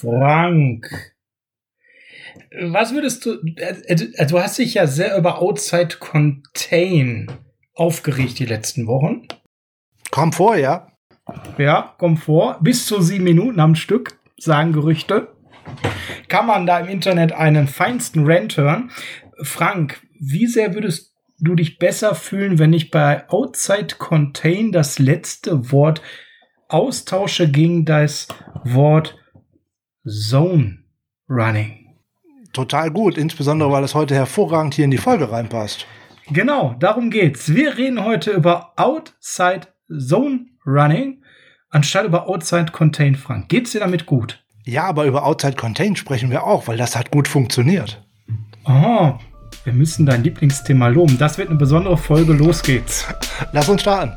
Frank, was würdest du, äh, äh, du hast dich ja sehr über Outside Contain aufgeregt die letzten Wochen. Komfort, ja. Ja, Komfort. Bis zu sieben Minuten am Stück, sagen Gerüchte. Kann man da im Internet einen feinsten Rant hören. Frank, wie sehr würdest du dich besser fühlen, wenn ich bei Outside Contain das letzte Wort austausche gegen das Wort Zone Running? Total gut, insbesondere weil es heute hervorragend hier in die Folge reinpasst. Genau, darum geht's. Wir reden heute über Outside Zone Running anstatt über Outside Contain, Frank. Geht's dir damit gut? Ja, aber über Outside Contain sprechen wir auch, weil das hat gut funktioniert. Oh, wir müssen dein Lieblingsthema loben. Das wird eine besondere Folge. Los geht's. Lass uns starten.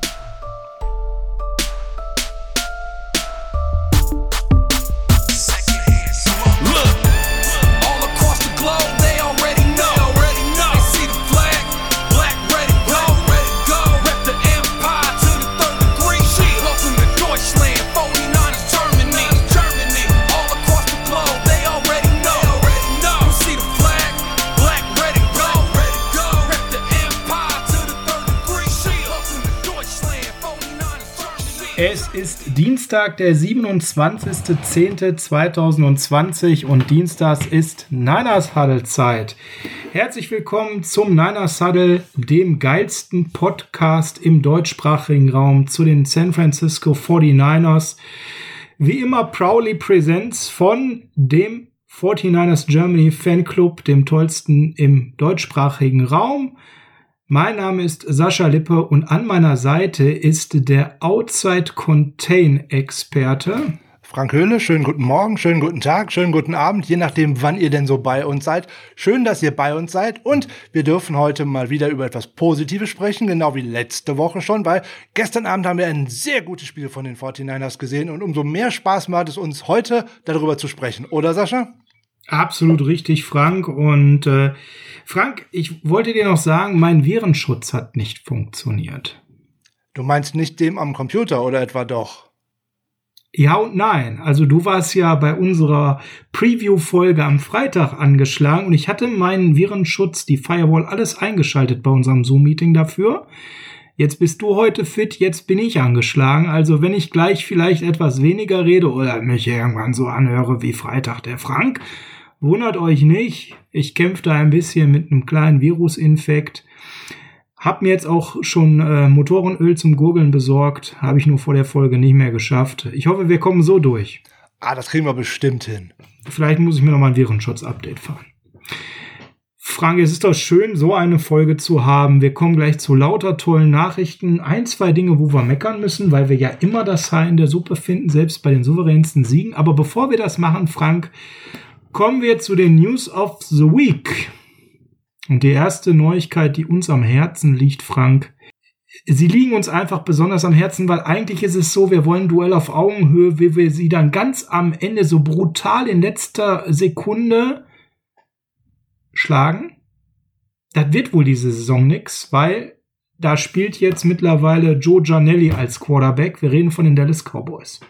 Dienstag, der 27.10.2020 und Dienstags ist Niners Huddle Zeit. Herzlich willkommen zum Niners Huddle, dem geilsten Podcast im deutschsprachigen Raum zu den San Francisco 49ers. Wie immer proudly presents von dem 49ers Germany Fanclub, dem tollsten im deutschsprachigen Raum. Mein Name ist Sascha Lippe und an meiner Seite ist der Outside Contain Experte. Frank Höhle, schönen guten Morgen, schönen guten Tag, schönen guten Abend, je nachdem, wann ihr denn so bei uns seid. Schön, dass ihr bei uns seid und wir dürfen heute mal wieder über etwas Positives sprechen, genau wie letzte Woche schon, weil gestern Abend haben wir ein sehr gutes Spiel von den 49ers gesehen und umso mehr Spaß macht es uns heute darüber zu sprechen, oder Sascha? Absolut richtig, Frank. Und äh, Frank, ich wollte dir noch sagen, mein Virenschutz hat nicht funktioniert. Du meinst nicht dem am Computer oder etwa doch? Ja und nein. Also du warst ja bei unserer Preview-Folge am Freitag angeschlagen und ich hatte meinen Virenschutz, die Firewall, alles eingeschaltet bei unserem Zoom-Meeting dafür. Jetzt bist du heute fit, jetzt bin ich angeschlagen. Also wenn ich gleich vielleicht etwas weniger rede oder mich irgendwann so anhöre wie Freitag der Frank, Wundert euch nicht, ich kämpfe da ein bisschen mit einem kleinen Virusinfekt. Hab mir jetzt auch schon äh, Motorenöl zum Gurgeln besorgt, habe ich nur vor der Folge nicht mehr geschafft. Ich hoffe, wir kommen so durch. Ah, das kriegen wir bestimmt hin. Vielleicht muss ich mir noch mal ein Virenschutz-Update fahren. Frank, es ist doch schön, so eine Folge zu haben. Wir kommen gleich zu lauter tollen Nachrichten. Ein, zwei Dinge, wo wir meckern müssen, weil wir ja immer das Haar in der Suppe finden, selbst bei den souveränsten Siegen. Aber bevor wir das machen, Frank, Kommen wir zu den News of the Week. Und die erste Neuigkeit, die uns am Herzen liegt, Frank, sie liegen uns einfach besonders am Herzen, weil eigentlich ist es so, wir wollen Duell auf Augenhöhe, wie wir sie dann ganz am Ende so brutal in letzter Sekunde schlagen. Das wird wohl diese Saison nix, weil da spielt jetzt mittlerweile Joe Gianelli als Quarterback. Wir reden von den Dallas Cowboys.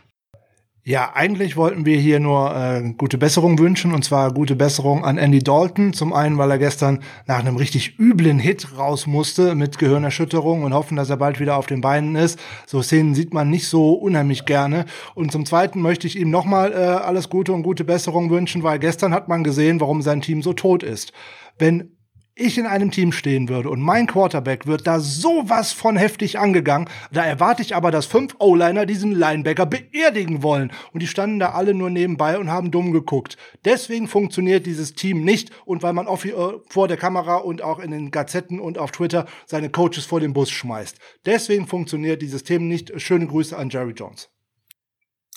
Ja, eigentlich wollten wir hier nur äh, gute Besserung wünschen und zwar gute Besserung an Andy Dalton. Zum einen, weil er gestern nach einem richtig üblen Hit raus musste mit Gehirnerschütterung und hoffen, dass er bald wieder auf den Beinen ist. So Szenen sieht man nicht so unheimlich gerne. Und zum zweiten möchte ich ihm nochmal äh, alles Gute und gute Besserung wünschen, weil gestern hat man gesehen, warum sein Team so tot ist. Wenn ich in einem Team stehen würde und mein Quarterback wird da sowas von heftig angegangen, da erwarte ich aber, dass fünf O-Liner diesen Linebacker beerdigen wollen. Und die standen da alle nur nebenbei und haben dumm geguckt. Deswegen funktioniert dieses Team nicht und weil man äh, vor der Kamera und auch in den Gazetten und auf Twitter seine Coaches vor den Bus schmeißt. Deswegen funktioniert dieses Team nicht. Schöne Grüße an Jerry Jones.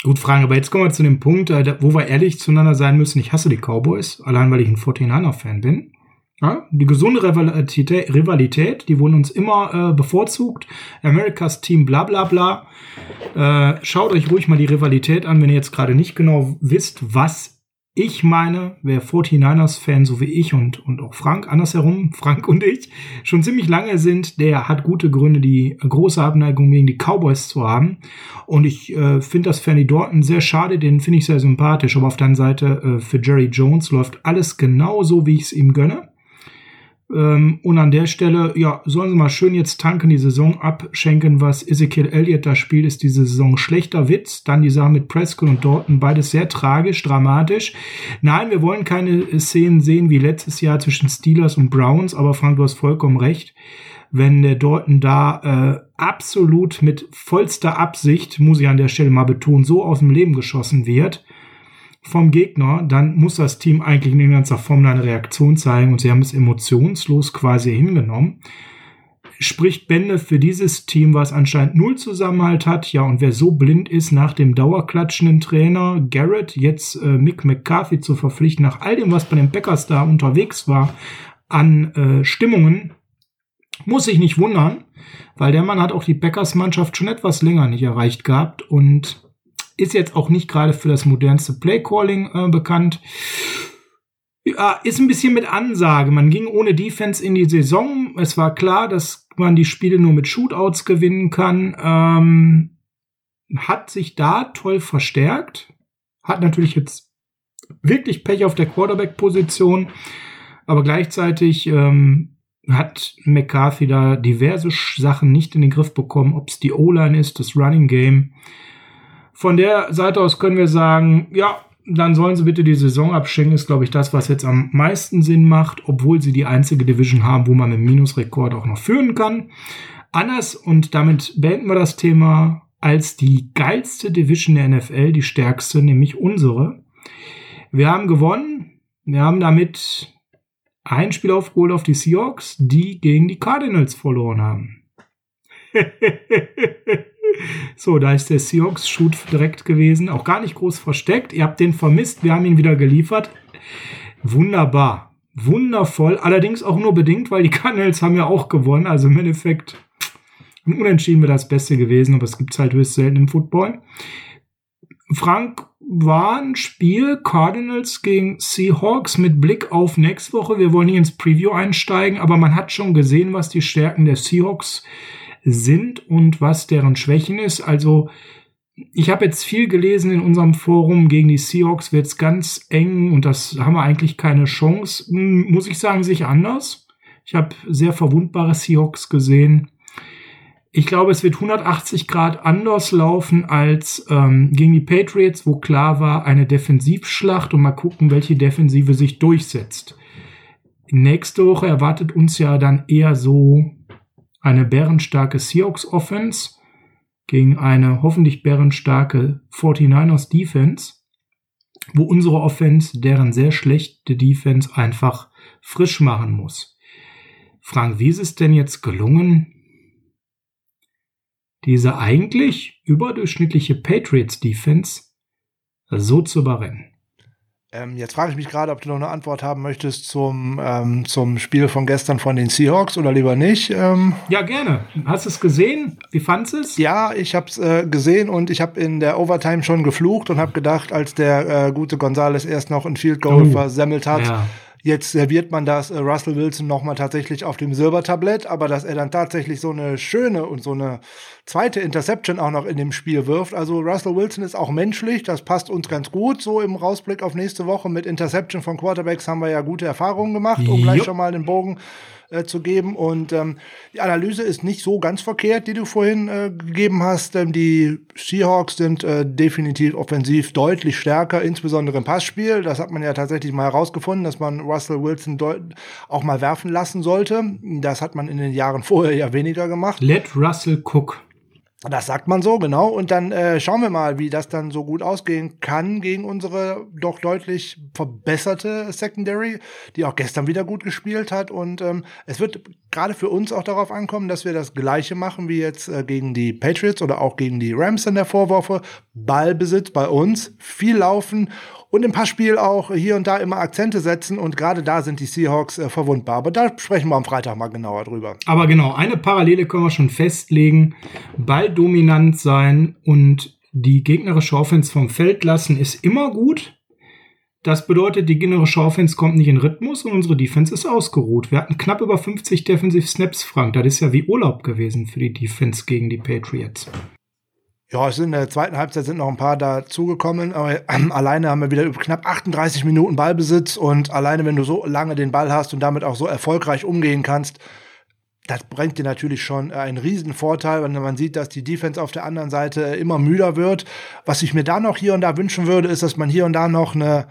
Gut, Fragen, aber jetzt kommen wir zu dem Punkt, äh, wo wir ehrlich zueinander sein müssen. Ich hasse die Cowboys, allein weil ich ein 49er-Fan bin. Ja, die gesunde Rivalität, die wurden uns immer äh, bevorzugt. Americas Team, bla bla bla. Äh, schaut euch ruhig mal die Rivalität an, wenn ihr jetzt gerade nicht genau wisst, was ich meine, wer 49ers-Fan, so wie ich und, und auch Frank, andersherum, Frank und ich, schon ziemlich lange sind, der hat gute Gründe, die große Abneigung gegen die Cowboys zu haben. Und ich äh, finde das Fanny Dorton sehr schade, den finde ich sehr sympathisch. Aber auf der anderen Seite, äh, für Jerry Jones läuft alles genau so, wie ich es ihm gönne. Ähm, und an der Stelle, ja, sollen sie mal schön jetzt tanken, die Saison abschenken, was Ezekiel Elliott da spielt, ist diese Saison schlechter Witz. Dann die Sache mit Prescott und Dorton, beides sehr tragisch, dramatisch. Nein, wir wollen keine Szenen sehen wie letztes Jahr zwischen Steelers und Browns, aber Frank, du hast vollkommen recht. Wenn der Dorton da äh, absolut mit vollster Absicht, muss ich an der Stelle mal betonen, so aus dem Leben geschossen wird, vom Gegner, dann muss das Team eigentlich in ganzer Form eine Reaktion zeigen und sie haben es emotionslos quasi hingenommen. Spricht Bände für dieses Team, was anscheinend null Zusammenhalt hat. Ja, und wer so blind ist, nach dem dauerklatschenden Trainer Garrett jetzt äh, Mick McCarthy zu verpflichten, nach all dem, was bei den Packers da unterwegs war, an äh, Stimmungen, muss sich nicht wundern, weil der Mann hat auch die Packers-Mannschaft schon etwas länger nicht erreicht gehabt und ist jetzt auch nicht gerade für das modernste Playcalling äh, bekannt. Ja, ist ein bisschen mit Ansage. Man ging ohne Defense in die Saison. Es war klar, dass man die Spiele nur mit Shootouts gewinnen kann. Ähm, hat sich da toll verstärkt. Hat natürlich jetzt wirklich Pech auf der Quarterback-Position. Aber gleichzeitig ähm, hat McCarthy da diverse Sachen nicht in den Griff bekommen. Ob es die O-Line ist, das Running Game. Von der Seite aus können wir sagen, ja, dann sollen sie bitte die Saison abschenken, ist, glaube ich, das, was jetzt am meisten Sinn macht, obwohl sie die einzige Division haben, wo man mit Minusrekord auch noch führen kann. Anders, und damit beenden wir das Thema, als die geilste Division der NFL, die stärkste, nämlich unsere. Wir haben gewonnen. Wir haben damit ein Spiel aufgeholt auf die Seahawks, die gegen die Cardinals verloren haben. So, da ist der Seahawks-Shoot direkt gewesen. Auch gar nicht groß versteckt. Ihr habt den vermisst. Wir haben ihn wieder geliefert. Wunderbar. Wundervoll. Allerdings auch nur bedingt, weil die Cardinals haben ja auch gewonnen. Also im Endeffekt ein Unentschieden wäre das Beste gewesen. Aber es gibt es halt höchst selten im Football. Frank war ein Spiel Cardinals gegen Seahawks mit Blick auf nächste Woche. Wir wollen hier ins Preview einsteigen, aber man hat schon gesehen, was die Stärken der Seahawks sind sind und was deren Schwächen ist. Also ich habe jetzt viel gelesen in unserem Forum, gegen die Seahawks wird es ganz eng und das haben wir eigentlich keine Chance. Hm, muss ich sagen, sich anders. Ich habe sehr verwundbare Seahawks gesehen. Ich glaube, es wird 180 Grad anders laufen als ähm, gegen die Patriots, wo klar war, eine Defensivschlacht und mal gucken, welche Defensive sich durchsetzt. Nächste Woche erwartet uns ja dann eher so eine bärenstarke Seahawks Offense gegen eine hoffentlich bärenstarke 49ers Defense, wo unsere Offense deren sehr schlechte Defense einfach frisch machen muss. Frank, wie ist es denn jetzt gelungen, diese eigentlich überdurchschnittliche Patriots Defense so zu überrennen? Ähm, jetzt frage ich mich gerade, ob du noch eine Antwort haben möchtest zum, ähm, zum Spiel von gestern von den Seahawks oder lieber nicht. Ähm, ja, gerne. Hast du es gesehen? Wie fandest du es? Ja, ich habe es äh, gesehen und ich habe in der Overtime schon geflucht und habe gedacht, als der äh, gute Gonzales erst noch ein Field Goal oh. versemmelt hat, ja. Jetzt serviert man das äh, Russell Wilson nochmal tatsächlich auf dem Silbertablett, aber dass er dann tatsächlich so eine schöne und so eine zweite Interception auch noch in dem Spiel wirft. Also Russell Wilson ist auch menschlich, das passt uns ganz gut. So im Rausblick auf nächste Woche mit Interception von Quarterbacks haben wir ja gute Erfahrungen gemacht, um gleich schon mal den Bogen äh, zu geben. Und ähm, die Analyse ist nicht so ganz verkehrt, die du vorhin äh, gegeben hast. Ähm, die Seahawks sind äh, definitiv offensiv deutlich stärker, insbesondere im Passspiel. Das hat man ja tatsächlich mal herausgefunden, dass man Russell Wilson auch mal werfen lassen sollte. Das hat man in den Jahren vorher ja weniger gemacht. Let Russell cook. Das sagt man so, genau. Und dann äh, schauen wir mal, wie das dann so gut ausgehen kann gegen unsere doch deutlich verbesserte Secondary, die auch gestern wieder gut gespielt hat. Und ähm, es wird gerade für uns auch darauf ankommen, dass wir das Gleiche machen wie jetzt äh, gegen die Patriots oder auch gegen die Rams in der Vorwoche. Ballbesitz bei uns, viel laufen und im Passspiel auch hier und da immer Akzente setzen und gerade da sind die Seahawks äh, verwundbar. Aber da sprechen wir am Freitag mal genauer drüber. Aber genau, eine Parallele können wir schon festlegen. Balldominant sein und die gegnerische Offense vom Feld lassen ist immer gut. Das bedeutet, die generische Offense kommt nicht in Rhythmus und unsere Defense ist ausgeruht. Wir hatten knapp über 50 Defensive Snaps, Frank. Das ist ja wie Urlaub gewesen für die Defense gegen die Patriots. Ja, es sind in der zweiten Halbzeit sind noch ein paar dazugekommen, aber äh, alleine haben wir wieder knapp 38 Minuten Ballbesitz und alleine, wenn du so lange den Ball hast und damit auch so erfolgreich umgehen kannst, das bringt dir natürlich schon einen riesen Vorteil, wenn man sieht, dass die Defense auf der anderen Seite immer müder wird. Was ich mir da noch hier und da wünschen würde, ist, dass man hier und da noch eine,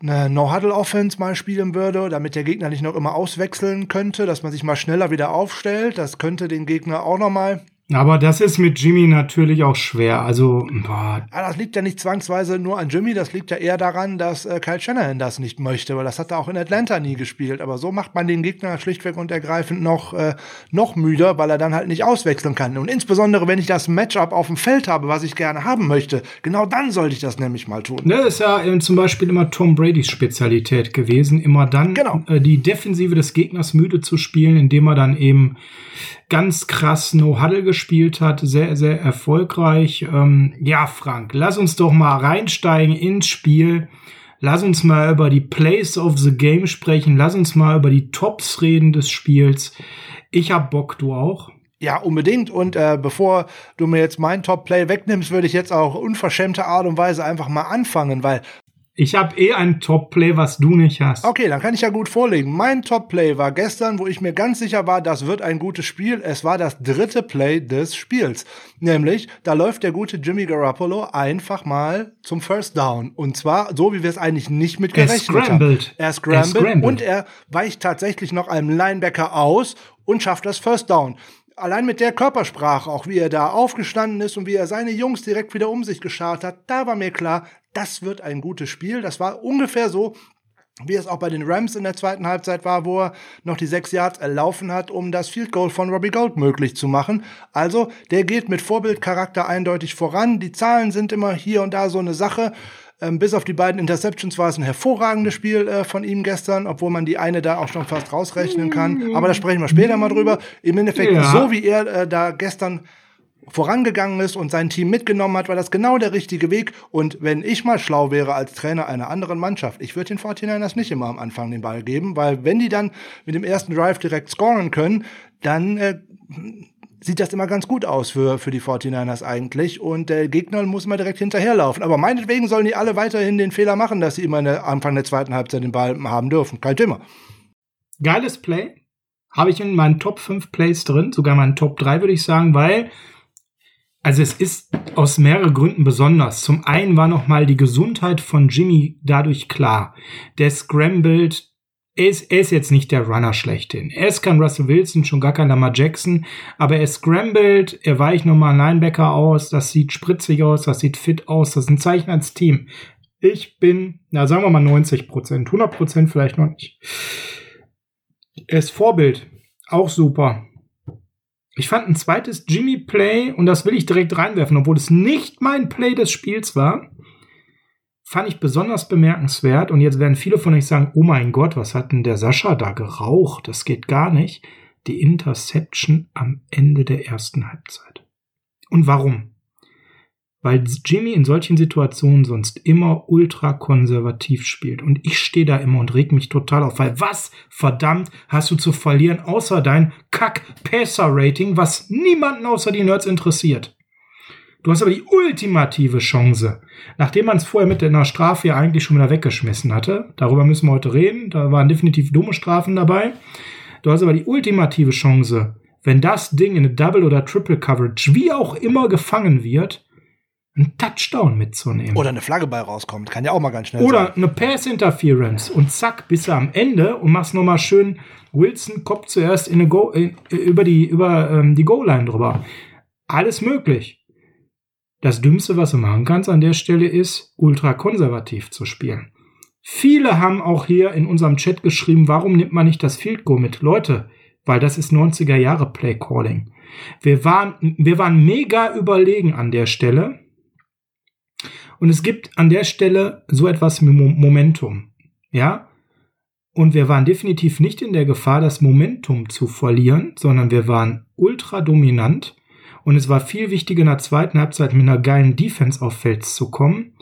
eine No-Huddle-Offense mal spielen würde, damit der Gegner nicht noch immer auswechseln könnte, dass man sich mal schneller wieder aufstellt. Das könnte den Gegner auch noch mal aber das ist mit Jimmy natürlich auch schwer. Also, boah. Ja, das liegt ja nicht zwangsweise nur an Jimmy, das liegt ja eher daran, dass äh, Kyle Shanahan das nicht möchte, weil das hat er auch in Atlanta nie gespielt. Aber so macht man den Gegner schlichtweg und ergreifend noch, äh, noch müder, weil er dann halt nicht auswechseln kann. Und insbesondere, wenn ich das Matchup auf dem Feld habe, was ich gerne haben möchte, genau dann sollte ich das nämlich mal tun. Ne, ist ja äh, zum Beispiel immer Tom Bradys Spezialität gewesen, immer dann genau. äh, die Defensive des Gegners müde zu spielen, indem er dann eben ganz krass No-Huddle gespielt hat, sehr, sehr erfolgreich. Ähm, ja, Frank, lass uns doch mal reinsteigen ins Spiel. Lass uns mal über die Plays of the Game sprechen. Lass uns mal über die Tops reden des Spiels. Ich hab Bock, du auch. Ja, unbedingt. Und äh, bevor du mir jetzt mein Top-Play wegnimmst, würde ich jetzt auch unverschämte Art und Weise einfach mal anfangen, weil ich habe eh ein Top-Play, was du nicht hast. Okay, dann kann ich ja gut vorlegen. Mein Top-Play war gestern, wo ich mir ganz sicher war, das wird ein gutes Spiel. Es war das dritte Play des Spiels. Nämlich, da läuft der gute Jimmy Garoppolo einfach mal zum First Down. Und zwar so, wie wir es eigentlich nicht mit gerechnet er scrambled. haben. Er scrambled. Er scrambled und er weicht tatsächlich noch einem Linebacker aus und schafft das First Down allein mit der Körpersprache, auch wie er da aufgestanden ist und wie er seine Jungs direkt wieder um sich geschart hat, da war mir klar, das wird ein gutes Spiel. Das war ungefähr so, wie es auch bei den Rams in der zweiten Halbzeit war, wo er noch die sechs Yards erlaufen hat, um das Field Goal von Robbie Gold möglich zu machen. Also, der geht mit Vorbildcharakter eindeutig voran. Die Zahlen sind immer hier und da so eine Sache. Ähm, bis auf die beiden Interceptions war es ein hervorragendes Spiel äh, von ihm gestern, obwohl man die eine da auch schon fast rausrechnen kann. Aber da sprechen wir später mal drüber. Im Endeffekt, ja. so wie er äh, da gestern vorangegangen ist und sein Team mitgenommen hat, war das genau der richtige Weg. Und wenn ich mal schlau wäre als Trainer einer anderen Mannschaft, ich würde den 49ers nicht immer am Anfang den Ball geben, weil wenn die dann mit dem ersten Drive direkt scoren können, dann äh, sieht das immer ganz gut aus für, für die 49ers eigentlich. Und der Gegner muss immer direkt hinterherlaufen. Aber meinetwegen sollen die alle weiterhin den Fehler machen, dass sie immer der Anfang der zweiten Halbzeit den Ball haben dürfen. Kein Thema. Geiles Play. Habe ich in meinen Top 5 Plays drin, sogar meinen Top 3 würde ich sagen, weil also es ist aus mehreren Gründen besonders. Zum einen war noch mal die Gesundheit von Jimmy dadurch klar. Der scrambled er ist, er ist jetzt nicht der Runner schlechthin. Er ist kein Russell Wilson, schon gar kein Lamar Jackson, aber er scrambled, er weicht nochmal Linebacker aus, das sieht spritzig aus, das sieht fit aus, das ist ein Zeichen als Team. Ich bin, na sagen wir mal 90 Prozent, 100 Prozent vielleicht noch nicht. Er ist Vorbild, auch super. Ich fand ein zweites Jimmy Play, und das will ich direkt reinwerfen, obwohl es nicht mein Play des Spiels war fand ich besonders bemerkenswert. Und jetzt werden viele von euch sagen, oh mein Gott, was hat denn der Sascha da geraucht? Das geht gar nicht. Die Interception am Ende der ersten Halbzeit. Und warum? Weil Jimmy in solchen Situationen sonst immer ultra konservativ spielt. Und ich stehe da immer und reg mich total auf. Weil was, verdammt, hast du zu verlieren, außer dein Kack-Passer-Rating, was niemanden außer die Nerds interessiert? Du hast aber die ultimative Chance, nachdem man es vorher mit einer Strafe ja eigentlich schon wieder weggeschmissen hatte. Darüber müssen wir heute reden. Da waren definitiv dumme Strafen dabei. Du hast aber die ultimative Chance, wenn das Ding in eine Double oder Triple Coverage, wie auch immer gefangen wird, einen Touchdown mitzunehmen. Oder eine Flagge bei rauskommt. Kann ja auch mal ganz schnell Oder sein. eine Pass Interference. Und zack, bist du am Ende und machst nochmal schön Wilson Kopf zuerst in eine Go, in, über die, über, ähm, die Goal-Line drüber. Alles möglich. Das Dümmste, was du machen kannst an der Stelle, ist, ultra konservativ zu spielen. Viele haben auch hier in unserem Chat geschrieben, warum nimmt man nicht das Field Goal mit? Leute, weil das ist 90er Jahre Play Calling. Wir waren, wir waren mega überlegen an der Stelle. Und es gibt an der Stelle so etwas wie Momentum. Ja? Und wir waren definitiv nicht in der Gefahr, das Momentum zu verlieren, sondern wir waren ultra dominant und es war viel wichtiger, in der zweiten Halbzeit mit einer geilen Defense auf Feld zu kommen.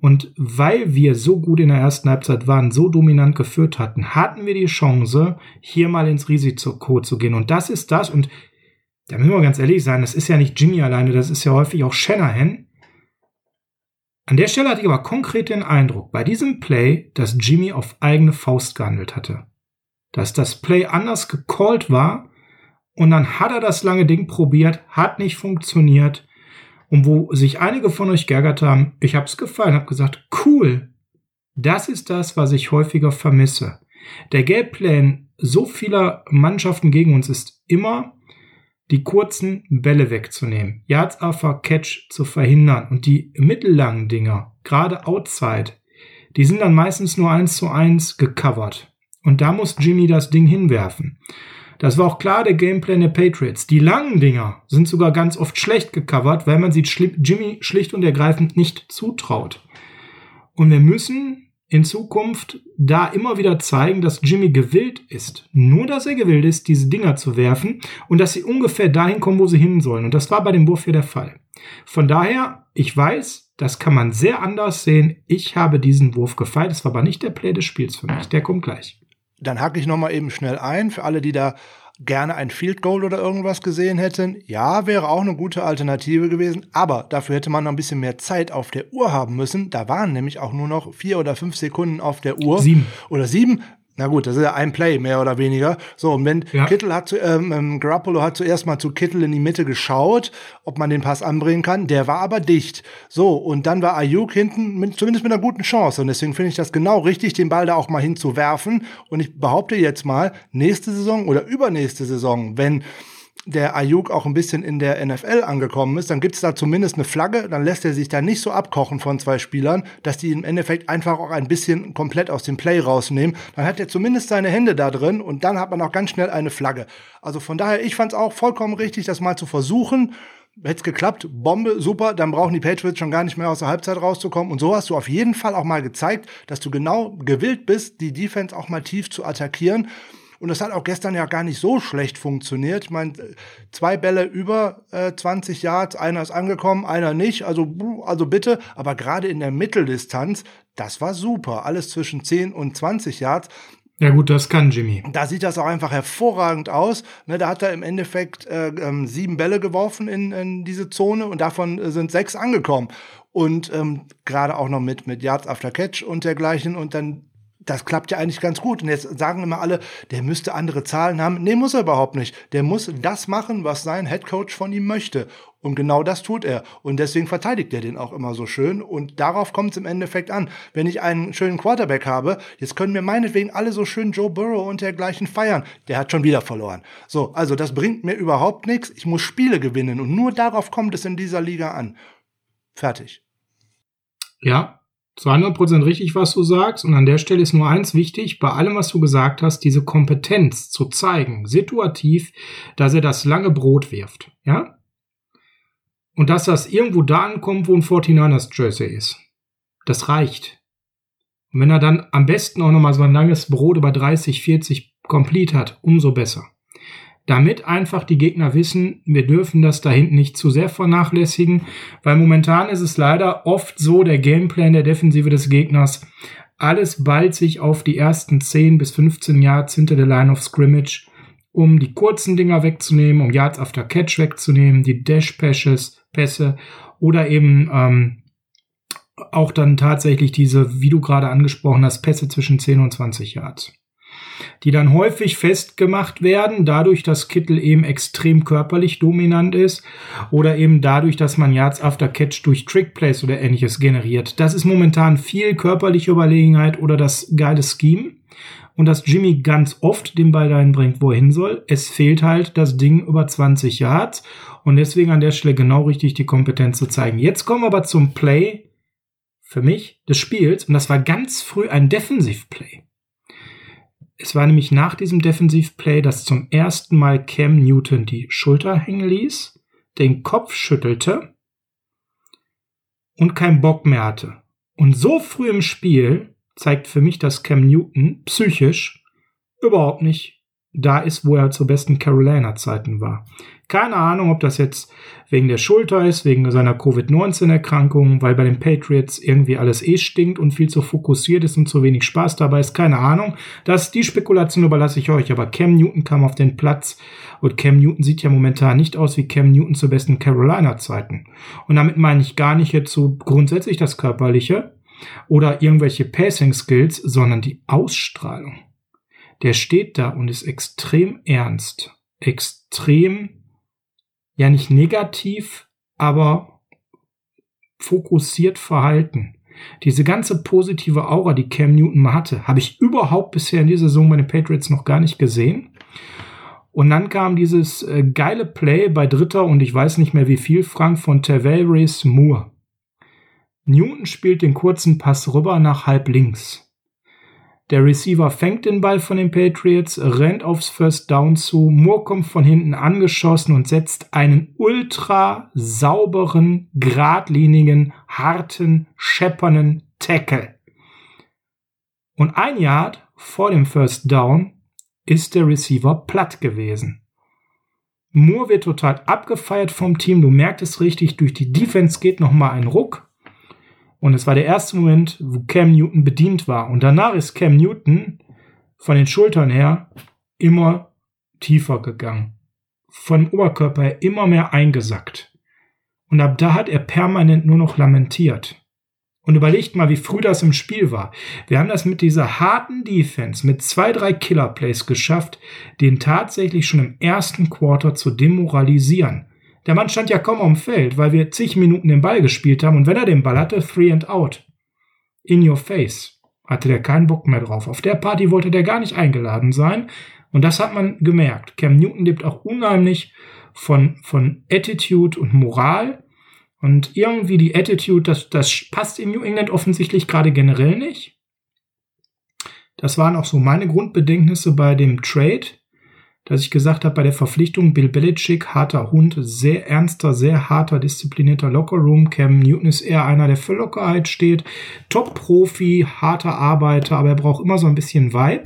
Und weil wir so gut in der ersten Halbzeit waren, so dominant geführt hatten, hatten wir die Chance, hier mal ins Risiko zu gehen. Und das ist das. Und da müssen wir ganz ehrlich sein, das ist ja nicht Jimmy alleine, das ist ja häufig auch Shanahan. An der Stelle hatte ich aber konkret den Eindruck, bei diesem Play, dass Jimmy auf eigene Faust gehandelt hatte. Dass das Play anders gecallt war und dann hat er das lange Ding probiert, hat nicht funktioniert und wo sich einige von euch geärgert haben, ich habe es gefallen, habe gesagt, cool, das ist das, was ich häufiger vermisse. Der Gameplan so vieler Mannschaften gegen uns ist immer, die kurzen Bälle wegzunehmen, Yards after Catch zu verhindern und die mittellangen Dinger, gerade outside, die sind dann meistens nur eins zu eins gecovert. Und da muss Jimmy das Ding hinwerfen. Das war auch klar der Gameplan der Patriots. Die langen Dinger sind sogar ganz oft schlecht gecovert, weil man sie Jimmy schlicht und ergreifend nicht zutraut. Und wir müssen in Zukunft da immer wieder zeigen, dass Jimmy gewillt ist. Nur, dass er gewillt ist, diese Dinger zu werfen und dass sie ungefähr dahin kommen, wo sie hin sollen. Und das war bei dem Wurf hier der Fall. Von daher, ich weiß, das kann man sehr anders sehen. Ich habe diesen Wurf gefeiert. Das war aber nicht der Play des Spiels für mich. Der kommt gleich dann hacke ich nochmal eben schnell ein für alle, die da gerne ein Field Goal oder irgendwas gesehen hätten. Ja, wäre auch eine gute Alternative gewesen, aber dafür hätte man noch ein bisschen mehr Zeit auf der Uhr haben müssen. Da waren nämlich auch nur noch vier oder fünf Sekunden auf der Uhr. Sieben. Oder sieben. Na gut, das ist ja ein Play, mehr oder weniger. So, und wenn ja. Kittel hat, zu, ähm, ähm, Garoppolo hat zuerst mal zu Kittel in die Mitte geschaut, ob man den Pass anbringen kann. Der war aber dicht. So, und dann war Ayuk hinten mit, zumindest mit einer guten Chance. Und deswegen finde ich das genau richtig, den Ball da auch mal hinzuwerfen. Und ich behaupte jetzt mal, nächste Saison oder übernächste Saison, wenn der Ayuk auch ein bisschen in der NFL angekommen ist, dann gibt es da zumindest eine Flagge, dann lässt er sich da nicht so abkochen von zwei Spielern, dass die im Endeffekt einfach auch ein bisschen komplett aus dem Play rausnehmen. Dann hat er zumindest seine Hände da drin und dann hat man auch ganz schnell eine Flagge. Also von daher, ich fand es auch vollkommen richtig, das mal zu versuchen. Hätte es geklappt, Bombe, super, dann brauchen die Patriots schon gar nicht mehr aus der Halbzeit rauszukommen. Und so hast du auf jeden Fall auch mal gezeigt, dass du genau gewillt bist, die Defense auch mal tief zu attackieren. Und das hat auch gestern ja gar nicht so schlecht funktioniert. Ich meine, zwei Bälle über äh, 20 Yards, einer ist angekommen, einer nicht. Also, also bitte. Aber gerade in der Mitteldistanz, das war super. Alles zwischen 10 und 20 Yards. Ja gut, das kann Jimmy. Da sieht das auch einfach hervorragend aus. Ne, da hat er im Endeffekt äh, ähm, sieben Bälle geworfen in, in diese Zone und davon äh, sind sechs angekommen. Und ähm, gerade auch noch mit, mit Yards after Catch und dergleichen. Und dann das klappt ja eigentlich ganz gut. Und jetzt sagen immer alle, der müsste andere Zahlen haben. Nee, muss er überhaupt nicht. Der muss das machen, was sein Headcoach von ihm möchte. Und genau das tut er. Und deswegen verteidigt er den auch immer so schön. Und darauf kommt es im Endeffekt an. Wenn ich einen schönen Quarterback habe, jetzt können mir meinetwegen alle so schön Joe Burrow und dergleichen feiern. Der hat schon wieder verloren. So, also das bringt mir überhaupt nichts. Ich muss Spiele gewinnen. Und nur darauf kommt es in dieser Liga an. Fertig. Ja, zu 100% richtig, was du sagst. Und an der Stelle ist nur eins wichtig, bei allem, was du gesagt hast, diese Kompetenz zu zeigen, situativ, dass er das lange Brot wirft. Ja? Und dass das irgendwo da ankommt, wo ein 49ers Jersey ist. Das reicht. Und wenn er dann am besten auch nochmal so ein langes Brot über 30, 40 complete hat, umso besser damit einfach die Gegner wissen, wir dürfen das da hinten nicht zu sehr vernachlässigen, weil momentan ist es leider oft so, der Gameplan der Defensive des Gegners, alles ballt sich auf die ersten 10 bis 15 Yards hinter der Line of Scrimmage, um die kurzen Dinger wegzunehmen, um Yards after Catch wegzunehmen, die Dash-Passes, Pässe oder eben ähm, auch dann tatsächlich diese, wie du gerade angesprochen hast, Pässe zwischen 10 und 20 Yards die dann häufig festgemacht werden, dadurch, dass Kittel eben extrem körperlich dominant ist oder eben dadurch, dass man Yards after Catch durch Trickplays oder ähnliches generiert. Das ist momentan viel körperliche Überlegenheit oder das geile Scheme. Und dass Jimmy ganz oft den Ball dahin bringt, wo er hin soll. Es fehlt halt das Ding über 20 Yards. Und deswegen an der Stelle genau richtig die Kompetenz zu zeigen. Jetzt kommen wir aber zum Play für mich des Spiels. Und das war ganz früh ein Defensiv-Play. Es war nämlich nach diesem Defensivplay, dass zum ersten Mal Cam Newton die Schulter hängen ließ, den Kopf schüttelte und keinen Bock mehr hatte. Und so früh im Spiel zeigt für mich, dass Cam Newton psychisch überhaupt nicht da ist, wo er zu besten Carolina-Zeiten war. Keine Ahnung, ob das jetzt wegen der Schulter ist, wegen seiner Covid-19-Erkrankung, weil bei den Patriots irgendwie alles eh stinkt und viel zu fokussiert ist und zu wenig Spaß dabei ist. Keine Ahnung. Das, die Spekulation überlasse ich euch. Aber Cam Newton kam auf den Platz und Cam Newton sieht ja momentan nicht aus wie Cam Newton zu besten Carolina-Zeiten. Und damit meine ich gar nicht jetzt so grundsätzlich das Körperliche oder irgendwelche Passing-Skills, sondern die Ausstrahlung. Der steht da und ist extrem ernst, extrem ja nicht negativ, aber fokussiert verhalten. Diese ganze positive Aura, die Cam Newton mal hatte, habe ich überhaupt bisher in dieser Saison bei den Patriots noch gar nicht gesehen. Und dann kam dieses äh, geile Play bei Dritter und ich weiß nicht mehr wie viel, Frank von Tavares Moore. Newton spielt den kurzen Pass rüber nach halb links. Der Receiver fängt den Ball von den Patriots, rennt aufs First Down zu. Moore kommt von hinten angeschossen und setzt einen ultra sauberen, geradlinigen, harten, scheppernden Tackle. Und ein Yard vor dem First Down ist der Receiver platt gewesen. Moore wird total abgefeiert vom Team. Du merkst es richtig, durch die Defense geht nochmal ein Ruck. Und es war der erste Moment, wo Cam Newton bedient war. Und danach ist Cam Newton von den Schultern her immer tiefer gegangen. Vom Oberkörper her immer mehr eingesackt. Und ab da hat er permanent nur noch lamentiert. Und überlegt mal, wie früh das im Spiel war. Wir haben das mit dieser harten Defense, mit zwei, drei Killer-Plays geschafft, den tatsächlich schon im ersten Quarter zu demoralisieren. Der Mann stand ja kaum am Feld, weil wir zig Minuten den Ball gespielt haben und wenn er den Ball hatte, three and out. In your face. Hatte der keinen Bock mehr drauf. Auf der Party wollte der gar nicht eingeladen sein. Und das hat man gemerkt. Cam Newton lebt auch unheimlich von, von Attitude und Moral. Und irgendwie die Attitude, das, das passt in New England offensichtlich gerade generell nicht. Das waren auch so meine Grundbedenknisse bei dem Trade dass ich gesagt habe, bei der Verpflichtung Bill Belichick, harter Hund, sehr ernster, sehr harter, disziplinierter Lockerroom. Cam Newton ist eher einer, der für Lockerheit steht. Top-Profi, harter Arbeiter, aber er braucht immer so ein bisschen Vibe.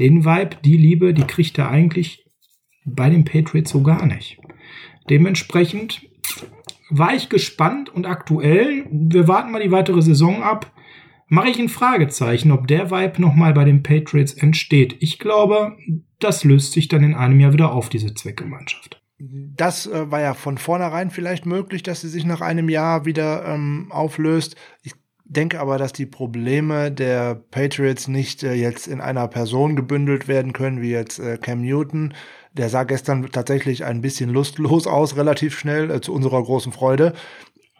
Den Vibe, die Liebe, die kriegt er eigentlich bei den Patriots so gar nicht. Dementsprechend war ich gespannt und aktuell, wir warten mal die weitere Saison ab, mache ich ein Fragezeichen, ob der Vibe nochmal bei den Patriots entsteht. Ich glaube, das löst sich dann in einem Jahr wieder auf, diese Zweckgemeinschaft. Das äh, war ja von vornherein vielleicht möglich, dass sie sich nach einem Jahr wieder ähm, auflöst. Ich denke aber, dass die Probleme der Patriots nicht äh, jetzt in einer Person gebündelt werden können, wie jetzt äh, Cam Newton. Der sah gestern tatsächlich ein bisschen lustlos aus, relativ schnell, äh, zu unserer großen Freude.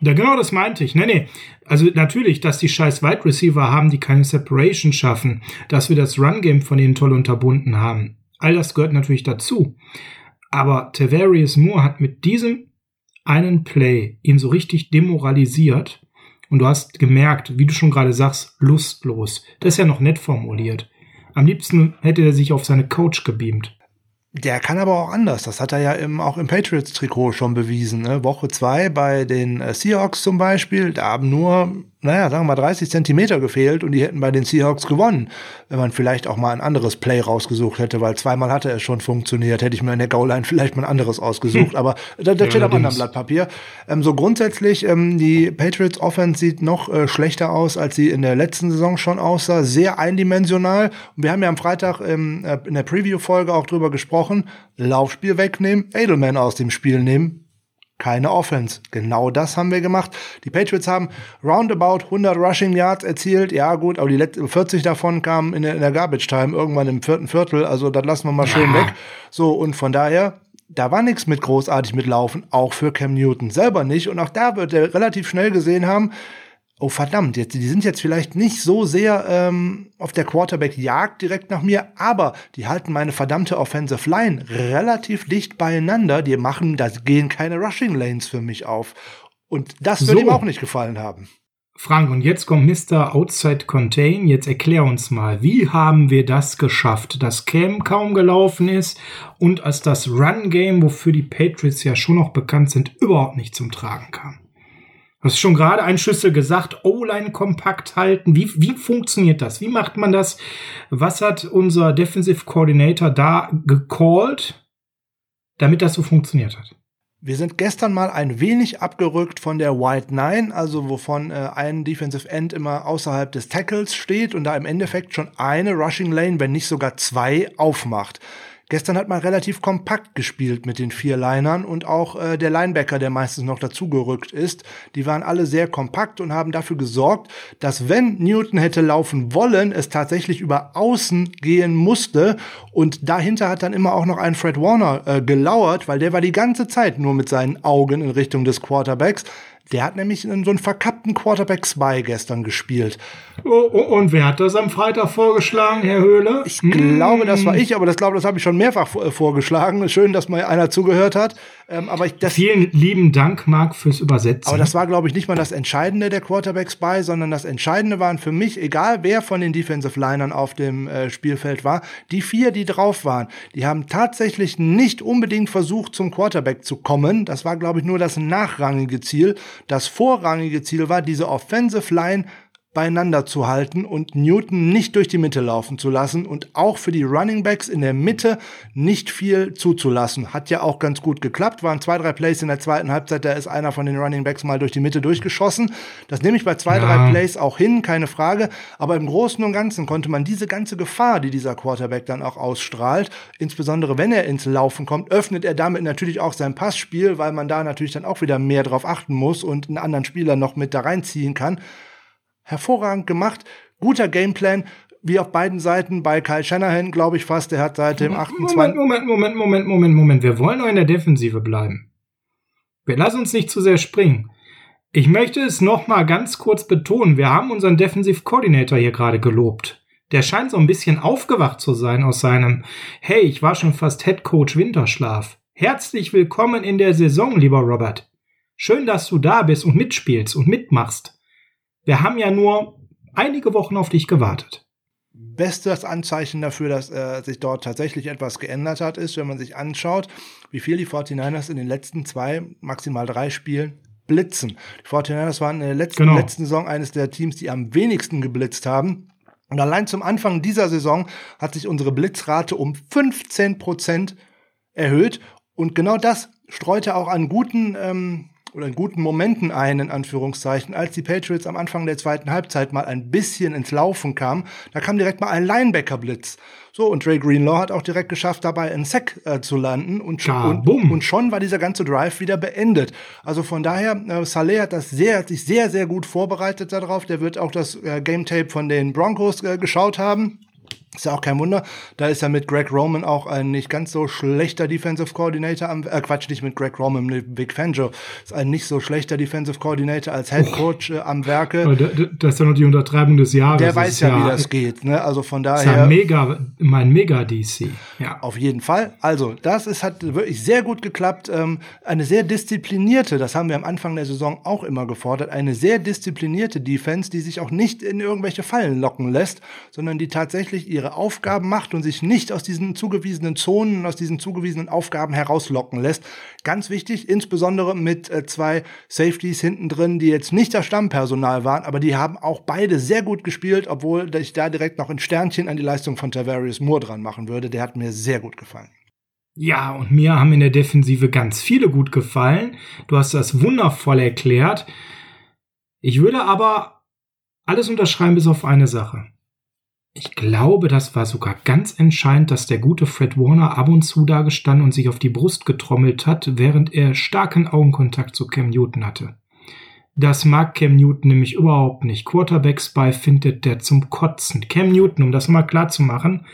Ja, genau das meinte ich. Nee, nee. Also natürlich, dass die scheiß Wide Receiver haben, die keine Separation schaffen, dass wir das Run-Game von ihnen toll unterbunden haben. All das gehört natürlich dazu. Aber Tavarius Moore hat mit diesem einen Play ihn so richtig demoralisiert. Und du hast gemerkt, wie du schon gerade sagst, lustlos. Das ist ja noch nett formuliert. Am liebsten hätte er sich auf seine Coach gebeamt. Der kann aber auch anders. Das hat er ja im, auch im Patriots-Trikot schon bewiesen. Ne? Woche zwei bei den äh, Seahawks zum Beispiel, da haben nur naja, sagen wir mal 30 Zentimeter gefehlt und die hätten bei den Seahawks gewonnen, wenn man vielleicht auch mal ein anderes Play rausgesucht hätte, weil zweimal hatte es schon funktioniert, hätte ich mir in der Goal-Line vielleicht mal ein anderes ausgesucht, hm. aber das, das steht am anderen Blatt Papier. Ähm, so grundsätzlich, ähm, die Patriots Offense sieht noch äh, schlechter aus, als sie in der letzten Saison schon aussah, sehr eindimensional. Und wir haben ja am Freitag ähm, äh, in der Preview-Folge auch drüber gesprochen, Laufspiel wegnehmen, Edelman aus dem Spiel nehmen, keine Offense. Genau das haben wir gemacht. Die Patriots haben roundabout 100 Rushing Yards erzielt. Ja, gut, aber die 40 davon kamen in der, in der Garbage Time irgendwann im vierten Viertel. Also, das lassen wir mal schön ja. weg. So, und von daher, da war nichts mit großartig mitlaufen, auch für Cam Newton selber nicht. Und auch da wird er relativ schnell gesehen haben, oh verdammt, jetzt, die sind jetzt vielleicht nicht so sehr ähm, auf der Quarterback-Jagd direkt nach mir, aber die halten meine verdammte Offensive Line relativ dicht beieinander. Die machen, da gehen keine Rushing Lanes für mich auf. Und das so. ihm auch nicht gefallen haben. Frank, und jetzt kommt Mr. Outside Contain. Jetzt erklär uns mal, wie haben wir das geschafft, dass Cam kaum gelaufen ist und als das Run-Game, wofür die Patriots ja schon noch bekannt sind, überhaupt nicht zum Tragen kam? Du hast schon gerade ein Schüssel gesagt, O-Line kompakt halten. Wie, wie funktioniert das? Wie macht man das? Was hat unser Defensive Coordinator da gecallt? damit das so funktioniert hat. Wir sind gestern mal ein wenig abgerückt von der White Nine, also wovon äh, ein Defensive End immer außerhalb des Tackles steht und da im Endeffekt schon eine Rushing Lane, wenn nicht sogar zwei, aufmacht. Gestern hat man relativ kompakt gespielt mit den vier Linern und auch äh, der Linebacker, der meistens noch dazugerückt ist, die waren alle sehr kompakt und haben dafür gesorgt, dass wenn Newton hätte laufen wollen, es tatsächlich über außen gehen musste und dahinter hat dann immer auch noch ein Fred Warner äh, gelauert, weil der war die ganze Zeit nur mit seinen Augen in Richtung des Quarterbacks. Der hat nämlich in so einen verkappten Quarterback Spy gestern gespielt. Oh, oh, und wer hat das am Freitag vorgeschlagen, Herr Höhle? Ich hm. glaube, das war ich, aber das glaube, das habe ich schon mehrfach äh, vorgeschlagen. Schön, dass mal einer zugehört hat. Ähm, aber ich, das, Vielen lieben Dank, Marc, fürs Übersetzen. Aber das war, glaube ich, nicht mal das Entscheidende der Quarterbacks bei, sondern das Entscheidende waren für mich, egal wer von den Defensive Linern auf dem äh, Spielfeld war, die vier, die drauf waren, die haben tatsächlich nicht unbedingt versucht, zum Quarterback zu kommen. Das war, glaube ich, nur das nachrangige Ziel. Das vorrangige Ziel war, diese Offensive Line beieinander zu halten und Newton nicht durch die Mitte laufen zu lassen und auch für die Running Backs in der Mitte nicht viel zuzulassen. Hat ja auch ganz gut geklappt, waren zwei, drei Plays in der zweiten Halbzeit, da ist einer von den Running Backs mal durch die Mitte durchgeschossen. Das nehme ich bei zwei, ja. drei Plays auch hin, keine Frage, aber im Großen und Ganzen konnte man diese ganze Gefahr, die dieser Quarterback dann auch ausstrahlt, insbesondere wenn er ins Laufen kommt, öffnet er damit natürlich auch sein Passspiel, weil man da natürlich dann auch wieder mehr drauf achten muss und einen anderen Spieler noch mit da reinziehen kann hervorragend gemacht, guter Gameplan, wie auf beiden Seiten bei Kyle Shanahan, glaube ich fast. Der hat seit dem 28. Moment, Moment, Moment, Moment, Moment, Moment. Wir wollen nur in der Defensive bleiben. Wir lassen uns nicht zu sehr springen. Ich möchte es noch mal ganz kurz betonen. Wir haben unseren Defensive Coordinator hier gerade gelobt. Der scheint so ein bisschen aufgewacht zu sein aus seinem Hey, ich war schon fast Head Coach Winterschlaf. Herzlich willkommen in der Saison, lieber Robert. Schön, dass du da bist und mitspielst und mitmachst. Wir haben ja nur einige Wochen auf dich gewartet. Bestes Anzeichen dafür, dass äh, sich dort tatsächlich etwas geändert hat, ist, wenn man sich anschaut, wie viel die 49ers in den letzten zwei, maximal drei Spielen blitzen. Die 49ers waren in der letzten, genau. letzten Saison eines der Teams, die am wenigsten geblitzt haben. Und allein zum Anfang dieser Saison hat sich unsere Blitzrate um 15 Prozent erhöht. Und genau das streute auch an guten ähm, oder in guten Momenten ein, in Anführungszeichen, als die Patriots am Anfang der zweiten Halbzeit mal ein bisschen ins Laufen kamen, da kam direkt mal ein Linebacker-Blitz. So, und Dre Greenlaw hat auch direkt geschafft, dabei in Sack äh, zu landen und, ja, und, und, schon war dieser ganze Drive wieder beendet. Also von daher, äh, Saleh hat das sehr, hat sich sehr, sehr gut vorbereitet darauf. Der wird auch das äh, Game Tape von den Broncos äh, geschaut haben. Ist ja auch kein Wunder. Da ist ja mit Greg Roman auch ein nicht ganz so schlechter Defensive Coordinator am, äh, Quatsch, nicht mit Greg Roman, mit Vic Fangio. Ist ein nicht so schlechter Defensive Coordinator als Head Coach äh, am Werke. Das ist ja noch die Untertreibung des Jahres. Der weiß ja, wie das geht, ne? Also von daher. Ist ja mega, mein mega DC. Ja. Auf jeden Fall. Also, das ist, hat wirklich sehr gut geklappt. Ähm, eine sehr disziplinierte, das haben wir am Anfang der Saison auch immer gefordert, eine sehr disziplinierte Defense, die sich auch nicht in irgendwelche Fallen locken lässt, sondern die tatsächlich ihre ihre Aufgaben macht und sich nicht aus diesen zugewiesenen Zonen, aus diesen zugewiesenen Aufgaben herauslocken lässt. Ganz wichtig, insbesondere mit äh, zwei Safeties hinten drin, die jetzt nicht das Stammpersonal waren, aber die haben auch beide sehr gut gespielt, obwohl ich da direkt noch ein Sternchen an die Leistung von Tavarius Moore dran machen würde. Der hat mir sehr gut gefallen. Ja, und mir haben in der Defensive ganz viele gut gefallen. Du hast das wundervoll erklärt. Ich würde aber alles unterschreiben bis auf eine Sache. Ich glaube, das war sogar ganz entscheidend, dass der gute Fred Warner ab und zu da gestanden und sich auf die Brust getrommelt hat, während er starken Augenkontakt zu Cam Newton hatte. Das mag Cam Newton nämlich überhaupt nicht. Quarterbacks bei findet der zum Kotzen. Cam Newton, um das mal klar zu machen,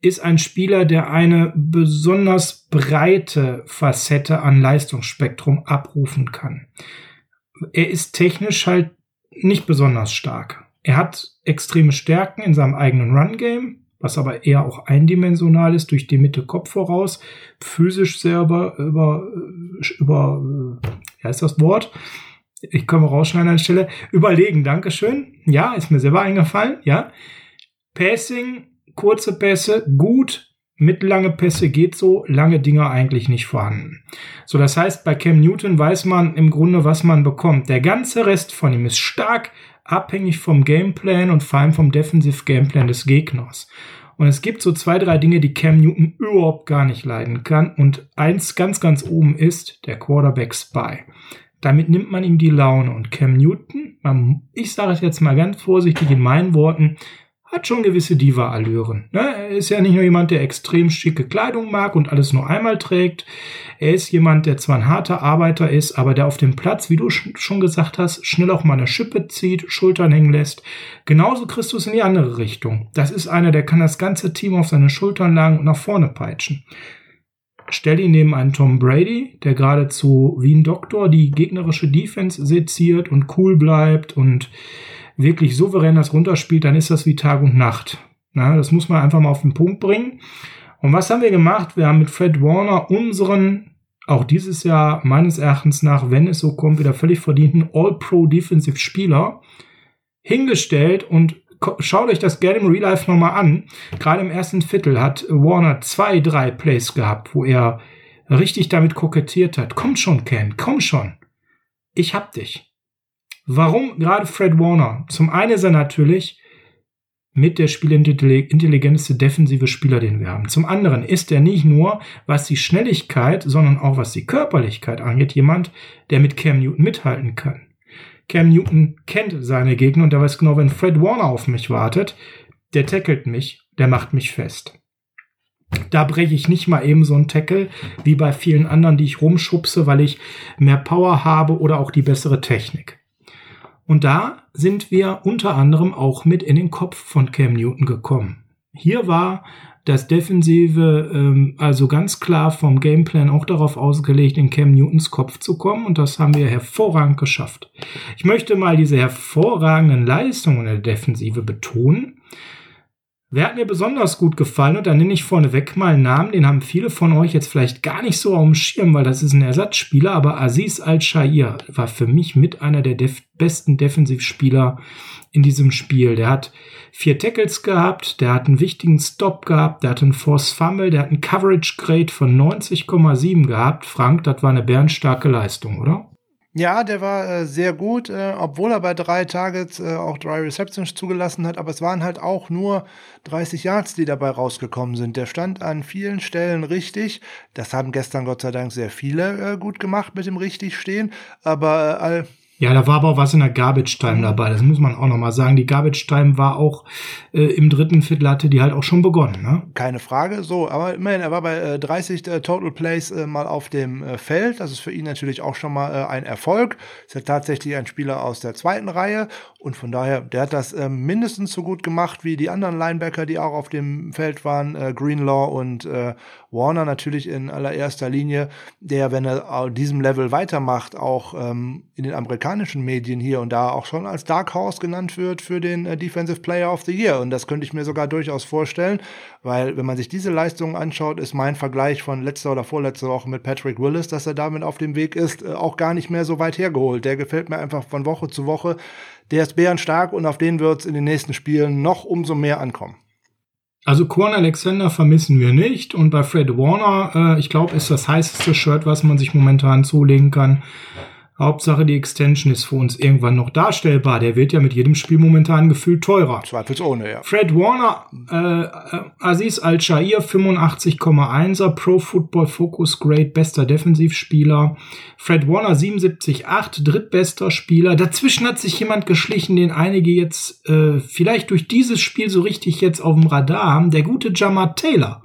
ist ein Spieler, der eine besonders breite Facette an Leistungsspektrum abrufen kann. Er ist technisch halt nicht besonders stark. Er hat extreme Stärken in seinem eigenen Run-Game, was aber eher auch eindimensional ist, durch die Mitte Kopf voraus, physisch sehr über, über, über wie heißt das Wort? Ich komme rausschneiden an der Stelle. Überlegen, Dankeschön. Ja, ist mir selber eingefallen, ja. Passing, kurze Pässe, gut. Mittellange Pässe geht so, lange Dinger eigentlich nicht vorhanden. So, das heißt, bei Cam Newton weiß man im Grunde, was man bekommt. Der ganze Rest von ihm ist stark, abhängig vom Gameplan und vor allem vom Defensive Gameplan des Gegners. Und es gibt so zwei, drei Dinge, die Cam Newton überhaupt gar nicht leiden kann. Und eins ganz, ganz oben ist der Quarterback Spy. Damit nimmt man ihm die Laune. Und Cam Newton, ich sage es jetzt mal ganz vorsichtig in meinen Worten, hat schon gewisse Diva-Allüren. Ne? Er ist ja nicht nur jemand, der extrem schicke Kleidung mag und alles nur einmal trägt. Er ist jemand, der zwar ein harter Arbeiter ist, aber der auf dem Platz, wie du schon gesagt hast, schnell auch mal eine Schippe zieht, Schultern hängen lässt. Genauso Christus in die andere Richtung. Das ist einer, der kann das ganze Team auf seine Schultern lagen und nach vorne peitschen. Stell ihn neben einen Tom Brady, der geradezu wie ein Doktor die gegnerische Defense seziert und cool bleibt und wirklich souverän das runterspielt, dann ist das wie Tag und Nacht. Na, das muss man einfach mal auf den Punkt bringen. Und was haben wir gemacht? Wir haben mit Fred Warner unseren, auch dieses Jahr meines Erachtens nach, wenn es so kommt, wieder völlig verdienten All-Pro Defensive Spieler hingestellt und schaut euch das gerne im Real Life nochmal an. Gerade im ersten Viertel hat Warner zwei, drei Plays gehabt, wo er richtig damit kokettiert hat. Komm schon, Ken, komm schon. Ich hab dich. Warum gerade Fred Warner? Zum einen ist er natürlich mit der spielintelligenteste defensive Spieler, den wir haben. Zum anderen ist er nicht nur, was die Schnelligkeit, sondern auch was die Körperlichkeit angeht, jemand, der mit Cam Newton mithalten kann. Cam Newton kennt seine Gegner und er weiß genau, wenn Fred Warner auf mich wartet, der tackelt mich, der macht mich fest. Da breche ich nicht mal eben so einen Tackle wie bei vielen anderen, die ich rumschubse, weil ich mehr Power habe oder auch die bessere Technik. Und da sind wir unter anderem auch mit in den Kopf von Cam Newton gekommen. Hier war das Defensive ähm, also ganz klar vom Gameplan auch darauf ausgelegt, in Cam Newtons Kopf zu kommen und das haben wir hervorragend geschafft. Ich möchte mal diese hervorragenden Leistungen der Defensive betonen. Wer hat mir besonders gut gefallen? Und da nenne ich vorneweg mal einen Namen, den haben viele von euch jetzt vielleicht gar nicht so auf dem Schirm, weil das ist ein Ersatzspieler, aber Aziz Al-Shair war für mich mit einer der def besten Defensivspieler in diesem Spiel. Der hat vier Tackles gehabt, der hat einen wichtigen Stop gehabt, der hat einen Force Fumble, der hat einen Coverage Grade von 90,7 gehabt. Frank, das war eine bärenstarke Leistung, oder? Ja, der war äh, sehr gut, äh, obwohl er bei drei Targets äh, auch drei Receptions zugelassen hat, aber es waren halt auch nur 30 Yards, die dabei rausgekommen sind. Der stand an vielen Stellen richtig. Das haben gestern Gott sei Dank sehr viele äh, gut gemacht mit dem richtig stehen, aber äh, ja, da war aber auch was in der Garbage Time mhm. dabei. Das muss man auch nochmal sagen. Die Garbage Time war auch äh, im dritten Viertel hatte die halt auch schon begonnen. Ne? Keine Frage. So, aber immerhin, er war bei äh, 30 äh, Total Plays äh, mal auf dem äh, Feld. Das ist für ihn natürlich auch schon mal äh, ein Erfolg. Ist ja tatsächlich ein Spieler aus der zweiten Reihe und von daher, der hat das ähm, mindestens so gut gemacht wie die anderen Linebacker, die auch auf dem Feld waren. Greenlaw und Warner natürlich in allererster Linie, der, wenn er auf diesem Level weitermacht, auch ähm, in den amerikanischen Medien hier und da auch schon als Dark Horse genannt wird für den äh, Defensive Player of the Year. Und das könnte ich mir sogar durchaus vorstellen, weil wenn man sich diese Leistungen anschaut, ist mein Vergleich von letzter oder vorletzter Woche mit Patrick Willis, dass er damit auf dem Weg ist, äh, auch gar nicht mehr so weit hergeholt. Der gefällt mir einfach von Woche zu Woche. Der ist bärenstark und auf den wird es in den nächsten Spielen noch umso mehr ankommen. Also Quan Alexander vermissen wir nicht und bei Fred Warner, äh, ich glaube, ist das heißeste Shirt, was man sich momentan zulegen kann. Hauptsache, die Extension ist für uns irgendwann noch darstellbar. Der wird ja mit jedem Spiel momentan gefühlt teurer. Zweifelsohne, ja. Fred Warner, äh, Aziz Al-Shair, 85,1er, Pro Football Focus Grade, bester Defensivspieler. Fred Warner, 77,8, drittbester Spieler. Dazwischen hat sich jemand geschlichen, den einige jetzt äh, vielleicht durch dieses Spiel so richtig jetzt auf dem Radar haben. Der gute Jamar Taylor.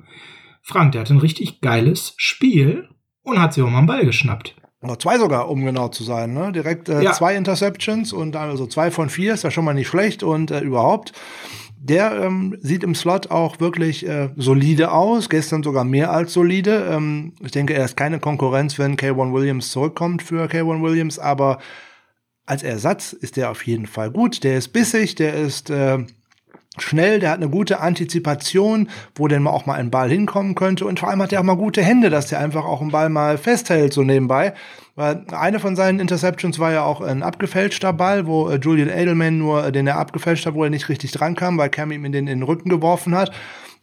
Frank, der hat ein richtig geiles Spiel und hat sich auch mal einen Ball geschnappt. Oder zwei sogar, um genau zu sein. Ne? Direkt äh, ja. zwei Interceptions und also zwei von vier ist ja schon mal nicht schlecht und äh, überhaupt. Der ähm, sieht im Slot auch wirklich äh, solide aus, gestern sogar mehr als solide. Ähm, ich denke, er ist keine Konkurrenz, wenn K1 Williams zurückkommt für K1 Williams, aber als Ersatz ist der auf jeden Fall gut. Der ist bissig, der ist äh, schnell, der hat eine gute Antizipation, wo denn mal auch mal ein Ball hinkommen könnte und vor allem hat er auch mal gute Hände, dass der einfach auch einen Ball mal festhält so nebenbei. Weil eine von seinen Interceptions war ja auch ein abgefälschter Ball, wo äh, Julian Edelman nur äh, den er abgefälscht hat, wo er nicht richtig dran kam, weil Cam ihm in den, in den Rücken geworfen hat.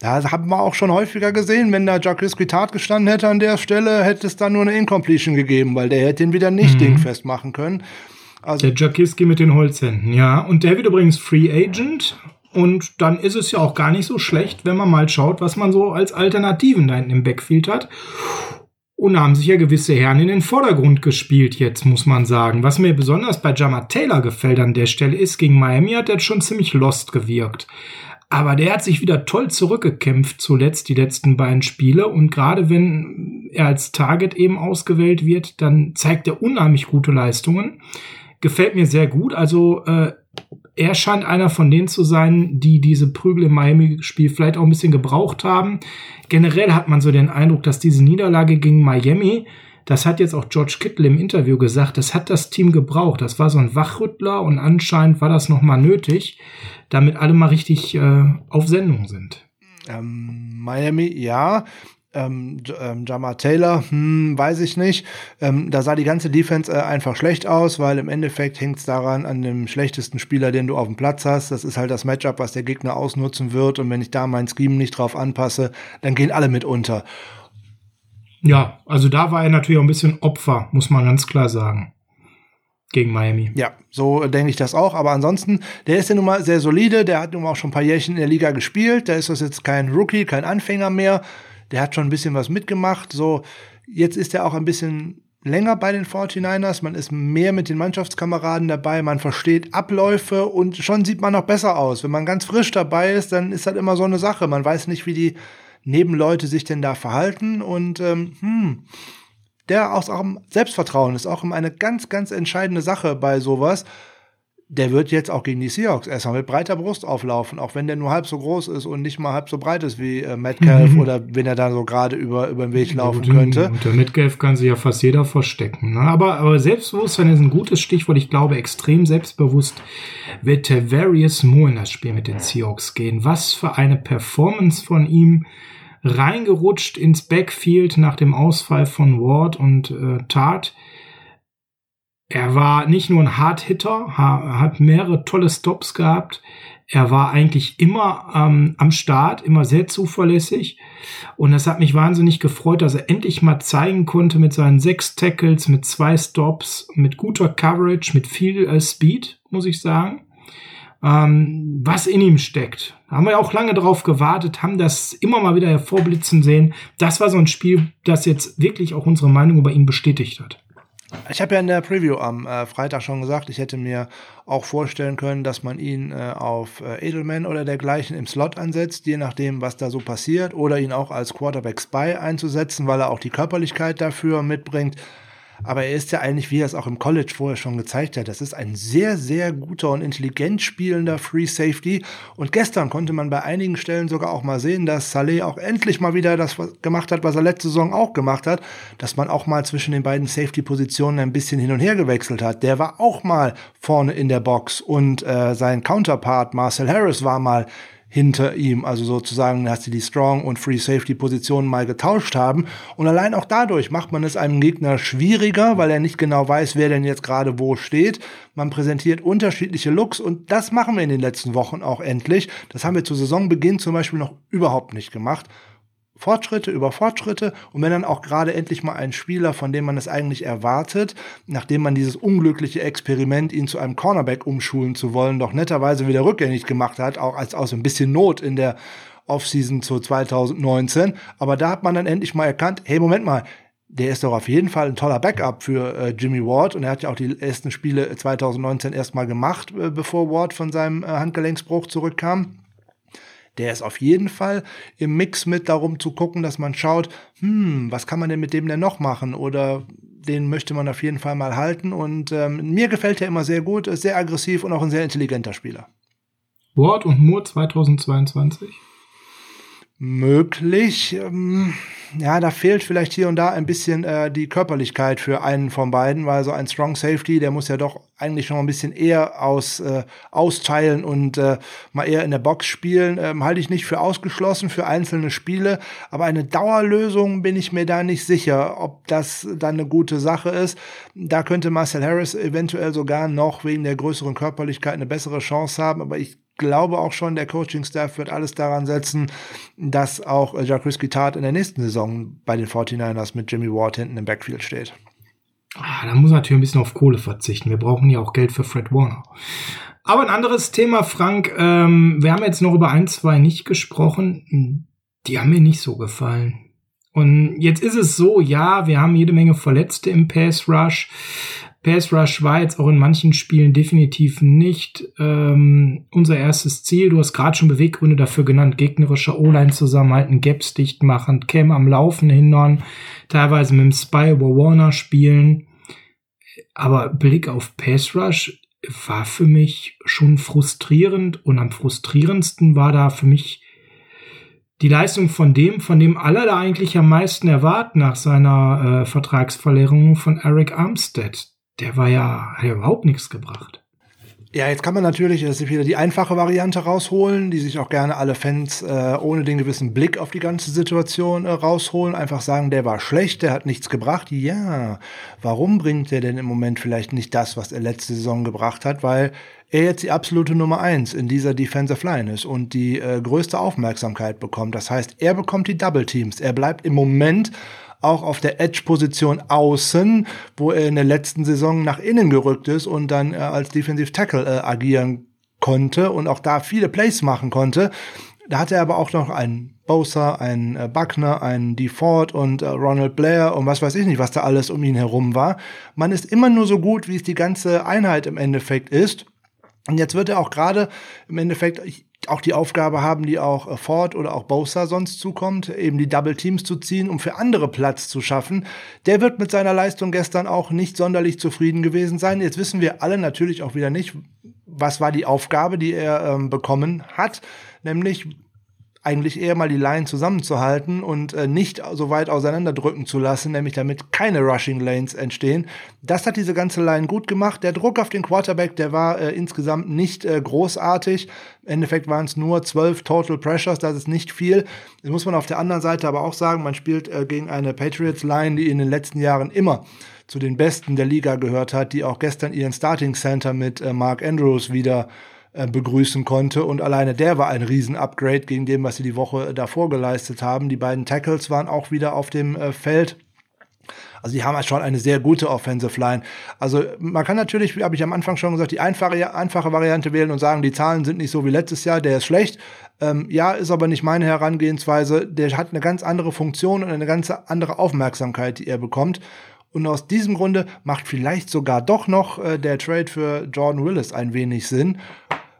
Da haben wir auch schon häufiger gesehen, wenn da Jacques Guitart gestanden hätte an der Stelle, hätte es da nur eine Incompletion gegeben, weil der hätte ihn wieder nicht mhm. dingfest machen können. Also der Jakiski mit den Holzhänden, ja. Und der wird übrigens Free Agent Und dann ist es ja auch gar nicht so schlecht, wenn man mal schaut, was man so als Alternativen da hinten im Backfield hat. Und da haben sich ja gewisse Herren in den Vordergrund gespielt jetzt, muss man sagen. Was mir besonders bei Jama Taylor gefällt an der Stelle ist, gegen Miami hat er schon ziemlich lost gewirkt. Aber der hat sich wieder toll zurückgekämpft zuletzt, die letzten beiden Spiele. Und gerade wenn er als Target eben ausgewählt wird, dann zeigt er unheimlich gute Leistungen. Gefällt mir sehr gut. Also äh, er scheint einer von denen zu sein, die diese Prügel im Miami-Spiel vielleicht auch ein bisschen gebraucht haben. Generell hat man so den Eindruck, dass diese Niederlage gegen Miami, das hat jetzt auch George Kittle im Interview gesagt, das hat das Team gebraucht. Das war so ein Wachrüttler und anscheinend war das nochmal nötig, damit alle mal richtig äh, auf Sendung sind. Ähm, Miami, ja. Ähm, ähm, Jama Taylor, hm, weiß ich nicht. Ähm, da sah die ganze Defense äh, einfach schlecht aus, weil im Endeffekt hängt es daran an dem schlechtesten Spieler, den du auf dem Platz hast. Das ist halt das Matchup, was der Gegner ausnutzen wird. Und wenn ich da mein Scheme nicht drauf anpasse, dann gehen alle mit unter. Ja, also da war er natürlich auch ein bisschen Opfer, muss man ganz klar sagen gegen Miami. Ja, so denke ich das auch. Aber ansonsten, der ist ja nun mal sehr solide. Der hat nun mal auch schon ein paar Jährchen in der Liga gespielt. Da ist das jetzt kein Rookie, kein Anfänger mehr der hat schon ein bisschen was mitgemacht. So, jetzt ist er auch ein bisschen länger bei den 49ers, man ist mehr mit den Mannschaftskameraden dabei, man versteht Abläufe und schon sieht man noch besser aus. Wenn man ganz frisch dabei ist, dann ist das immer so eine Sache. Man weiß nicht, wie die Nebenleute sich denn da verhalten und ähm, hm, der aus auch Selbstvertrauen ist auch immer eine ganz, ganz entscheidende Sache bei sowas der wird jetzt auch gegen die Seahawks erstmal mit breiter Brust auflaufen, auch wenn der nur halb so groß ist und nicht mal halb so breit ist wie äh, Metcalf mhm. oder wenn er da so gerade über, über den Weg laufen ja, könnte. Unter Metcalf kann sich ja fast jeder verstecken. Ne? Aber, aber Selbstbewusstsein ist ein gutes Stichwort. Ich glaube, extrem selbstbewusst wird Tavarius Moore in das Spiel mit den Seahawks gehen. Was für eine Performance von ihm reingerutscht ins Backfield nach dem Ausfall von Ward und äh, Tat er war nicht nur ein Hard-Hitter, hat mehrere tolle Stops gehabt. Er war eigentlich immer ähm, am Start, immer sehr zuverlässig. Und das hat mich wahnsinnig gefreut, dass er endlich mal zeigen konnte mit seinen sechs Tackles, mit zwei Stops, mit guter Coverage, mit viel äh, Speed, muss ich sagen, ähm, was in ihm steckt. Da haben wir auch lange drauf gewartet, haben das immer mal wieder hervorblitzen sehen. Das war so ein Spiel, das jetzt wirklich auch unsere Meinung über ihn bestätigt hat. Ich habe ja in der Preview am äh, Freitag schon gesagt, ich hätte mir auch vorstellen können, dass man ihn äh, auf äh, Edelman oder dergleichen im Slot ansetzt, je nachdem, was da so passiert, oder ihn auch als Quarterback Spy einzusetzen, weil er auch die Körperlichkeit dafür mitbringt. Aber er ist ja eigentlich, wie er es auch im College vorher schon gezeigt hat, das ist ein sehr, sehr guter und intelligent spielender Free Safety. Und gestern konnte man bei einigen Stellen sogar auch mal sehen, dass Saleh auch endlich mal wieder das gemacht hat, was er letzte Saison auch gemacht hat, dass man auch mal zwischen den beiden Safety-Positionen ein bisschen hin und her gewechselt hat. Der war auch mal vorne in der Box und äh, sein Counterpart Marcel Harris war mal hinter ihm. Also sozusagen, dass sie die Strong und Free Safety Positionen mal getauscht haben. Und allein auch dadurch macht man es einem Gegner schwieriger, weil er nicht genau weiß, wer denn jetzt gerade wo steht. Man präsentiert unterschiedliche Looks und das machen wir in den letzten Wochen auch endlich. Das haben wir zu Saisonbeginn zum Beispiel noch überhaupt nicht gemacht. Fortschritte über Fortschritte. Und wenn dann auch gerade endlich mal ein Spieler, von dem man es eigentlich erwartet, nachdem man dieses unglückliche Experiment, ihn zu einem Cornerback umschulen zu wollen, doch netterweise wieder rückgängig gemacht hat, auch als aus ein bisschen Not in der Offseason zu 2019. Aber da hat man dann endlich mal erkannt, hey, Moment mal, der ist doch auf jeden Fall ein toller Backup für äh, Jimmy Ward. Und er hat ja auch die ersten Spiele 2019 erstmal gemacht, äh, bevor Ward von seinem äh, Handgelenksbruch zurückkam der ist auf jeden Fall im Mix mit darum zu gucken, dass man schaut, hm, was kann man denn mit dem denn noch machen? Oder den möchte man auf jeden Fall mal halten. Und ähm, mir gefällt er immer sehr gut, ist sehr aggressiv und auch ein sehr intelligenter Spieler. Ward und Moore 2022? Möglich. Ähm, ja, da fehlt vielleicht hier und da ein bisschen äh, die Körperlichkeit für einen von beiden, weil so ein Strong Safety, der muss ja doch eigentlich schon ein bisschen eher aus, äh, austeilen und äh, mal eher in der Box spielen. Ähm, halte ich nicht für ausgeschlossen für einzelne Spiele, aber eine Dauerlösung bin ich mir da nicht sicher, ob das dann eine gute Sache ist. Da könnte Marcel Harris eventuell sogar noch wegen der größeren Körperlichkeit eine bessere Chance haben, aber ich glaube auch schon, der Coaching-Staff wird alles daran setzen, dass auch Jacques Tat in der nächsten Saison bei den 49ers mit Jimmy Ward hinten im Backfield steht. Ah, da muss natürlich ein bisschen auf Kohle verzichten. Wir brauchen ja auch Geld für Fred Warner. Aber ein anderes Thema, Frank. Ähm, wir haben jetzt noch über ein, zwei nicht gesprochen. Die haben mir nicht so gefallen. Und jetzt ist es so, ja, wir haben jede Menge Verletzte im Pass Rush. Pass Rush war jetzt auch in manchen Spielen definitiv nicht ähm, unser erstes Ziel. Du hast gerade schon Beweggründe dafür genannt, gegnerischer O-Line zusammenhalten, Gaps dicht machen, Cam am Laufen hindern, teilweise mit dem Spy über Warner spielen. Aber Blick auf Pass Rush war für mich schon frustrierend und am frustrierendsten war da für mich die Leistung von dem, von dem alle da eigentlich am meisten erwarten nach seiner äh, Vertragsverlängerung von Eric Armstead. Der war ja, hat ja überhaupt nichts gebracht. Ja, jetzt kann man natürlich das ist wieder die einfache Variante rausholen, die sich auch gerne alle Fans äh, ohne den gewissen Blick auf die ganze Situation äh, rausholen. Einfach sagen, der war schlecht, der hat nichts gebracht. Ja, warum bringt er denn im Moment vielleicht nicht das, was er letzte Saison gebracht hat? Weil er jetzt die absolute Nummer eins in dieser Defensive Line ist und die äh, größte Aufmerksamkeit bekommt. Das heißt, er bekommt die Double Teams. Er bleibt im Moment auch auf der Edge-Position außen, wo er in der letzten Saison nach innen gerückt ist und dann äh, als Defensive Tackle äh, agieren konnte und auch da viele Plays machen konnte. Da hatte er aber auch noch einen Bosa, einen äh, Buckner, einen DeFord und äh, Ronald Blair und was weiß ich nicht, was da alles um ihn herum war. Man ist immer nur so gut, wie es die ganze Einheit im Endeffekt ist. Und jetzt wird er auch gerade im Endeffekt auch die Aufgabe haben, die auch äh, Ford oder auch Bosa sonst zukommt, eben die Double Teams zu ziehen, um für andere Platz zu schaffen. Der wird mit seiner Leistung gestern auch nicht sonderlich zufrieden gewesen sein. Jetzt wissen wir alle natürlich auch wieder nicht, was war die Aufgabe, die er ähm, bekommen hat, nämlich eigentlich eher mal die Line zusammenzuhalten und äh, nicht so weit auseinanderdrücken zu lassen, nämlich damit keine Rushing Lanes entstehen. Das hat diese ganze Line gut gemacht. Der Druck auf den Quarterback, der war äh, insgesamt nicht äh, großartig. Im Endeffekt waren es nur zwölf Total Pressures, das ist nicht viel. Das muss man auf der anderen Seite aber auch sagen, man spielt äh, gegen eine Patriots-Line, die in den letzten Jahren immer zu den Besten der Liga gehört hat, die auch gestern ihren Starting Center mit äh, Mark Andrews wieder äh, begrüßen konnte. Und alleine der war ein Riesen-Upgrade gegen dem, was sie die Woche davor geleistet haben. Die beiden Tackles waren auch wieder auf dem äh, Feld. Also die haben halt schon eine sehr gute Offensive Line. Also man kann natürlich, habe ich am Anfang schon gesagt, die einfache, einfache Variante wählen und sagen, die Zahlen sind nicht so wie letztes Jahr, der ist schlecht. Ähm, ja, ist aber nicht meine Herangehensweise. Der hat eine ganz andere Funktion und eine ganz andere Aufmerksamkeit, die er bekommt. Und aus diesem Grunde macht vielleicht sogar doch noch äh, der Trade für Jordan Willis ein wenig Sinn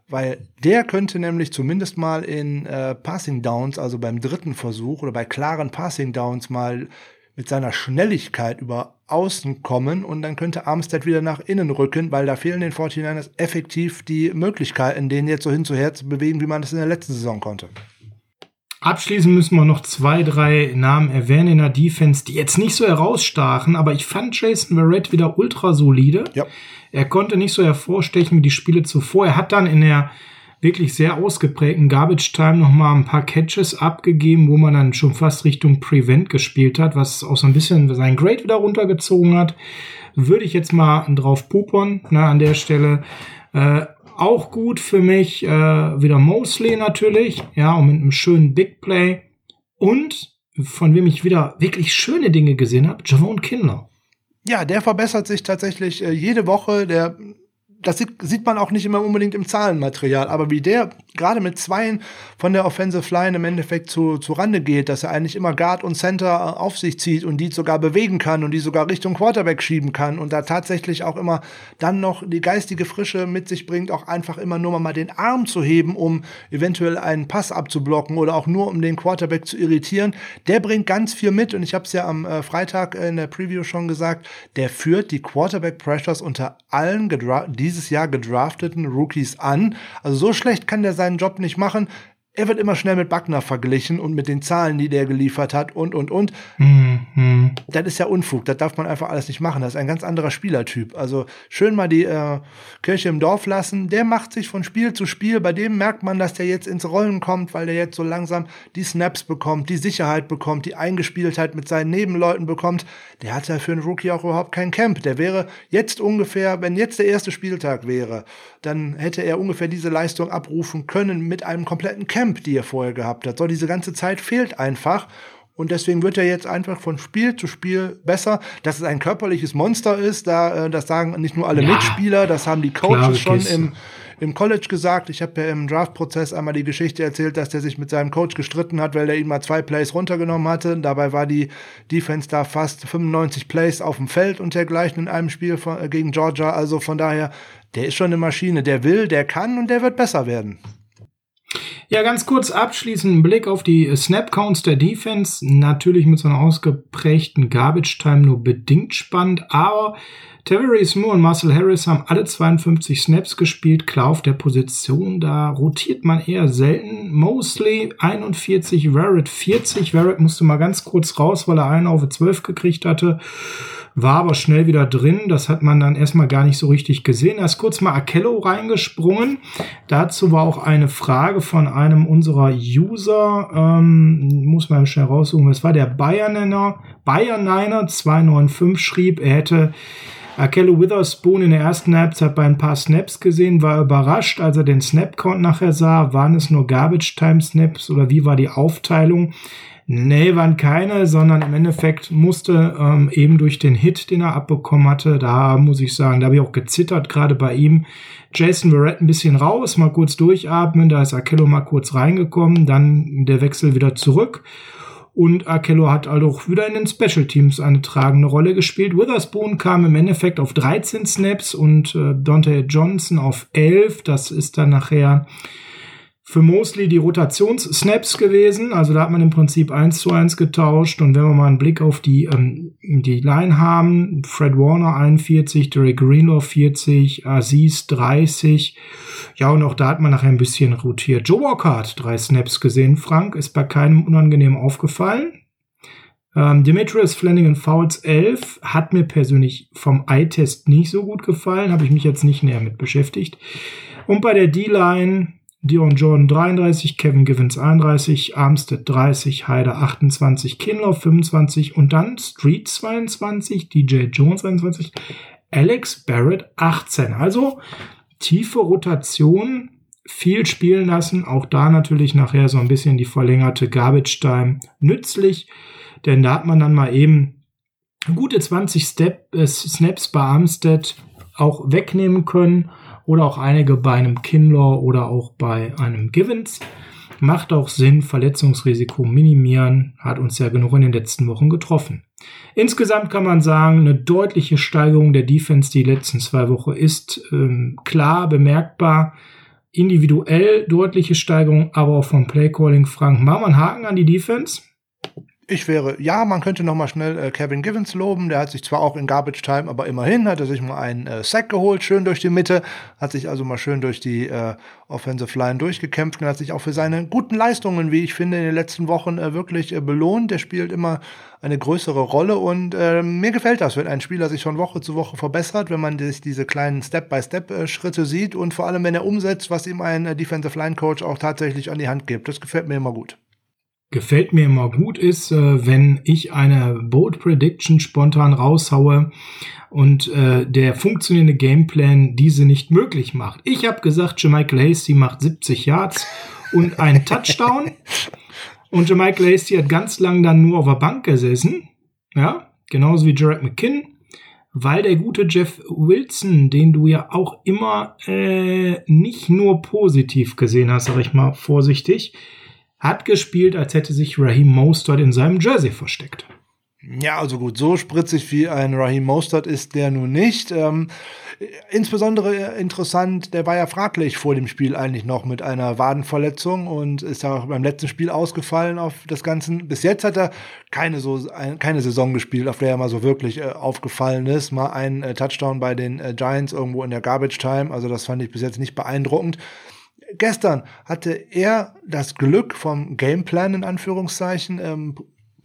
weil der könnte nämlich zumindest mal in äh, Passing Downs, also beim dritten Versuch oder bei klaren Passing Downs mal mit seiner Schnelligkeit über außen kommen und dann könnte Armstead wieder nach innen rücken, weil da fehlen den 49ers effektiv die Möglichkeiten, den jetzt so hin zu her zu bewegen, wie man das in der letzten Saison konnte. Abschließend müssen wir noch zwei, drei Namen erwähnen in der Defense, die jetzt nicht so herausstachen, aber ich fand Jason Verrett wieder ultra solide. Ja. Er konnte nicht so hervorstechen wie die Spiele zuvor. Er hat dann in der wirklich sehr ausgeprägten Garbage Time noch mal ein paar Catches abgegeben, wo man dann schon fast Richtung Prevent gespielt hat, was auch so ein bisschen sein Grade wieder runtergezogen hat. Würde ich jetzt mal drauf pupern, na, an der Stelle. Äh, auch gut für mich äh, wieder Mosley natürlich, ja, und mit einem schönen Big Play. Und von wem ich wieder wirklich schöne Dinge gesehen habe, Javon Kindler. Ja, der verbessert sich tatsächlich äh, jede Woche. Der das sieht, man auch nicht immer unbedingt im Zahlenmaterial, aber wie der gerade mit Zweien von der Offensive Line im Endeffekt zu, zu Rande geht, dass er eigentlich immer Guard und Center äh, auf sich zieht und die sogar bewegen kann und die sogar Richtung Quarterback schieben kann und da tatsächlich auch immer dann noch die geistige Frische mit sich bringt, auch einfach immer nur mal den Arm zu heben, um eventuell einen Pass abzublocken oder auch nur um den Quarterback zu irritieren. Der bringt ganz viel mit und ich habe es ja am äh, Freitag in der Preview schon gesagt, der führt die Quarterback Pressures unter allen dieses Jahr gedrafteten Rookies an. Also so schlecht kann der seinen Job nicht machen. Er wird immer schnell mit Buckner verglichen und mit den Zahlen, die der geliefert hat und, und, und. Mhm. Das ist ja Unfug. Das darf man einfach alles nicht machen. Das ist ein ganz anderer Spielertyp. Also schön mal die äh, Kirche im Dorf lassen. Der macht sich von Spiel zu Spiel. Bei dem merkt man, dass der jetzt ins Rollen kommt, weil der jetzt so langsam die Snaps bekommt, die Sicherheit bekommt, die Eingespieltheit mit seinen Nebenleuten bekommt. Der hat ja für einen Rookie auch überhaupt kein Camp. Der wäre jetzt ungefähr, wenn jetzt der erste Spieltag wäre, dann hätte er ungefähr diese Leistung abrufen können mit einem kompletten Camp, die er vorher gehabt hat. So, diese ganze Zeit fehlt einfach. Und deswegen wird er jetzt einfach von Spiel zu Spiel besser. Dass es ein körperliches Monster ist, da, äh, das sagen nicht nur alle ja, Mitspieler, das haben die Coaches schon im, im College gesagt. Ich habe ja im Draft-Prozess einmal die Geschichte erzählt, dass der sich mit seinem Coach gestritten hat, weil er ihn mal zwei Plays runtergenommen hatte. Dabei war die Defense da fast 95 Plays auf dem Feld und dergleichen in einem Spiel von, äh, gegen Georgia. Also von daher, der ist schon eine Maschine. Der will, der kann und der wird besser werden. Ja, ganz kurz abschließend Blick auf die Snap-Counts der Defense. Natürlich mit so einer ausgeprägten Garbage-Time nur bedingt spannend, aber Tavares Moore und Marcel Harris haben alle 52 Snaps gespielt. Klar auf der Position, da rotiert man eher selten. Mosley 41, Verrett 40. Verrett musste mal ganz kurz raus, weil er einen auf 12 gekriegt hatte war aber schnell wieder drin. Das hat man dann erstmal gar nicht so richtig gesehen. Er ist kurz mal Akello reingesprungen. Dazu war auch eine Frage von einem unserer User. Ähm, muss man schnell raussuchen. Es war der Bayerniner, Bayerniner 295 schrieb, er hätte Akello Witherspoon in der ersten Halbzeit bei ein paar Snaps gesehen, war überrascht, als er den Snap-Count nachher sah. Waren es nur Garbage-Time-Snaps oder wie war die Aufteilung? Nee, waren keine, sondern im Endeffekt musste ähm, eben durch den Hit, den er abbekommen hatte, da muss ich sagen, da habe ich auch gezittert, gerade bei ihm. Jason Verrett ein bisschen raus, mal kurz durchatmen, da ist Akello mal kurz reingekommen, dann der Wechsel wieder zurück. Und Akello hat also wieder in den Special Teams eine tragende Rolle gespielt. Witherspoon kam im Endeffekt auf 13 Snaps und äh, Dante Johnson auf 11. Das ist dann nachher für Mosley die Rotationssnaps gewesen. Also da hat man im Prinzip eins zu eins getauscht. Und wenn wir mal einen Blick auf die, ähm, die Line haben, Fred Warner 41, Derek Greenlaw 40, Aziz 30. Ja, und auch da hat man nachher ein bisschen rotiert. Joe Walker hat drei Snaps gesehen. Frank ist bei keinem unangenehm aufgefallen. Ähm, Demetrius Flanagan Fouls 11 hat mir persönlich vom Eye-Test nicht so gut gefallen. Habe ich mich jetzt nicht näher mit beschäftigt. Und bei der D-Line Dion Jordan 33, Kevin Givens 31, Armstead 30, Heider 28, Kinlaw 25 und dann Street 22, DJ Jones 21, Alex Barrett 18. Also tiefe Rotation, viel spielen lassen, auch da natürlich nachher so ein bisschen die verlängerte Garbage Time nützlich, denn da hat man dann mal eben gute 20 Step, äh, Snaps bei Armstead auch wegnehmen können oder auch einige bei einem Kinlaw oder auch bei einem Givens. Macht auch Sinn, Verletzungsrisiko minimieren, hat uns ja genug in den letzten Wochen getroffen. Insgesamt kann man sagen, eine deutliche Steigerung der Defense die letzten zwei Wochen ist ähm, klar bemerkbar. Individuell deutliche Steigerung, aber auch vom Playcalling. Frank, machen wir einen Haken an die Defense? Ich wäre, ja, man könnte noch mal schnell äh, Kevin Givens loben. Der hat sich zwar auch in Garbage Time, aber immerhin hat er sich mal einen äh, Sack geholt, schön durch die Mitte, hat sich also mal schön durch die äh, Offensive Line durchgekämpft und hat sich auch für seine guten Leistungen, wie ich finde, in den letzten Wochen äh, wirklich äh, belohnt. Der spielt immer eine größere Rolle und äh, mir gefällt das, wenn ein Spieler sich von Woche zu Woche verbessert, wenn man sich diese kleinen Step-by-Step-Schritte äh, sieht und vor allem, wenn er umsetzt, was ihm ein äh, Defensive Line Coach auch tatsächlich an die Hand gibt. Das gefällt mir immer gut gefällt mir immer gut ist, äh, wenn ich eine Bold Prediction spontan raushaue und äh, der funktionierende Gameplan diese nicht möglich macht. Ich habe gesagt, Jermichael Hasty macht 70 Yards und einen Touchdown. und Jermichael Hasty hat ganz lang dann nur auf der Bank gesessen. Ja, genauso wie Jared McKinn. Weil der gute Jeff Wilson, den du ja auch immer äh, nicht nur positiv gesehen hast, sag ich mal vorsichtig, hat gespielt, als hätte sich Raheem Mostert in seinem Jersey versteckt. Ja, also gut, so spritzig wie ein Raheem Mostert ist der nun nicht. Ähm, insbesondere interessant, der war ja fraglich vor dem Spiel eigentlich noch mit einer Wadenverletzung und ist ja auch beim letzten Spiel ausgefallen auf das Ganze. Bis jetzt hat er keine, so, keine Saison gespielt, auf der er mal so wirklich äh, aufgefallen ist. Mal ein äh, Touchdown bei den äh, Giants irgendwo in der Garbage Time, also das fand ich bis jetzt nicht beeindruckend gestern hatte er das Glück vom Gameplan in Anführungszeichen ähm,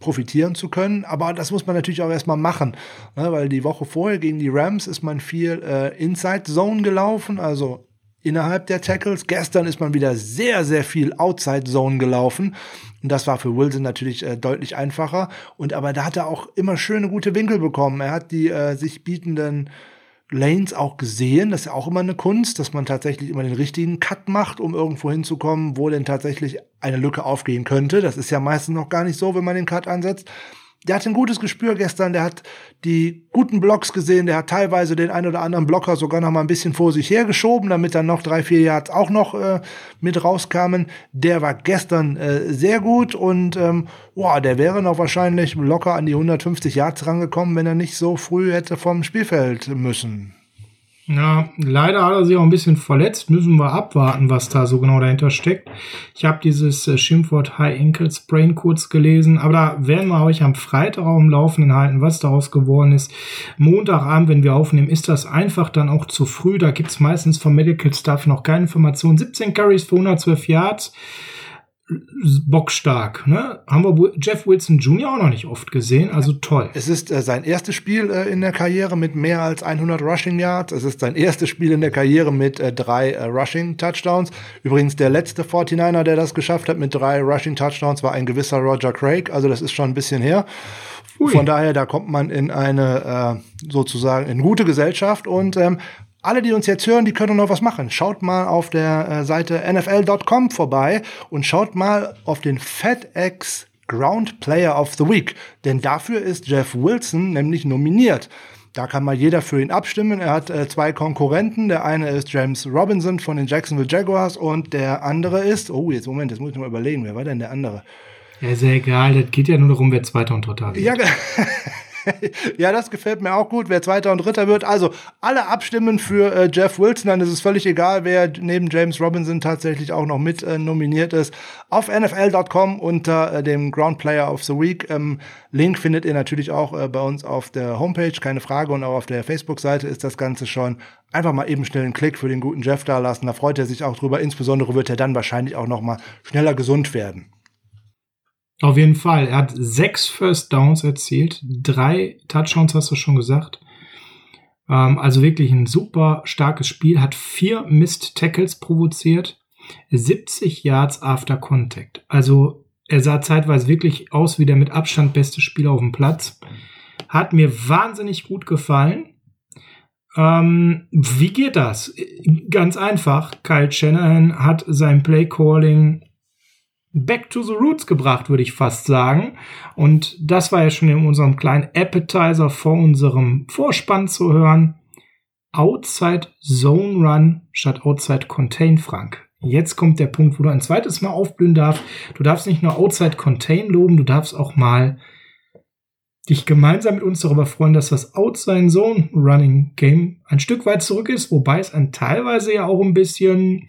profitieren zu können. Aber das muss man natürlich auch erstmal machen, ne? weil die Woche vorher gegen die Rams ist man viel äh, Inside Zone gelaufen, also innerhalb der Tackles. Gestern ist man wieder sehr, sehr viel Outside Zone gelaufen. Und das war für Wilson natürlich äh, deutlich einfacher. Und aber da hat er auch immer schöne gute Winkel bekommen. Er hat die äh, sich bietenden Lanes auch gesehen. Das ist ja auch immer eine Kunst, dass man tatsächlich immer den richtigen Cut macht, um irgendwo hinzukommen, wo denn tatsächlich eine Lücke aufgehen könnte. Das ist ja meistens noch gar nicht so, wenn man den Cut ansetzt. Der hat ein gutes Gespür gestern, der hat die guten Blocks gesehen, der hat teilweise den ein oder anderen Blocker sogar noch mal ein bisschen vor sich hergeschoben, damit dann noch drei, vier Yards auch noch äh, mit rauskamen. Der war gestern äh, sehr gut und ähm, boah, der wäre noch wahrscheinlich locker an die 150 Yards rangekommen, wenn er nicht so früh hätte vom Spielfeld müssen. Ja, leider hat er sich auch ein bisschen verletzt. Müssen wir abwarten, was da so genau dahinter steckt. Ich habe dieses äh, Schimpfwort High Ankle Sprain kurz gelesen, aber da werden wir euch am Freitag auch im Laufenden halten, was daraus geworden ist. Montagabend, wenn wir aufnehmen, ist das einfach dann auch zu früh. Da gibt's meistens vom Medical Staff noch keine Informationen. 17 Carries für 112 Yards bockstark. Ne? Haben wir Jeff Wilson Jr. auch noch nicht oft gesehen, also toll. Es ist äh, sein erstes Spiel äh, in der Karriere mit mehr als 100 Rushing Yards. Es ist sein erstes Spiel in der Karriere mit äh, drei äh, Rushing Touchdowns. Übrigens der letzte 49er, der das geschafft hat mit drei Rushing Touchdowns, war ein gewisser Roger Craig. Also das ist schon ein bisschen her. Ui. Von daher, da kommt man in eine äh, sozusagen in gute Gesellschaft und ähm, alle, die uns jetzt hören, die können noch was machen. Schaut mal auf der äh, Seite nfl.com vorbei und schaut mal auf den FedEx Ground Player of the Week. Denn dafür ist Jeff Wilson nämlich nominiert. Da kann mal jeder für ihn abstimmen. Er hat äh, zwei Konkurrenten. Der eine ist James Robinson von den Jacksonville Jaguars und der andere ist, oh, jetzt Moment, jetzt muss ich mal überlegen, wer war denn der andere? Ja, ist ja egal, das geht ja nur darum, wer Zweiter und Dritter wird. Ja, ja, das gefällt mir auch gut, wer Zweiter und Dritter wird. Also alle abstimmen für äh, Jeff Wilson, dann ist es völlig egal, wer neben James Robinson tatsächlich auch noch mit äh, nominiert ist. Auf nfl.com unter äh, dem Ground Player of the Week. Ähm, Link findet ihr natürlich auch äh, bei uns auf der Homepage, keine Frage. Und auch auf der Facebook-Seite ist das Ganze schon. Einfach mal eben schnell einen Klick für den guten Jeff da lassen. Da freut er sich auch drüber. Insbesondere wird er dann wahrscheinlich auch noch mal schneller gesund werden. Auf jeden Fall. Er hat sechs First Downs erzielt, drei Touchdowns hast du schon gesagt. Ähm, also wirklich ein super starkes Spiel. Hat vier Missed Tackles provoziert, 70 Yards after Contact. Also er sah zeitweise wirklich aus wie der mit Abstand beste Spieler auf dem Platz. Hat mir wahnsinnig gut gefallen. Ähm, wie geht das? Ganz einfach. Kyle Shanahan hat sein Play Calling back to the roots gebracht, würde ich fast sagen. Und das war ja schon in unserem kleinen Appetizer vor unserem Vorspann zu hören. Outside Zone Run statt Outside Contain, Frank. Jetzt kommt der Punkt, wo du ein zweites Mal aufblühen darfst. Du darfst nicht nur Outside Contain loben, du darfst auch mal dich gemeinsam mit uns darüber freuen, dass das Outside Zone Running Game ein Stück weit zurück ist, wobei es ein teilweise ja auch ein bisschen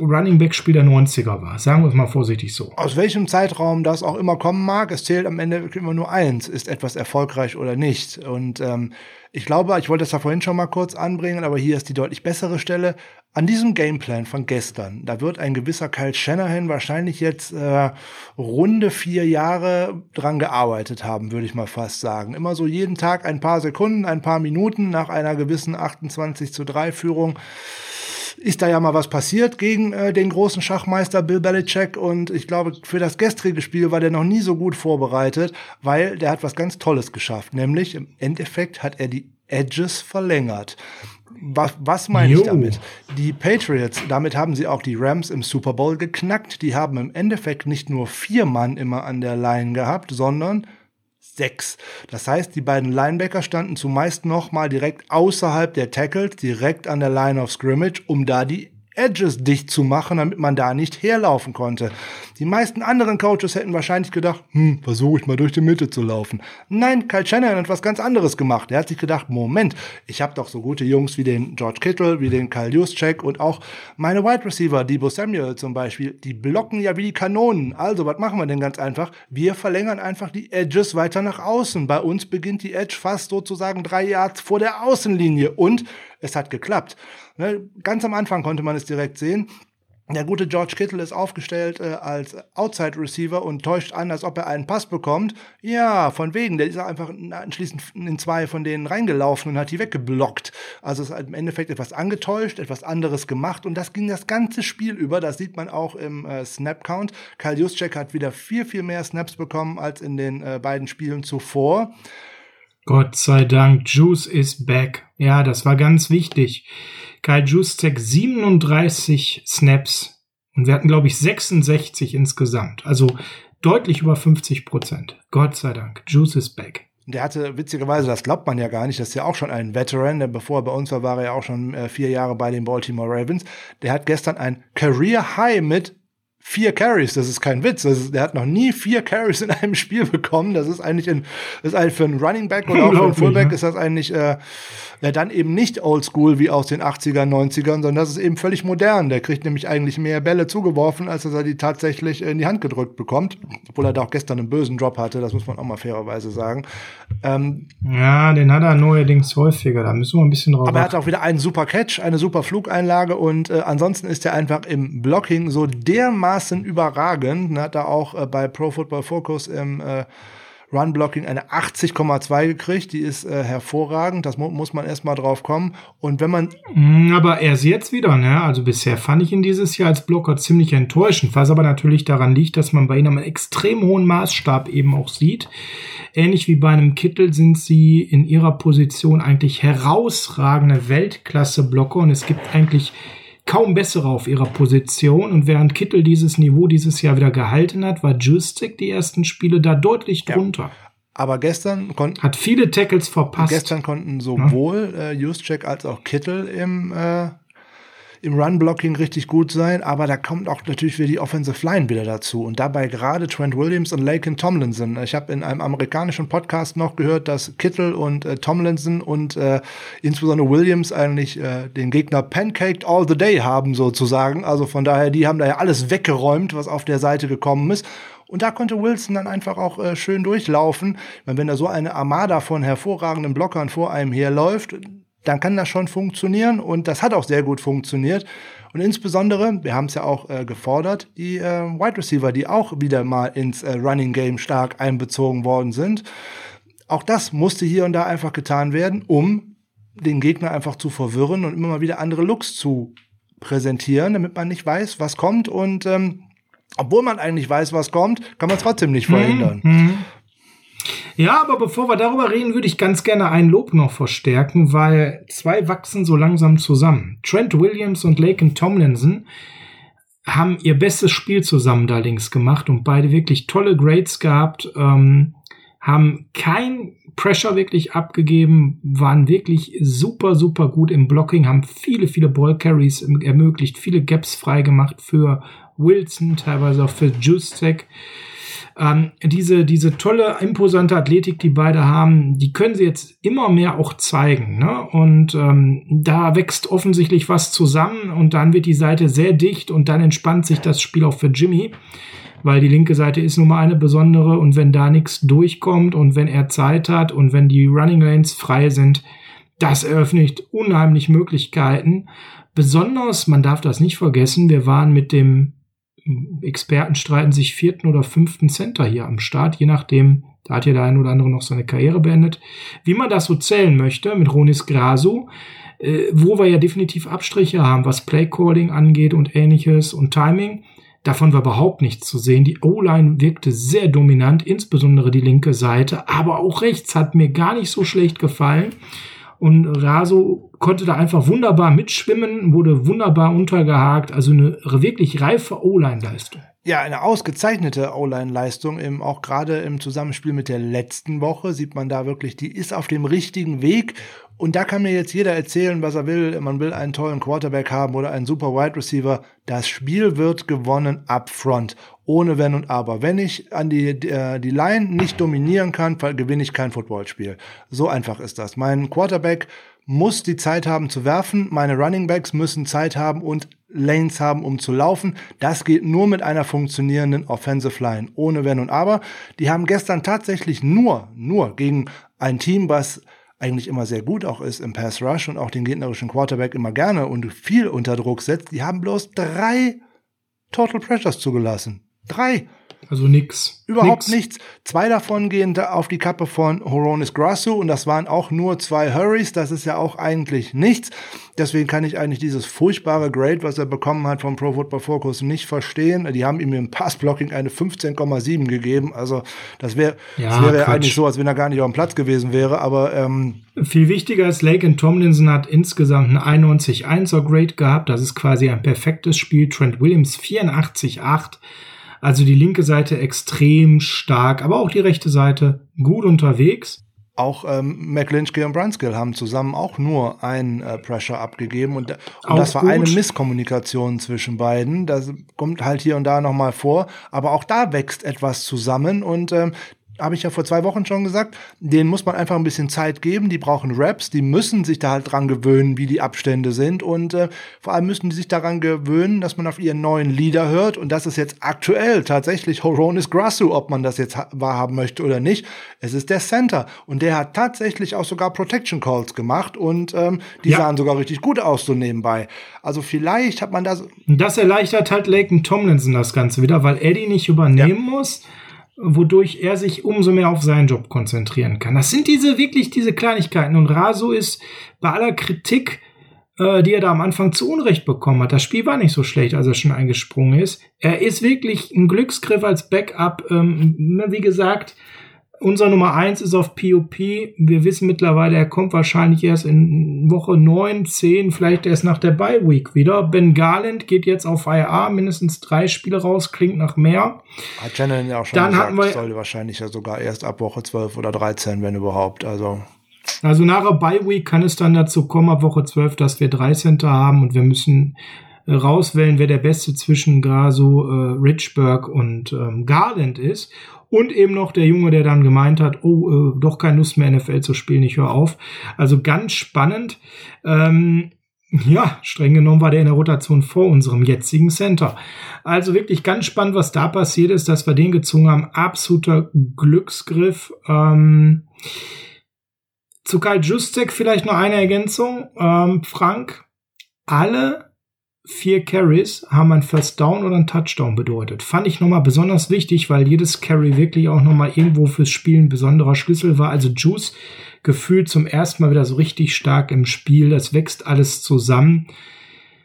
Running Back Spiel der 90er war. Sagen wir es mal vorsichtig so. Aus welchem Zeitraum das auch immer kommen mag, es zählt am Ende immer nur eins, ist etwas erfolgreich oder nicht. Und ähm, ich glaube, ich wollte das ja vorhin schon mal kurz anbringen, aber hier ist die deutlich bessere Stelle. An diesem Gameplan von gestern, da wird ein gewisser Kyle Shanahan wahrscheinlich jetzt äh, runde vier Jahre dran gearbeitet haben, würde ich mal fast sagen. Immer so jeden Tag ein paar Sekunden, ein paar Minuten nach einer gewissen 28 zu 3 Führung ist da ja mal was passiert gegen äh, den großen Schachmeister Bill Belichick und ich glaube, für das gestrige Spiel war der noch nie so gut vorbereitet, weil der hat was ganz Tolles geschafft, nämlich im Endeffekt hat er die Edges verlängert. Was, was meine ich damit? Die Patriots, damit haben sie auch die Rams im Super Bowl geknackt. Die haben im Endeffekt nicht nur vier Mann immer an der Line gehabt, sondern sechs. Das heißt, die beiden Linebacker standen zumeist noch mal direkt außerhalb der Tackles, direkt an der Line of Scrimmage, um da die Edges dicht zu machen, damit man da nicht herlaufen konnte. Die meisten anderen Coaches hätten wahrscheinlich gedacht, hm, versuche ich mal durch die Mitte zu laufen. Nein, Kyle Shanahan hat was ganz anderes gemacht. Er hat sich gedacht, Moment, ich habe doch so gute Jungs wie den George Kittle, wie den Kyle Juszczyk und auch meine Wide Receiver, Debo Samuel zum Beispiel, die blocken ja wie die Kanonen. Also, was machen wir denn ganz einfach? Wir verlängern einfach die Edges weiter nach außen. Bei uns beginnt die Edge fast sozusagen drei Yards vor der Außenlinie und es hat geklappt. Ne, ganz am Anfang konnte man es direkt sehen. Der gute George Kittle ist aufgestellt äh, als Outside Receiver und täuscht an, als ob er einen Pass bekommt. Ja, von wegen. Der ist einfach anschließend in zwei von denen reingelaufen und hat die weggeblockt. Also ist im Endeffekt etwas angetäuscht, etwas anderes gemacht und das ging das ganze Spiel über. Das sieht man auch im äh, Snap Count. Kyle Juszczyk hat wieder viel, viel mehr Snaps bekommen als in den äh, beiden Spielen zuvor. Gott sei Dank, Juice is back. Ja, das war ganz wichtig. Kyle Juszczyk 37 Snaps Und wir hatten, glaube ich, 66 insgesamt. Also deutlich über 50 Prozent. Gott sei Dank. Juice is back. Der hatte witzigerweise, das glaubt man ja gar nicht, das ist ja auch schon ein Veteran, denn bevor er bei uns war, war er ja auch schon äh, vier Jahre bei den Baltimore Ravens. Der hat gestern ein Career High mit vier Carries, das ist kein Witz. Ist, der hat noch nie vier Carries in einem Spiel bekommen. Das ist eigentlich, ein, ist eigentlich für einen Running Back oder auch für einen Fullback ja. ist das eigentlich äh, ja, dann eben nicht oldschool wie aus den 80ern, 90ern, sondern das ist eben völlig modern. Der kriegt nämlich eigentlich mehr Bälle zugeworfen, als dass er die tatsächlich in die Hand gedrückt bekommt. Obwohl er da auch gestern einen bösen Drop hatte, das muss man auch mal fairerweise sagen. Ähm, ja, den hat er neuerdings häufiger, da müssen wir ein bisschen drauf Aber er hat auch wieder einen super Catch, eine super Flugeinlage und äh, ansonsten ist er einfach im Blocking so dermaßen überragend. Er hat da auch äh, bei Pro Football Focus im äh, Run-Blocking eine 80,2 gekriegt. Die ist äh, hervorragend. Das mu muss man erstmal drauf kommen. Und wenn man. Mm, aber er ist jetzt wieder, ne? Also bisher fand ich ihn dieses Jahr als Blocker ziemlich enttäuschend, was aber natürlich daran liegt, dass man bei ihm einen extrem hohen Maßstab eben auch sieht. Ähnlich wie bei einem Kittel sind sie in ihrer Position eigentlich herausragende Weltklasse-Blocker und es gibt eigentlich kaum bessere auf ihrer Position. Und während Kittel dieses Niveau dieses Jahr wieder gehalten hat, war Juszczyk die ersten Spiele da deutlich drunter. Ja. Aber gestern konnten hat viele Tackles verpasst. Gestern konnten sowohl ja. äh, Juszczyk als auch Kittel im äh, im Run-Blocking richtig gut sein, aber da kommt auch natürlich wieder die Offensive Line wieder dazu. Und dabei gerade Trent Williams und Laken Tomlinson. Ich habe in einem amerikanischen Podcast noch gehört, dass Kittel und äh, Tomlinson und äh, insbesondere Williams eigentlich äh, den Gegner pancaked all the day haben, sozusagen. Also von daher, die haben da ja alles weggeräumt, was auf der Seite gekommen ist. Und da konnte Wilson dann einfach auch äh, schön durchlaufen. Wenn da so eine Armada von hervorragenden Blockern vor einem herläuft, dann kann das schon funktionieren und das hat auch sehr gut funktioniert. Und insbesondere, wir haben es ja auch äh, gefordert, die äh, Wide Receiver, die auch wieder mal ins äh, Running Game stark einbezogen worden sind. Auch das musste hier und da einfach getan werden, um den Gegner einfach zu verwirren und immer mal wieder andere Looks zu präsentieren, damit man nicht weiß, was kommt. Und ähm, obwohl man eigentlich weiß, was kommt, kann man es trotzdem nicht verhindern. Mhm. Ja, aber bevor wir darüber reden, würde ich ganz gerne ein Lob noch verstärken, weil zwei wachsen so langsam zusammen. Trent Williams und Laken Tomlinson haben ihr bestes Spiel zusammen da links gemacht und beide wirklich tolle Grades gehabt, ähm, haben kein Pressure wirklich abgegeben, waren wirklich super, super gut im Blocking, haben viele, viele Ball Carries ermöglicht, viele Gaps freigemacht für Wilson, teilweise auch für Juszek. Ähm, diese, diese tolle, imposante Athletik, die beide haben, die können sie jetzt immer mehr auch zeigen. Ne? Und ähm, da wächst offensichtlich was zusammen und dann wird die Seite sehr dicht und dann entspannt sich das Spiel auch für Jimmy, weil die linke Seite ist nun mal eine besondere und wenn da nichts durchkommt und wenn er Zeit hat und wenn die Running Lanes frei sind, das eröffnet unheimlich Möglichkeiten. Besonders, man darf das nicht vergessen, wir waren mit dem Experten streiten sich vierten oder fünften Center hier am Start, je nachdem, da hat ja der ein oder andere noch seine Karriere beendet. Wie man das so zählen möchte mit Ronis Grasu, äh, wo wir ja definitiv Abstriche haben, was Playcalling angeht und ähnliches und Timing. Davon war überhaupt nichts zu sehen. Die O-Line wirkte sehr dominant, insbesondere die linke Seite, aber auch rechts hat mir gar nicht so schlecht gefallen. Und Raso konnte da einfach wunderbar mitschwimmen, wurde wunderbar untergehakt. Also eine wirklich reife O-Line-Leistung. Ja, eine ausgezeichnete O-Line-Leistung, im, auch gerade im Zusammenspiel mit der letzten Woche sieht man da wirklich, die ist auf dem richtigen Weg und da kann mir jetzt jeder erzählen, was er will. Man will einen tollen Quarterback haben oder einen super Wide Receiver. Das Spiel wird gewonnen up front. Ohne Wenn und Aber. Wenn ich an die, äh, die Line nicht dominieren kann, gewinne ich kein Footballspiel. So einfach ist das. Mein Quarterback muss die Zeit haben zu werfen. Meine Running Backs müssen Zeit haben und Lanes haben, um zu laufen. Das geht nur mit einer funktionierenden Offensive Line. Ohne Wenn und Aber. Die haben gestern tatsächlich nur, nur gegen ein Team, was eigentlich immer sehr gut auch ist im Pass Rush und auch den gegnerischen Quarterback immer gerne und viel unter Druck setzt, die haben bloß drei Total Pressures zugelassen. Drei. Also nix. Überhaupt nix. nichts. Zwei davon gehen auf die Kappe von Horonis Grasu und das waren auch nur zwei Hurries. Das ist ja auch eigentlich nichts. Deswegen kann ich eigentlich dieses furchtbare Grade, was er bekommen hat vom Pro Football Focus, nicht verstehen. Die haben ihm im Passblocking eine 15,7 gegeben. Also das wäre ja, wär ja eigentlich so, als wenn er gar nicht auf dem Platz gewesen wäre. Aber ähm, viel wichtiger ist, Lake and Tomlinson hat insgesamt ein 91,1er Grade gehabt. Das ist quasi ein perfektes Spiel. Trent Williams 84,8. Also die linke Seite extrem stark, aber auch die rechte Seite gut unterwegs. Auch ähm, McLinchky und Brunskill haben zusammen auch nur ein äh, Pressure abgegeben und, und das war gut. eine Misskommunikation zwischen beiden. Das kommt halt hier und da nochmal vor, aber auch da wächst etwas zusammen und ähm, habe ich ja vor zwei Wochen schon gesagt, denen muss man einfach ein bisschen Zeit geben. Die brauchen Raps, die müssen sich da halt dran gewöhnen, wie die Abstände sind. Und äh, vor allem müssen die sich daran gewöhnen, dass man auf ihren neuen Lieder hört. Und das ist jetzt aktuell tatsächlich Horonis Grasu, ob man das jetzt wahrhaben möchte oder nicht. Es ist der Center. Und der hat tatsächlich auch sogar Protection Calls gemacht. Und ähm, die ja. sahen sogar richtig gut aus so nebenbei. Also vielleicht hat man das. Das erleichtert halt Laken Tomlinson das Ganze wieder, weil Eddie nicht übernehmen ja. muss wodurch er sich umso mehr auf seinen Job konzentrieren kann. Das sind diese wirklich diese Kleinigkeiten. Und Raso ist bei aller Kritik, äh, die er da am Anfang zu Unrecht bekommen hat. Das Spiel war nicht so schlecht, als er schon eingesprungen ist. Er ist wirklich ein Glücksgriff als Backup. Ähm, wie gesagt, unser Nummer eins ist auf POP. Wir wissen mittlerweile, er kommt wahrscheinlich erst in Woche 9, 10, vielleicht erst nach der Bye Week wieder. Ben Garland geht jetzt auf IA, mindestens drei Spiele raus, klingt nach mehr. Hat Shannon ja auch schon Dann gesagt, wir, sollte wahrscheinlich ja sogar erst ab Woche 12 oder 13, wenn überhaupt. Also also nach der Bye Week kann es dann dazu kommen, ab Woche 12, dass wir drei Center haben und wir müssen äh, rauswählen, wer der Beste zwischen Graso, äh, Richburg und ähm, Garland ist. Und eben noch der Junge, der dann gemeint hat, oh, äh, doch keine Lust mehr NFL zu spielen, ich höre auf. Also ganz spannend. Ähm, ja, streng genommen war der in der Rotation vor unserem jetzigen Center. Also wirklich ganz spannend, was da passiert ist, dass wir den gezogen haben. Absoluter Glücksgriff. Ähm, zu Karl Justek vielleicht noch eine Ergänzung. Ähm, Frank, alle vier Carries haben ein First Down oder ein Touchdown bedeutet. Fand ich nochmal besonders wichtig, weil jedes Carry wirklich auch nochmal irgendwo fürs Spiel ein besonderer Schlüssel war. Also Juice gefühlt zum ersten Mal wieder so richtig stark im Spiel. Das wächst alles zusammen.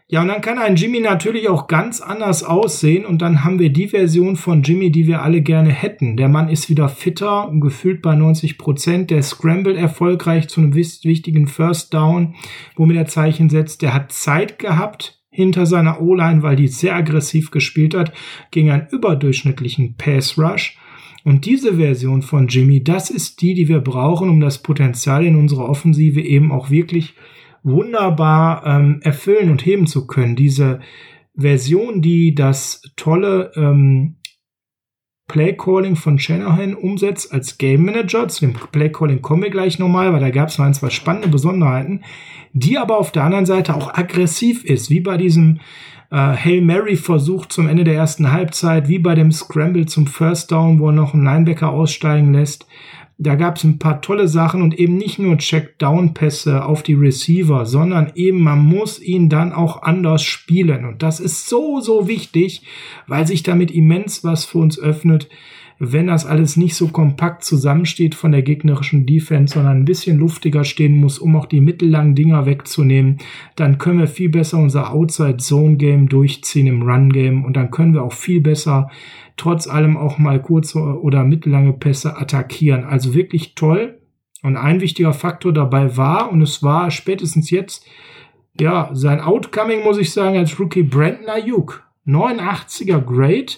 Ja, und dann kann ein Jimmy natürlich auch ganz anders aussehen. Und dann haben wir die Version von Jimmy, die wir alle gerne hätten. Der Mann ist wieder fitter, gefühlt bei 90 Prozent. Der scrambled erfolgreich zu einem wichtigen First Down, womit er Zeichen setzt. Der hat Zeit gehabt, hinter seiner O-Line, weil die sehr aggressiv gespielt hat, gegen einen überdurchschnittlichen Pass Rush. Und diese Version von Jimmy, das ist die, die wir brauchen, um das Potenzial in unserer Offensive eben auch wirklich wunderbar ähm, erfüllen und heben zu können. Diese Version, die das tolle ähm, Playcalling von Shanahan umsetzt als Game Manager. Zu dem Playcalling kommen wir gleich nochmal, weil da gab es noch ein, zwei spannende Besonderheiten, die aber auf der anderen Seite auch aggressiv ist, wie bei diesem äh, Hail Mary Versuch zum Ende der ersten Halbzeit, wie bei dem Scramble zum First Down, wo er noch einen Linebacker aussteigen lässt. Da gab es ein paar tolle Sachen und eben nicht nur Check-Down-Pässe auf die Receiver, sondern eben man muss ihn dann auch anders spielen. Und das ist so, so wichtig, weil sich damit immens was für uns öffnet, wenn das alles nicht so kompakt zusammensteht von der gegnerischen Defense, sondern ein bisschen luftiger stehen muss, um auch die mittellangen Dinger wegzunehmen, dann können wir viel besser unser Outside-Zone-Game durchziehen im Run-Game und dann können wir auch viel besser trotz allem auch mal kurze oder mittellange Pässe attackieren. Also wirklich toll. Und ein wichtiger Faktor dabei war, und es war spätestens jetzt, ja, sein Outcoming, muss ich sagen, als Rookie Brandon Ayuk. 89er Grade.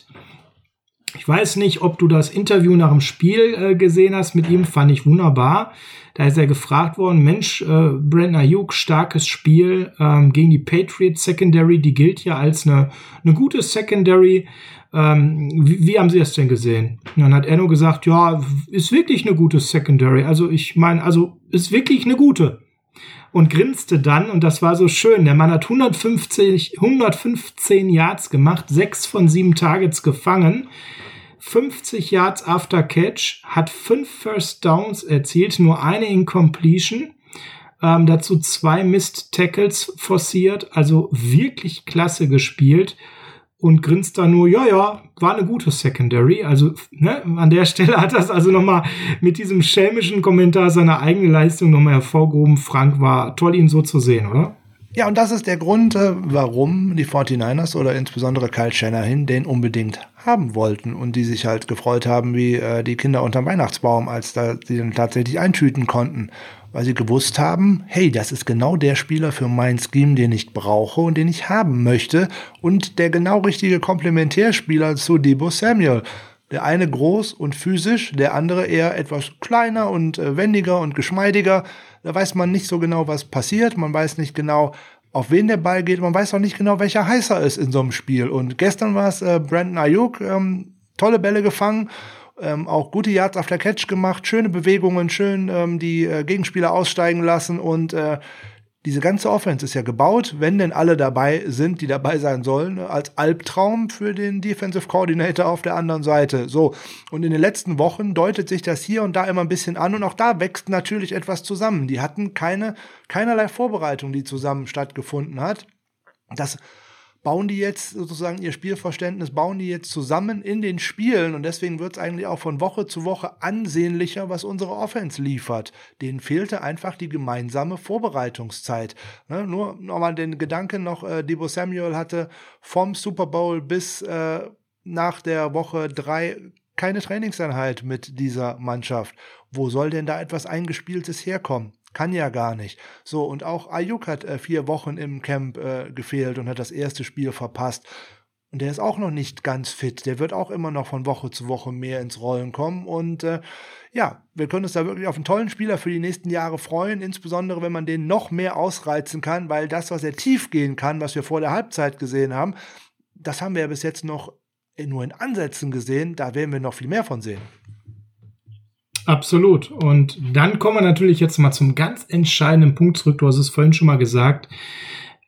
Ich weiß nicht, ob du das Interview nach dem Spiel äh, gesehen hast mit ihm, fand ich wunderbar. Da ist er gefragt worden, Mensch, äh, Brandon Ayuk, starkes Spiel ähm, gegen die Patriots Secondary, die gilt ja als eine, eine gute Secondary. Ähm, wie, wie, haben Sie es denn gesehen? Und dann hat Enno gesagt, ja, ist wirklich eine gute Secondary. Also ich meine, also ist wirklich eine gute. Und grinste dann, und das war so schön. Der Mann hat 150, 115 Yards gemacht, sechs von sieben Targets gefangen. 50 Yards after Catch, hat fünf First Downs erzielt, nur eine Incompletion. Ähm, dazu zwei Missed Tackles forciert, also wirklich klasse gespielt. Und grinst da nur, ja, ja, war eine gute Secondary. Also ne, an der Stelle hat das also nochmal mit diesem schelmischen Kommentar seine eigene Leistung nochmal hervorgehoben. Frank war toll, ihn so zu sehen, oder? Ja, und das ist der Grund, äh, warum die 49ers oder insbesondere Kyle Shanahan den unbedingt haben wollten und die sich halt gefreut haben wie äh, die Kinder unterm Weihnachtsbaum, als da sie dann tatsächlich eintüten konnten weil sie gewusst haben, hey, das ist genau der Spieler für mein Scheme, den ich brauche und den ich haben möchte und der genau richtige Komplementärspieler zu Debo Samuel. Der eine groß und physisch, der andere eher etwas kleiner und äh, wendiger und geschmeidiger. Da weiß man nicht so genau, was passiert. Man weiß nicht genau, auf wen der Ball geht. Man weiß auch nicht genau, welcher heißer ist in so einem Spiel. Und gestern war es äh, Brandon Ayuk, ähm, tolle Bälle gefangen ähm, auch gute Yards auf der Catch gemacht, schöne Bewegungen, schön ähm, die äh, Gegenspieler aussteigen lassen und äh, diese ganze Offense ist ja gebaut, wenn denn alle dabei sind, die dabei sein sollen, als Albtraum für den Defensive Coordinator auf der anderen Seite. So. Und in den letzten Wochen deutet sich das hier und da immer ein bisschen an und auch da wächst natürlich etwas zusammen. Die hatten keine, keinerlei Vorbereitung, die zusammen stattgefunden hat. Das bauen die jetzt sozusagen ihr Spielverständnis, bauen die jetzt zusammen in den Spielen und deswegen wird es eigentlich auch von Woche zu Woche ansehnlicher, was unsere Offense liefert. Denen fehlte einfach die gemeinsame Vorbereitungszeit. Ne? Nur nochmal den Gedanken noch, äh, Debo Samuel hatte vom Super Bowl bis äh, nach der Woche drei keine Trainingseinheit mit dieser Mannschaft. Wo soll denn da etwas Eingespieltes herkommen? Kann ja gar nicht. So, und auch Ayuk hat äh, vier Wochen im Camp äh, gefehlt und hat das erste Spiel verpasst. Und der ist auch noch nicht ganz fit. Der wird auch immer noch von Woche zu Woche mehr ins Rollen kommen. Und äh, ja, wir können uns da wirklich auf einen tollen Spieler für die nächsten Jahre freuen, insbesondere wenn man den noch mehr ausreizen kann, weil das, was er tief gehen kann, was wir vor der Halbzeit gesehen haben, das haben wir ja bis jetzt noch nur in Ansätzen gesehen. Da werden wir noch viel mehr von sehen. Absolut. Und dann kommen wir natürlich jetzt mal zum ganz entscheidenden Punkt zurück. Du hast es vorhin schon mal gesagt.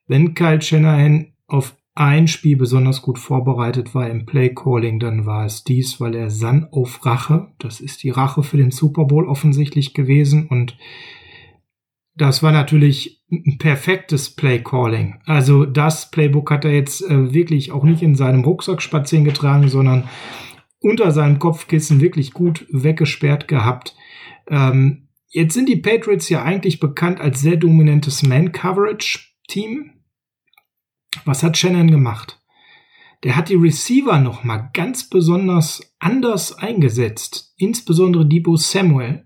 Wenn Kyle Shanahan auf ein Spiel besonders gut vorbereitet war im Play Calling, dann war es dies, weil er sann auf Rache. Das ist die Rache für den Super Bowl offensichtlich gewesen und das war natürlich ein perfektes Play Calling. Also das Playbook hat er jetzt äh, wirklich auch nicht in seinem Rucksack spazieren getragen, sondern unter seinem Kopfkissen wirklich gut weggesperrt gehabt. Ähm, jetzt sind die Patriots ja eigentlich bekannt als sehr dominantes Man-Coverage-Team. Was hat Shannon gemacht? Der hat die Receiver noch mal ganz besonders anders eingesetzt, insbesondere Debo Samuel.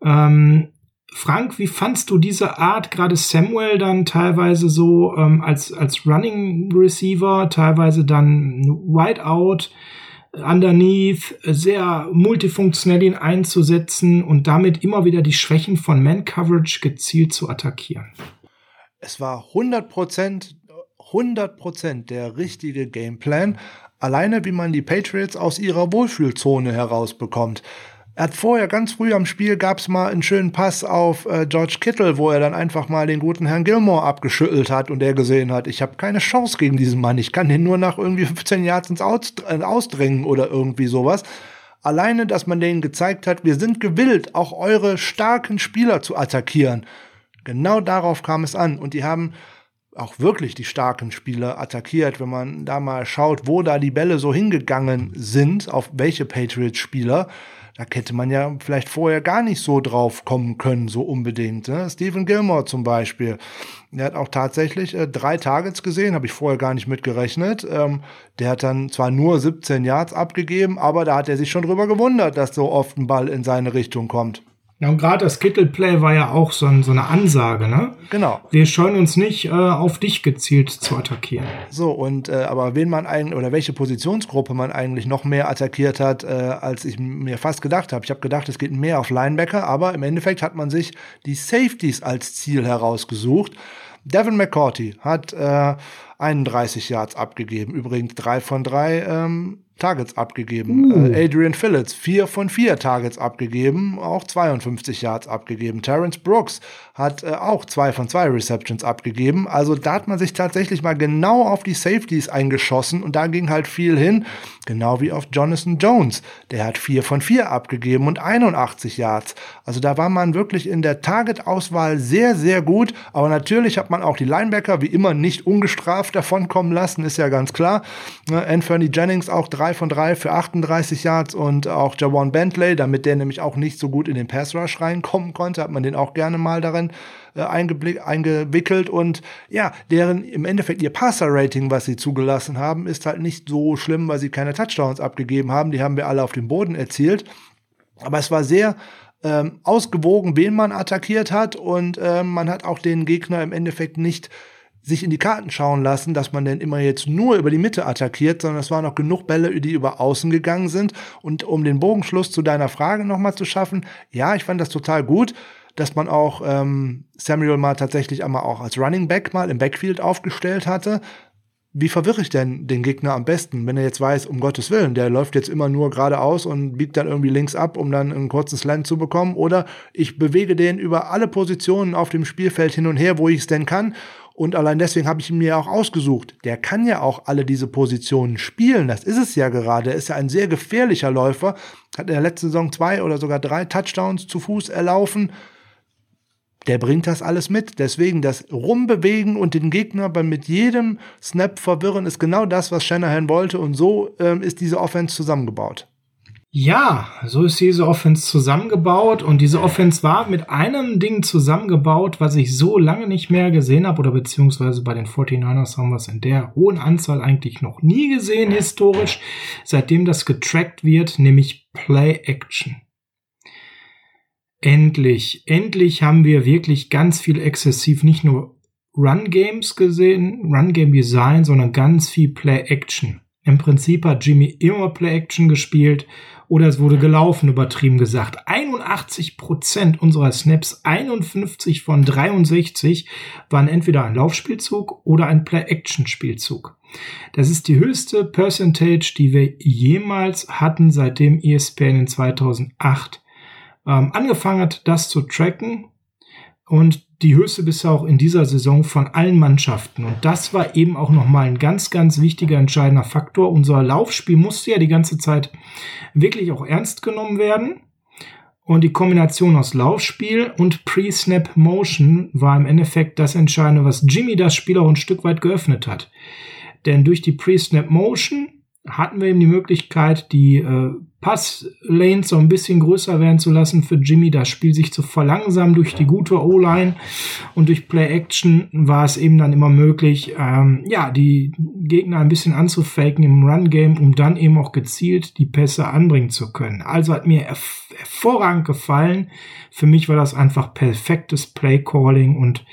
Ähm, Frank, wie fandst du diese Art, gerade Samuel dann teilweise so ähm, als, als Running Receiver, teilweise dann Wideout? Underneath sehr multifunktionell ihn einzusetzen und damit immer wieder die Schwächen von Man-Coverage gezielt zu attackieren. Es war 100%, 100% der richtige Gameplan. Alleine wie man die Patriots aus ihrer Wohlfühlzone herausbekommt. Er hat vorher ganz früh am Spiel gab's mal einen schönen Pass auf äh, George Kittle, wo er dann einfach mal den guten Herrn Gilmore abgeschüttelt hat und der gesehen hat, ich habe keine Chance gegen diesen Mann. Ich kann den nur nach irgendwie 15 Yards ins Aus, äh, Ausdrängen oder irgendwie sowas. Alleine, dass man denen gezeigt hat, wir sind gewillt, auch eure starken Spieler zu attackieren. Genau darauf kam es an. Und die haben auch wirklich die starken Spieler attackiert, wenn man da mal schaut, wo da die Bälle so hingegangen sind, auf welche Patriots-Spieler da hätte man ja vielleicht vorher gar nicht so drauf kommen können, so unbedingt. Ne? Stephen Gilmore zum Beispiel. Der hat auch tatsächlich äh, drei Targets gesehen, habe ich vorher gar nicht mitgerechnet. Ähm, der hat dann zwar nur 17 Yards abgegeben, aber da hat er sich schon drüber gewundert, dass so oft ein Ball in seine Richtung kommt. Ja, und gerade das Kittelplay war ja auch so, ein, so, eine Ansage, ne? Genau. Wir scheuen uns nicht, äh, auf dich gezielt zu attackieren. So, und äh, aber wen man eigentlich, oder welche Positionsgruppe man eigentlich noch mehr attackiert hat, äh, als ich mir fast gedacht habe. Ich habe gedacht, es geht mehr auf Linebacker, aber im Endeffekt hat man sich die Safeties als Ziel herausgesucht. Devin McCourty hat äh, 31 Yards abgegeben. Übrigens drei von drei ähm, Targets abgegeben. Uh. Äh, Adrian Phillips, vier von vier Targets abgegeben, auch 52 Yards abgegeben. Terrence Brooks hat äh, auch zwei von zwei Receptions abgegeben. Also da hat man sich tatsächlich mal genau auf die Safeties eingeschossen und da ging halt viel hin. Genau wie auf Jonathan Jones. Der hat vier von vier abgegeben und 81 Yards. Also da war man wirklich in der Target-Auswahl sehr, sehr gut. Aber natürlich hat man auch die Linebacker wie immer nicht ungestraft davonkommen lassen, ist ja ganz klar. Ne, Anthony Jennings auch drei von drei für 38 Yards und auch Jawan Bentley, damit der nämlich auch nicht so gut in den Pass Rush reinkommen konnte, hat man den auch gerne mal darin äh, eingewickelt und ja, deren im Endeffekt ihr Passer-Rating, was sie zugelassen haben, ist halt nicht so schlimm, weil sie keine Touchdowns abgegeben haben. Die haben wir alle auf dem Boden erzielt. Aber es war sehr ähm, ausgewogen, wen man attackiert hat und ähm, man hat auch den Gegner im Endeffekt nicht sich in die Karten schauen lassen, dass man denn immer jetzt nur über die Mitte attackiert, sondern es waren noch genug Bälle, die über außen gegangen sind. Und um den Bogenschluss zu deiner Frage nochmal zu schaffen, ja, ich fand das total gut dass man auch ähm, Samuel mal tatsächlich einmal auch als Running Back mal im Backfield aufgestellt hatte. Wie verwirre ich denn den Gegner am besten, wenn er jetzt weiß, um Gottes Willen, der läuft jetzt immer nur geradeaus und biegt dann irgendwie links ab, um dann einen kurzen Slant zu bekommen? Oder ich bewege den über alle Positionen auf dem Spielfeld hin und her, wo ich es denn kann. Und allein deswegen habe ich ihn mir auch ausgesucht. Der kann ja auch alle diese Positionen spielen. Das ist es ja gerade. Er ist ja ein sehr gefährlicher Läufer. Hat in der letzten Saison zwei oder sogar drei Touchdowns zu Fuß erlaufen der bringt das alles mit. Deswegen das Rumbewegen und den Gegner beim mit jedem Snap verwirren ist genau das, was Shanahan wollte. Und so ähm, ist diese Offense zusammengebaut. Ja, so ist diese Offense zusammengebaut und diese Offense war mit einem Ding zusammengebaut, was ich so lange nicht mehr gesehen habe oder beziehungsweise bei den 49ers haben wir es in der hohen Anzahl eigentlich noch nie gesehen historisch, seitdem das getrackt wird, nämlich Play Action. Endlich, endlich haben wir wirklich ganz viel exzessiv, nicht nur Run Games gesehen, Run Game Design, sondern ganz viel Play Action. Im Prinzip hat Jimmy immer Play Action gespielt oder es wurde gelaufen, übertrieben gesagt. 81 Prozent unserer Snaps, 51 von 63, waren entweder ein Laufspielzug oder ein Play Action Spielzug. Das ist die höchste Percentage, die wir jemals hatten, seitdem ESPN in 2008 ähm, angefangen hat, das zu tracken und die höchste bisher auch in dieser Saison von allen Mannschaften. Und das war eben auch nochmal ein ganz, ganz wichtiger, entscheidender Faktor. Unser Laufspiel musste ja die ganze Zeit wirklich auch ernst genommen werden. Und die Kombination aus Laufspiel und Pre-Snap Motion war im Endeffekt das Entscheidende, was Jimmy das Spiel auch ein Stück weit geöffnet hat. Denn durch die Pre-Snap Motion hatten wir eben die Möglichkeit, die äh, Passlanes so ein bisschen größer werden zu lassen für Jimmy, das Spiel sich zu verlangsamen durch die gute O-Line und durch Play-Action war es eben dann immer möglich, ähm, ja, die Gegner ein bisschen anzufaken im Run-Game, um dann eben auch gezielt die Pässe anbringen zu können. Also hat mir hervorragend gefallen. Für mich war das einfach perfektes Play-Calling und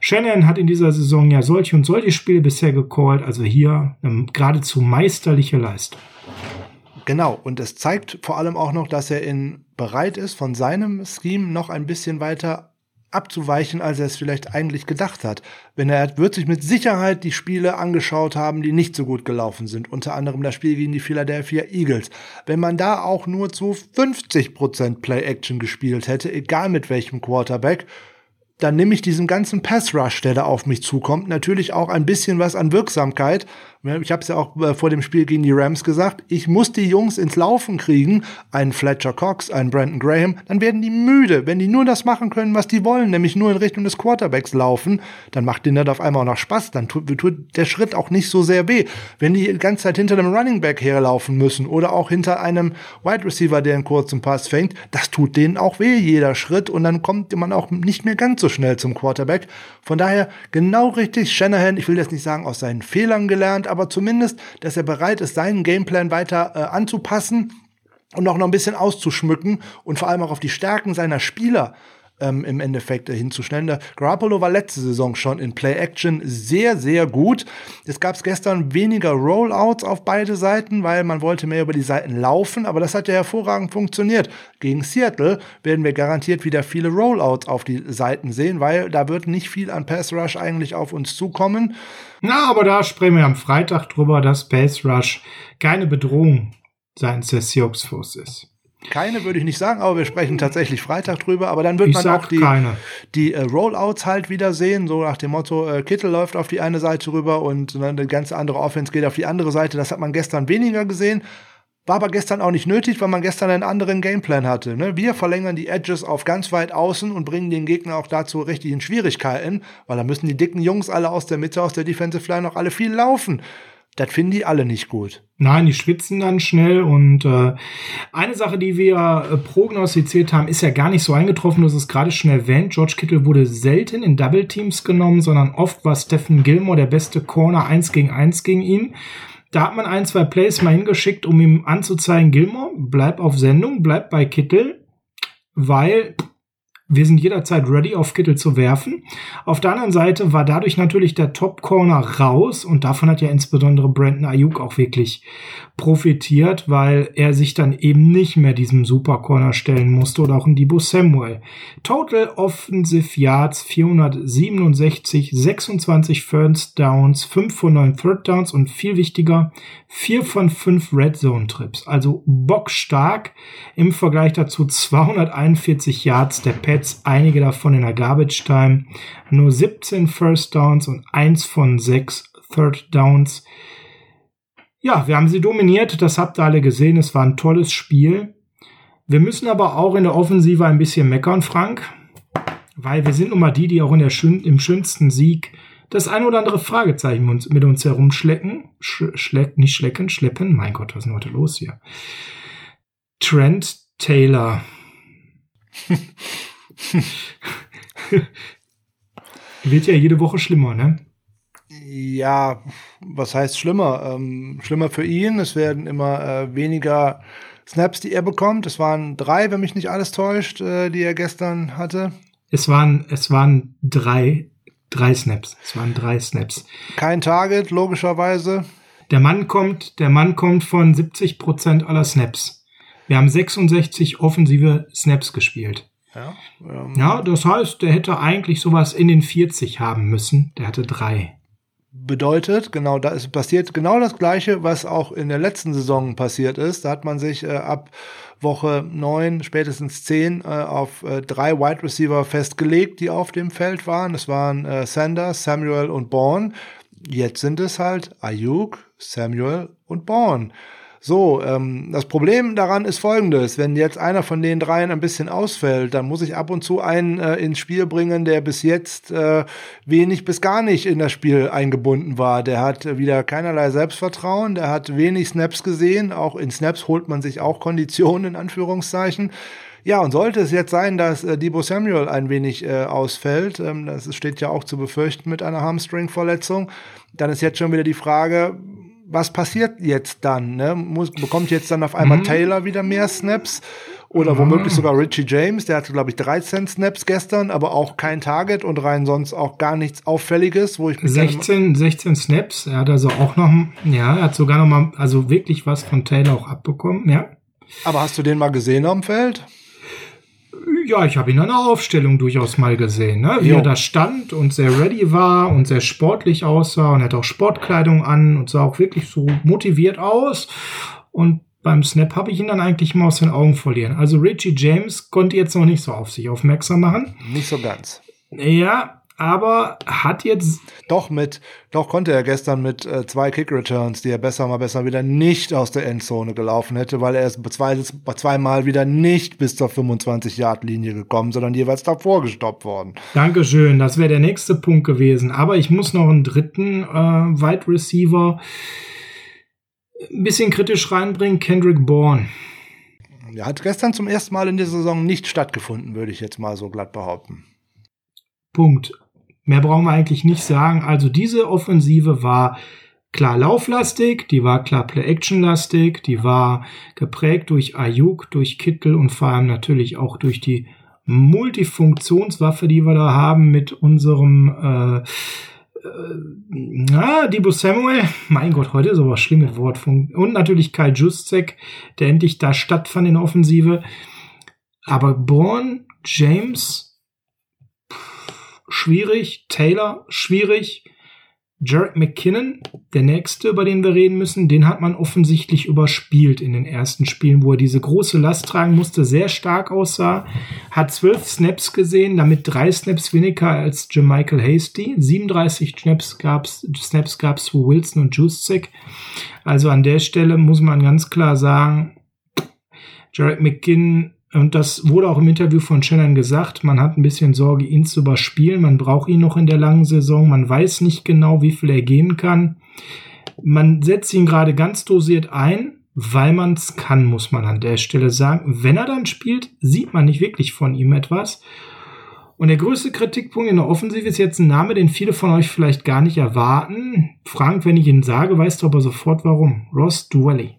Shannon hat in dieser Saison ja solche und solche Spiele bisher gecallt, also hier ähm, geradezu meisterliche Leistung. Genau, und es zeigt vor allem auch noch, dass er in bereit ist, von seinem Scheme noch ein bisschen weiter abzuweichen, als er es vielleicht eigentlich gedacht hat. Wenn er wird sich mit Sicherheit die Spiele angeschaut haben, die nicht so gut gelaufen sind, unter anderem das Spiel gegen die Philadelphia Eagles. Wenn man da auch nur zu 50% Play-Action gespielt hätte, egal mit welchem Quarterback, dann nehme ich diesen ganzen Pass-Rush, der da auf mich zukommt, natürlich auch ein bisschen was an Wirksamkeit ich habe es ja auch äh, vor dem Spiel gegen die Rams gesagt, ich muss die Jungs ins Laufen kriegen, einen Fletcher Cox, einen Brandon Graham, dann werden die müde. Wenn die nur das machen können, was die wollen, nämlich nur in Richtung des Quarterbacks laufen, dann macht denen das auf einmal auch noch Spaß, dann tut, tut der Schritt auch nicht so sehr weh. Wenn die die ganze Zeit hinter einem Running Back herlaufen müssen oder auch hinter einem Wide Receiver, der einen kurzen Pass fängt, das tut denen auch weh, jeder Schritt, und dann kommt man auch nicht mehr ganz so schnell zum Quarterback. Von daher genau richtig, Shanahan, ich will jetzt nicht sagen, aus seinen Fehlern gelernt, aber zumindest, dass er bereit ist, seinen Gameplan weiter äh, anzupassen und auch noch ein bisschen auszuschmücken und vor allem auch auf die Stärken seiner Spieler ähm, im Endeffekt hinzustellen. Der Garoppolo war letzte Saison schon in Play-Action sehr, sehr gut. Es gab gestern weniger Rollouts auf beide Seiten, weil man wollte mehr über die Seiten laufen, aber das hat ja hervorragend funktioniert. Gegen Seattle werden wir garantiert wieder viele Rollouts auf die Seiten sehen, weil da wird nicht viel an Pass Rush eigentlich auf uns zukommen. Na, aber da sprechen wir am Freitag drüber, dass Pass Rush keine Bedrohung seitens des Seahawks Force ist. Keine würde ich nicht sagen, aber wir sprechen tatsächlich Freitag drüber. Aber dann wird ich man auch die, die äh, Rollouts halt wieder sehen, so nach dem Motto, äh, Kittel läuft auf die eine Seite rüber und dann eine ganz andere Offense geht auf die andere Seite. Das hat man gestern weniger gesehen. War aber gestern auch nicht nötig, weil man gestern einen anderen Gameplan hatte. Ne? Wir verlängern die Edges auf ganz weit außen und bringen den Gegner auch dazu richtig in Schwierigkeiten, weil da müssen die dicken Jungs alle aus der Mitte, aus der Defensive Line noch alle viel laufen. Das finden die alle nicht gut. Nein, die schwitzen dann schnell. Und äh, eine Sache, die wir äh, prognostiziert haben, ist ja gar nicht so eingetroffen. Das ist gerade schon erwähnt. George Kittle wurde selten in Double Teams genommen, sondern oft war Stephen Gilmore der beste Corner 1 gegen 1 gegen ihn. Da hat man ein, zwei Plays mal hingeschickt, um ihm anzuzeigen, Gilmore, bleib auf Sendung, bleib bei Kittle, weil wir sind jederzeit ready, auf Kittel zu werfen. Auf der anderen Seite war dadurch natürlich der Top Corner raus und davon hat ja insbesondere Brandon Ayuk auch wirklich profitiert, weil er sich dann eben nicht mehr diesem Super Corner stellen musste oder auch ein Debo Samuel. Total Offensive Yards 467, 26 First Downs, 5 von 9 Third Downs und viel wichtiger, 4 von 5 Red Zone Trips. Also bockstark im Vergleich dazu 241 Yards der Pets, einige davon in der Garbage Time, nur 17 First Downs und 1 von 6 Third Downs. Ja, wir haben sie dominiert, das habt ihr alle gesehen, es war ein tolles Spiel. Wir müssen aber auch in der Offensive ein bisschen meckern, Frank, weil wir sind nun mal die, die auch in der schön, im schönsten Sieg das ein oder andere Fragezeichen mit uns herumschlecken. Sch schleck, nicht schlecken, schleppen. Mein Gott, was ist denn heute los hier? Trent Taylor. Wird ja jede Woche schlimmer, ne? Ja, was heißt schlimmer? Ähm, schlimmer für ihn. Es werden immer äh, weniger Snaps, die er bekommt. Es waren drei, wenn mich nicht alles täuscht, äh, die er gestern hatte. Es waren, es waren drei, drei Snaps. Es waren drei Snaps. Kein Target, logischerweise. Der Mann kommt, der Mann kommt von 70 Prozent aller Snaps. Wir haben 66 offensive Snaps gespielt. Ja, ähm, ja, das heißt, der hätte eigentlich sowas in den 40 haben müssen. Der hatte drei bedeutet, genau, da ist passiert genau das Gleiche, was auch in der letzten Saison passiert ist. Da hat man sich äh, ab Woche 9, spätestens 10 äh, auf äh, drei Wide Receiver festgelegt, die auf dem Feld waren. Das waren äh, Sanders, Samuel und Bourne. Jetzt sind es halt Ayuk, Samuel und Bourne. So, ähm, das Problem daran ist folgendes. Wenn jetzt einer von den dreien ein bisschen ausfällt, dann muss ich ab und zu einen äh, ins Spiel bringen, der bis jetzt äh, wenig bis gar nicht in das Spiel eingebunden war. Der hat wieder keinerlei Selbstvertrauen, der hat wenig Snaps gesehen. Auch in Snaps holt man sich auch Konditionen in Anführungszeichen. Ja, und sollte es jetzt sein, dass äh, Debo Samuel ein wenig äh, ausfällt, ähm, das steht ja auch zu befürchten mit einer Hamstring-Verletzung, dann ist jetzt schon wieder die Frage, was passiert jetzt dann? Ne? Muss, bekommt jetzt dann auf einmal mhm. Taylor wieder mehr Snaps? Oder mhm. womöglich sogar Richie James, der hatte, glaube ich, 13 Snaps gestern, aber auch kein Target und rein sonst auch gar nichts Auffälliges, wo ich 16, 16 Snaps, er hat also auch noch, ja, er hat sogar noch mal, also wirklich was von Taylor auch abbekommen, ja. Aber hast du den mal gesehen am Feld? Ja, ich habe ihn in einer Aufstellung durchaus mal gesehen, ne? wie jo. er da stand und sehr ready war und sehr sportlich aussah und hat auch Sportkleidung an und sah auch wirklich so motiviert aus. Und beim Snap habe ich ihn dann eigentlich mal aus den Augen verlieren. Also Richie James konnte jetzt noch nicht so auf sich aufmerksam machen. Nicht so ganz. Ja, aber hat jetzt. Doch mit, doch konnte er gestern mit äh, zwei Kick-Returns, die er besser mal besser wieder nicht aus der Endzone gelaufen hätte, weil er ist zwei, zweimal wieder nicht bis zur 25-Yard-Linie gekommen, sondern jeweils davor gestoppt worden. Dankeschön, das wäre der nächste Punkt gewesen. Aber ich muss noch einen dritten äh, Wide Receiver ein bisschen kritisch reinbringen, Kendrick Bourne. Er hat gestern zum ersten Mal in der Saison nicht stattgefunden, würde ich jetzt mal so glatt behaupten. Punkt. Mehr brauchen wir eigentlich nicht sagen. Also diese Offensive war klar lauflastig, die war klar Play-Action-lastig, die war geprägt durch Ayuk, durch Kittel und vor allem natürlich auch durch die Multifunktionswaffe, die wir da haben mit unserem äh, äh, na, Debo Samuel, mein Gott, heute ist aber ein schlimmes Wort. Und natürlich Kai Juszek, der endlich da stattfand in der Offensive. Aber Bourne, James, schwierig. Taylor, schwierig. Jared McKinnon, der nächste, über den wir reden müssen, den hat man offensichtlich überspielt in den ersten Spielen, wo er diese große Last tragen musste, sehr stark aussah, hat zwölf Snaps gesehen, damit drei Snaps weniger als Michael Hasty, 37 Snaps gab's, Snaps gab's für Wilson und Juszczyk. Also an der Stelle muss man ganz klar sagen, Jared McKinnon und das wurde auch im Interview von Shannon gesagt, man hat ein bisschen Sorge, ihn zu überspielen. Man braucht ihn noch in der langen Saison. Man weiß nicht genau, wie viel er gehen kann. Man setzt ihn gerade ganz dosiert ein, weil man es kann, muss man an der Stelle sagen. Wenn er dann spielt, sieht man nicht wirklich von ihm etwas. Und der größte Kritikpunkt in der Offensive ist jetzt ein Name, den viele von euch vielleicht gar nicht erwarten. Frank, wenn ich ihn sage, weißt du aber sofort warum. Ross Dwelly.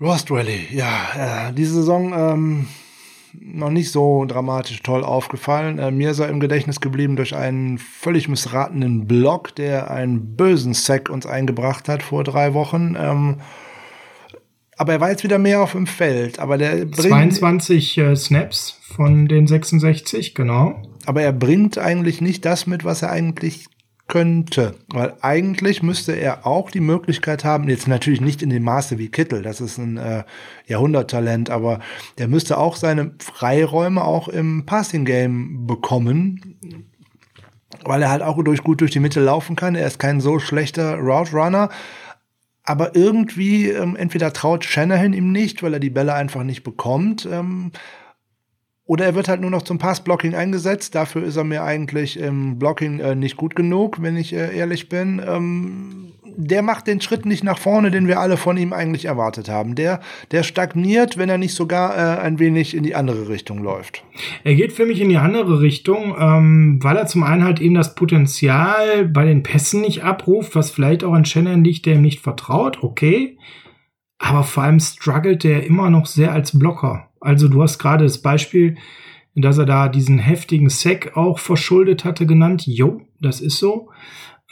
Rust Rally, ja, äh, diese Saison ähm, noch nicht so dramatisch toll aufgefallen. Äh, mir ist er im Gedächtnis geblieben durch einen völlig missratenen Block, der einen bösen Sack uns eingebracht hat vor drei Wochen. Ähm, aber er war jetzt wieder mehr auf dem Feld. Aber der bringt, 22 äh, Snaps von den 66, genau. Aber er bringt eigentlich nicht das mit, was er eigentlich könnte. Weil eigentlich müsste er auch die Möglichkeit haben, jetzt natürlich nicht in dem Maße wie Kittel, das ist ein äh, Jahrhunderttalent, aber der müsste auch seine Freiräume auch im Passing-Game bekommen, weil er halt auch durch, gut durch die Mitte laufen kann. Er ist kein so schlechter Route Runner. Aber irgendwie, ähm, entweder traut Shanahan ihm nicht, weil er die Bälle einfach nicht bekommt. Ähm, oder er wird halt nur noch zum Passblocking eingesetzt. Dafür ist er mir eigentlich im Blocking äh, nicht gut genug, wenn ich äh, ehrlich bin. Ähm, der macht den Schritt nicht nach vorne, den wir alle von ihm eigentlich erwartet haben. Der, der stagniert, wenn er nicht sogar äh, ein wenig in die andere Richtung läuft. Er geht für mich in die andere Richtung, ähm, weil er zum einen halt eben das Potenzial bei den Pässen nicht abruft, was vielleicht auch an Shannon liegt, der ihm nicht vertraut. Okay. Aber vor allem struggelt er immer noch sehr als Blocker. Also du hast gerade das Beispiel, dass er da diesen heftigen Sack auch verschuldet hatte, genannt. Jo, das ist so.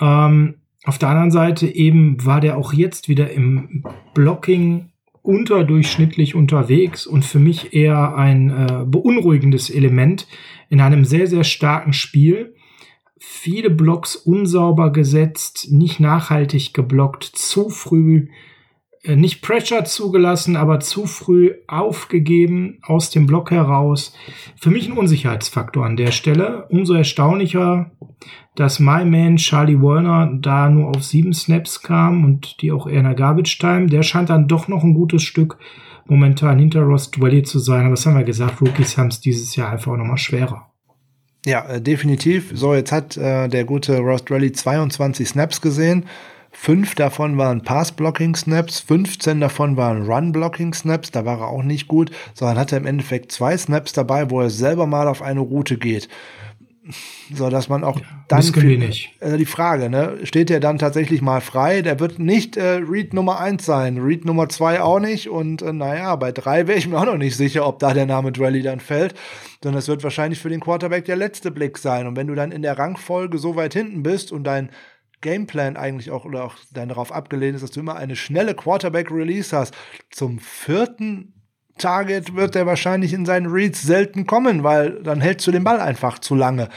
Ähm, auf der anderen Seite eben war der auch jetzt wieder im Blocking unterdurchschnittlich unterwegs und für mich eher ein äh, beunruhigendes Element in einem sehr, sehr starken Spiel. Viele Blocks unsauber gesetzt, nicht nachhaltig geblockt, zu früh nicht Pressure zugelassen, aber zu früh aufgegeben aus dem Block heraus. Für mich ein Unsicherheitsfaktor an der Stelle. Umso erstaunlicher, dass My Man Charlie Warner da nur auf sieben Snaps kam und die auch eher in der Garbage Time. Der scheint dann doch noch ein gutes Stück momentan hinter Ross Dwelly zu sein. Aber das haben wir gesagt, Rookies haben es dieses Jahr einfach auch nochmal schwerer. Ja, äh, definitiv. So, jetzt hat äh, der gute Ross Dwelly 22 Snaps gesehen. Fünf davon waren Pass-Blocking-Snaps, 15 davon waren Run-Blocking-Snaps, da war er auch nicht gut, sondern hatte im Endeffekt zwei Snaps dabei, wo er selber mal auf eine Route geht. So, dass man auch ja, dann. Für, wenig. Also die Frage, ne, steht der dann tatsächlich mal frei? Der wird nicht äh, Read Nummer eins sein, Read Nummer zwei auch nicht. Und äh, naja, bei drei wäre ich mir auch noch nicht sicher, ob da der Name Drelly dann fällt. Sondern es wird wahrscheinlich für den Quarterback der letzte Blick sein. Und wenn du dann in der Rangfolge so weit hinten bist und dein Gameplan eigentlich auch oder auch dann darauf abgelehnt ist, dass du immer eine schnelle Quarterback-Release hast. Zum vierten Target wird er wahrscheinlich in seinen Reads selten kommen, weil dann hältst du den Ball einfach zu lange.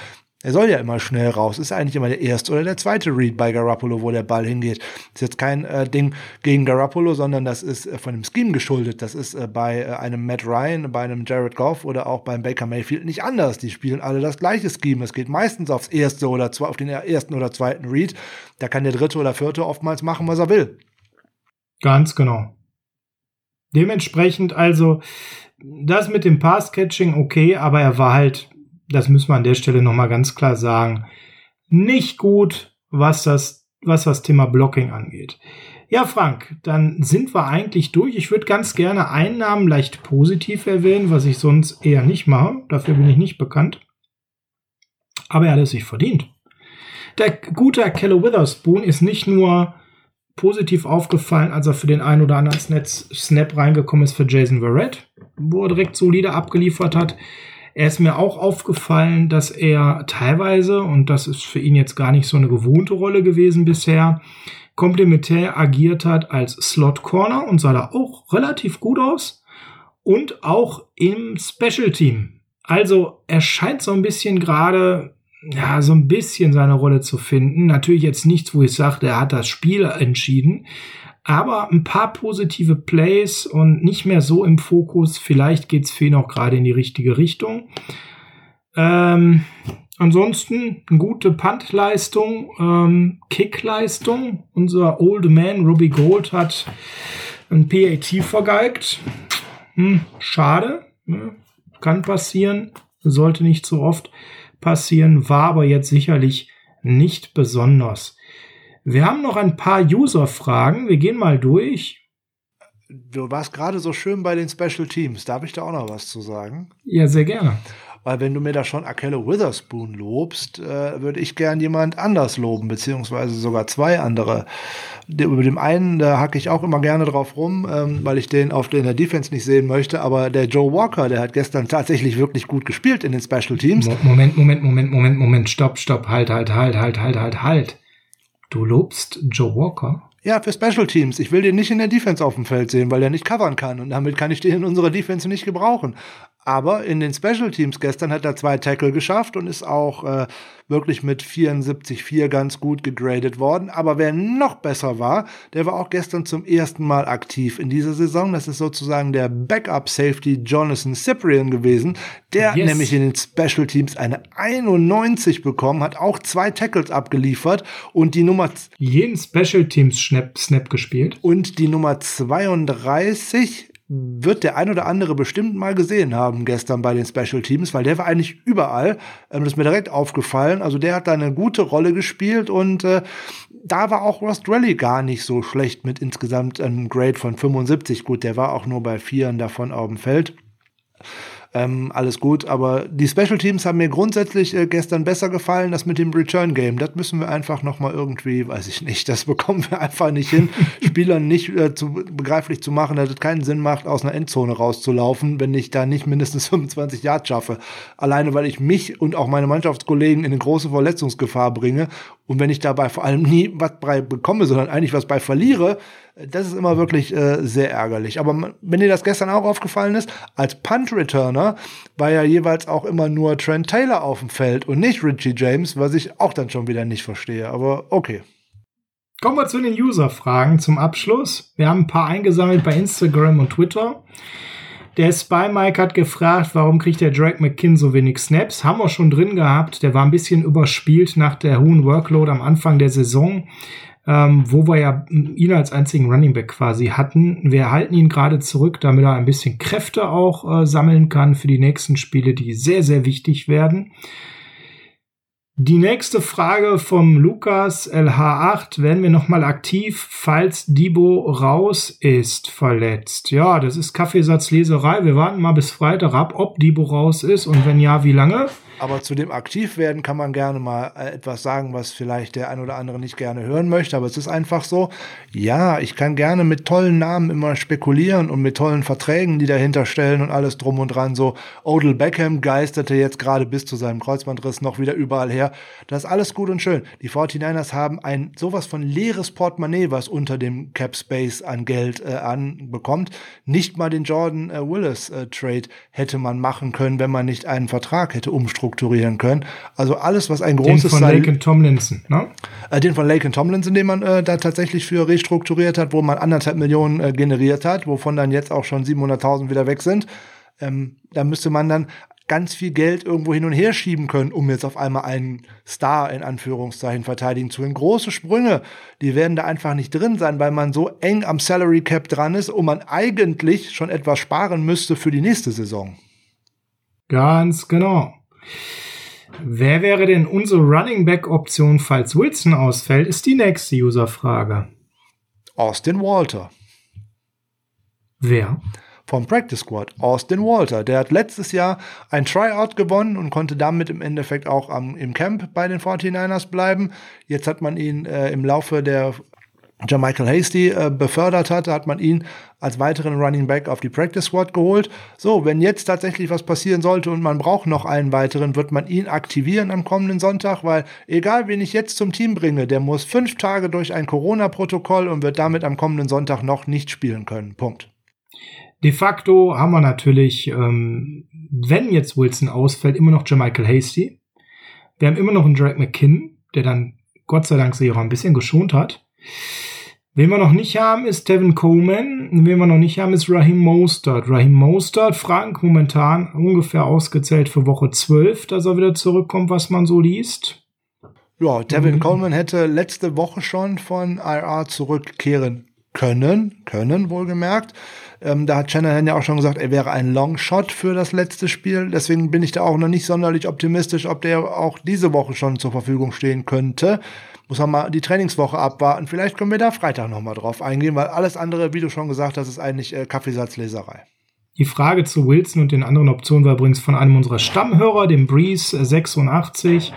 Er soll ja immer schnell raus. Ist eigentlich immer der erste oder der zweite Read bei Garoppolo, wo der Ball hingeht. Ist jetzt kein äh, Ding gegen Garoppolo, sondern das ist äh, von dem Scheme geschuldet. Das ist äh, bei äh, einem Matt Ryan, bei einem Jared Goff oder auch beim Baker Mayfield nicht anders. Die spielen alle das gleiche Scheme. Es geht meistens aufs erste oder zwei, auf den ersten oder zweiten Read. Da kann der dritte oder vierte oftmals machen, was er will. Ganz genau. Dementsprechend also das mit dem Pass-Catching okay, aber er war halt das müssen wir an der Stelle nochmal ganz klar sagen, nicht gut, was das, was das Thema Blocking angeht. Ja, Frank, dann sind wir eigentlich durch. Ich würde ganz gerne Einnahmen leicht positiv erwähnen, was ich sonst eher nicht mache. Dafür bin ich nicht bekannt. Aber er hat es sich verdient. Der gute Kelly Witherspoon ist nicht nur positiv aufgefallen, als er für den einen oder anderen Snap reingekommen ist für Jason Verrett, wo er direkt solide abgeliefert hat. Er ist mir auch aufgefallen, dass er teilweise, und das ist für ihn jetzt gar nicht so eine gewohnte Rolle gewesen bisher, komplementär agiert hat als Slot Corner und sah da auch relativ gut aus. Und auch im Special Team. Also er scheint so ein bisschen gerade, ja, so ein bisschen seine Rolle zu finden. Natürlich jetzt nichts, wo ich sage, er hat das Spiel entschieden. Aber ein paar positive Plays und nicht mehr so im Fokus. Vielleicht geht es ihn auch gerade in die richtige Richtung. Ähm, Ansonsten eine gute Puntleistung, ähm, Kickleistung. Unser Old Man Ruby Gold hat ein PAT vergeigt. Hm, schade. Ne? Kann passieren. Sollte nicht so oft passieren. War aber jetzt sicherlich nicht besonders. Wir haben noch ein paar User-Fragen. Wir gehen mal durch. Du warst gerade so schön bei den Special Teams. Darf ich da auch noch was zu sagen? Ja, sehr gerne. Weil wenn du mir da schon Akello Witherspoon lobst, äh, würde ich gern jemand anders loben, beziehungsweise sogar zwei andere. Über dem einen, da hacke ich auch immer gerne drauf rum, ähm, weil ich den auf der Defense nicht sehen möchte, aber der Joe Walker, der hat gestern tatsächlich wirklich gut gespielt in den Special Teams. Moment, Moment, Moment, Moment, Moment, stopp, stopp, halt, halt, halt, halt, halt, halt, halt. Du lobst Joe Walker? Ja, für Special Teams. Ich will den nicht in der Defense auf dem Feld sehen, weil er nicht covern kann. Und damit kann ich den in unserer Defense nicht gebrauchen. Aber in den Special Teams gestern hat er zwei Tackle geschafft und ist auch äh, wirklich mit 74,4 ganz gut gegradet worden. Aber wer noch besser war, der war auch gestern zum ersten Mal aktiv in dieser Saison. Das ist sozusagen der Backup Safety Jonathan Cyprian gewesen. Der yes. nämlich in den Special Teams eine 91 bekommen, hat auch zwei Tackles abgeliefert und die Nummer jeden Special Teams Snap, Snap gespielt und die Nummer 32 wird der ein oder andere bestimmt mal gesehen haben gestern bei den Special Teams, weil der war eigentlich überall. Ähm, das ist mir direkt aufgefallen. Also der hat da eine gute Rolle gespielt und äh, da war auch Ross Rally gar nicht so schlecht mit insgesamt einem Grade von 75. Gut, der war auch nur bei vieren davon auf dem Feld. Ähm, alles gut, aber die Special Teams haben mir grundsätzlich äh, gestern besser gefallen, das mit dem Return Game. Das müssen wir einfach noch mal irgendwie, weiß ich nicht, das bekommen wir einfach nicht hin, Spielern nicht äh, zu, begreiflich zu machen, dass es keinen Sinn macht, aus einer Endzone rauszulaufen, wenn ich da nicht mindestens 25 Yards schaffe. Alleine, weil ich mich und auch meine Mannschaftskollegen in eine große Verletzungsgefahr bringe und wenn ich dabei vor allem nie was bei bekomme, sondern eigentlich was bei verliere, das ist immer wirklich äh, sehr ärgerlich. Aber wenn dir das gestern auch aufgefallen ist, als Punt-Returner war ja jeweils auch immer nur Trent Taylor auf dem Feld und nicht Richie James, was ich auch dann schon wieder nicht verstehe. Aber okay. Kommen wir zu den User-Fragen zum Abschluss. Wir haben ein paar eingesammelt bei Instagram und Twitter. Der Spy Mike hat gefragt, warum kriegt der Drake McKinn so wenig Snaps? Haben wir schon drin gehabt. Der war ein bisschen überspielt nach der hohen Workload am Anfang der Saison, ähm, wo wir ja ihn als einzigen Running Back quasi hatten. Wir halten ihn gerade zurück, damit er ein bisschen Kräfte auch äh, sammeln kann für die nächsten Spiele, die sehr, sehr wichtig werden. Die nächste Frage vom Lukas LH8. Werden wir nochmal aktiv, falls Dibo raus ist, verletzt? Ja, das ist Kaffeesatzleserei. Wir warten mal bis Freitag ab, ob Dibo raus ist und wenn ja, wie lange. Aber zu dem Aktivwerden kann man gerne mal äh, etwas sagen, was vielleicht der ein oder andere nicht gerne hören möchte. Aber es ist einfach so, ja, ich kann gerne mit tollen Namen immer spekulieren und mit tollen Verträgen, die dahinter stellen und alles drum und dran. So, Odell Beckham geisterte jetzt gerade bis zu seinem Kreuzbandriss noch wieder überall her. Das ist alles gut und schön. Die 49ers haben ein sowas von leeres Portemonnaie, was unter dem Cap Space an Geld äh, anbekommt. Nicht mal den Jordan äh, Willis äh, Trade hätte man machen können, wenn man nicht einen Vertrag hätte umstrukturiert strukturieren können. Also alles, was ein großes Den von Lake and Tomlinson, ne? Äh, den von Lake and Tomlinson, den man äh, da tatsächlich für restrukturiert hat, wo man anderthalb Millionen äh, generiert hat, wovon dann jetzt auch schon 700.000 wieder weg sind. Ähm, da müsste man dann ganz viel Geld irgendwo hin und her schieben können, um jetzt auf einmal einen Star in Anführungszeichen verteidigen zu können. Große Sprünge, die werden da einfach nicht drin sein, weil man so eng am Salary Cap dran ist und man eigentlich schon etwas sparen müsste für die nächste Saison. Ganz genau. Wer wäre denn unsere Running Back Option, falls Wilson ausfällt, ist die nächste Userfrage. Austin Walter. Wer? Vom Practice Squad. Austin Walter. Der hat letztes Jahr ein Tryout gewonnen und konnte damit im Endeffekt auch am, im Camp bei den 49ers bleiben. Jetzt hat man ihn äh, im Laufe der Michael Hasty äh, befördert hatte, hat man ihn als weiteren Running Back auf die Practice Squad geholt. So, wenn jetzt tatsächlich was passieren sollte und man braucht noch einen weiteren, wird man ihn aktivieren am kommenden Sonntag, weil egal wen ich jetzt zum Team bringe, der muss fünf Tage durch ein Corona-Protokoll und wird damit am kommenden Sonntag noch nicht spielen können. Punkt. De facto haben wir natürlich, ähm, wenn jetzt Wilson ausfällt, immer noch Michael Hasty. Wir haben immer noch einen Drake McKinn, der dann Gott sei Dank sich auch ein bisschen geschont hat. Wen wir noch nicht haben, ist Devin Coleman. Wen wir noch nicht haben, ist Raheem Mostert. Raheem Mostert, Frank, momentan ungefähr ausgezählt für Woche 12, dass er wieder zurückkommt, was man so liest. Ja, Devin mhm. Coleman hätte letzte Woche schon von IR zurückkehren können, können wohlgemerkt. Ähm, da hat Shanahan ja auch schon gesagt, er wäre ein Longshot für das letzte Spiel. Deswegen bin ich da auch noch nicht sonderlich optimistisch, ob der auch diese Woche schon zur Verfügung stehen könnte. Muss man mal die Trainingswoche abwarten. Vielleicht können wir da Freitag nochmal drauf eingehen, weil alles andere, wie du schon gesagt hast, ist eigentlich äh, Kaffeesatzleserei. Die Frage zu Wilson und den anderen Optionen war übrigens von einem unserer Stammhörer, dem Breeze86.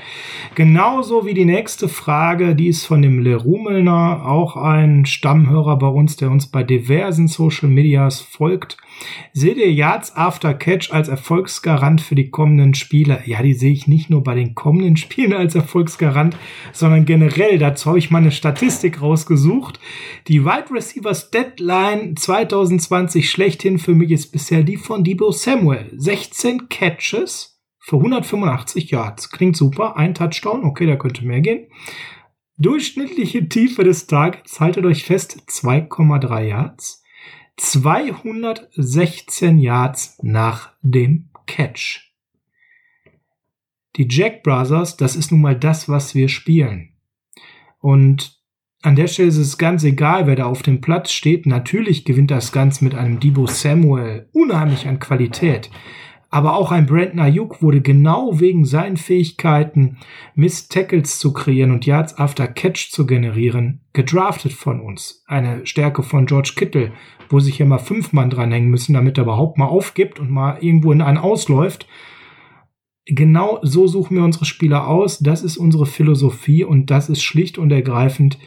Genauso wie die nächste Frage, die ist von dem Lerumelner, auch ein Stammhörer bei uns, der uns bei diversen Social Medias folgt. Seht ihr Yards After Catch als Erfolgsgarant für die kommenden Spiele? Ja, die sehe ich nicht nur bei den kommenden Spielen als Erfolgsgarant, sondern generell. Dazu habe ich mal eine Statistik rausgesucht. Die Wide Receivers Deadline 2020 schlechthin für mich ist bisher die von Debo Samuel. 16 Catches für 185 Yards. Klingt super. Ein Touchdown. Okay, da könnte mehr gehen. Durchschnittliche Tiefe des Targets, haltet euch fest, 2,3 Yards. 216 Yards nach dem Catch. Die Jack Brothers, das ist nun mal das, was wir spielen. Und an der Stelle ist es ganz egal, wer da auf dem Platz steht. Natürlich gewinnt das Ganze mit einem Debo Samuel unheimlich an Qualität. Aber auch ein Brandon Ayuk wurde genau wegen seinen Fähigkeiten, Miss Tackles zu kreieren und Yards after Catch zu generieren, gedraftet von uns. Eine Stärke von George Kittle, wo sich ja mal fünf Mann dranhängen müssen, damit er überhaupt mal aufgibt und mal irgendwo in einen ausläuft. Genau so suchen wir unsere Spieler aus. Das ist unsere Philosophie und das ist schlicht und ergreifend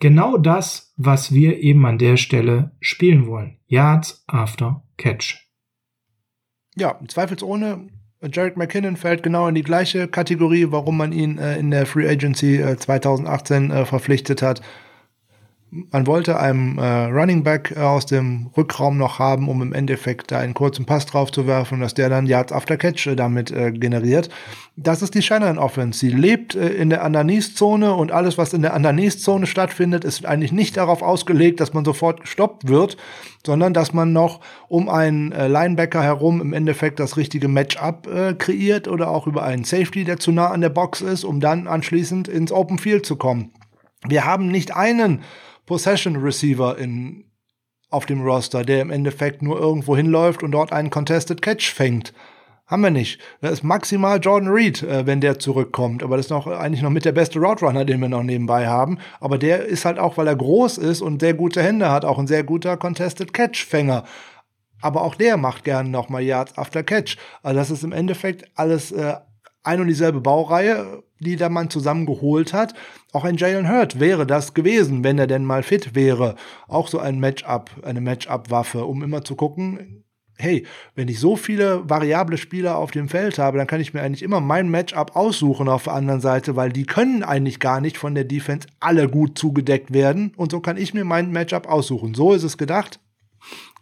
genau das, was wir eben an der Stelle spielen wollen. Yards after Catch ja, zweifelsohne, Jared McKinnon fällt genau in die gleiche Kategorie, warum man ihn äh, in der Free Agency äh, 2018 äh, verpflichtet hat. Man wollte einen äh, Running Back äh, aus dem Rückraum noch haben, um im Endeffekt da einen kurzen Pass drauf zu werfen, dass der dann Yards after Catch äh, damit äh, generiert. Das ist die Shanahan Offense. Sie lebt äh, in der Underneath-Zone und alles, was in der Underneath-Zone stattfindet, ist eigentlich nicht darauf ausgelegt, dass man sofort gestoppt wird, sondern dass man noch um einen äh, Linebacker herum im Endeffekt das richtige Matchup äh, kreiert oder auch über einen Safety, der zu nah an der Box ist, um dann anschließend ins Open Field zu kommen. Wir haben nicht einen Possession Receiver in, auf dem Roster, der im Endeffekt nur irgendwo hinläuft und dort einen Contested Catch fängt. Haben wir nicht. Da ist maximal Jordan Reed, äh, wenn der zurückkommt. Aber das ist noch eigentlich noch mit der beste Route Runner, den wir noch nebenbei haben. Aber der ist halt auch, weil er groß ist und sehr gute Hände hat, auch ein sehr guter Contested Catch Fänger. Aber auch der macht gerne noch mal Yards after Catch. Also das ist im Endeffekt alles äh, ein und dieselbe Baureihe, die der Mann zusammengeholt hat. Auch ein Jalen Hurt wäre das gewesen, wenn er denn mal fit wäre. Auch so ein Matchup, eine Matchup-Waffe, um immer zu gucken, hey, wenn ich so viele variable Spieler auf dem Feld habe, dann kann ich mir eigentlich immer mein Matchup aussuchen auf der anderen Seite, weil die können eigentlich gar nicht von der Defense alle gut zugedeckt werden. Und so kann ich mir mein Matchup aussuchen. So ist es gedacht.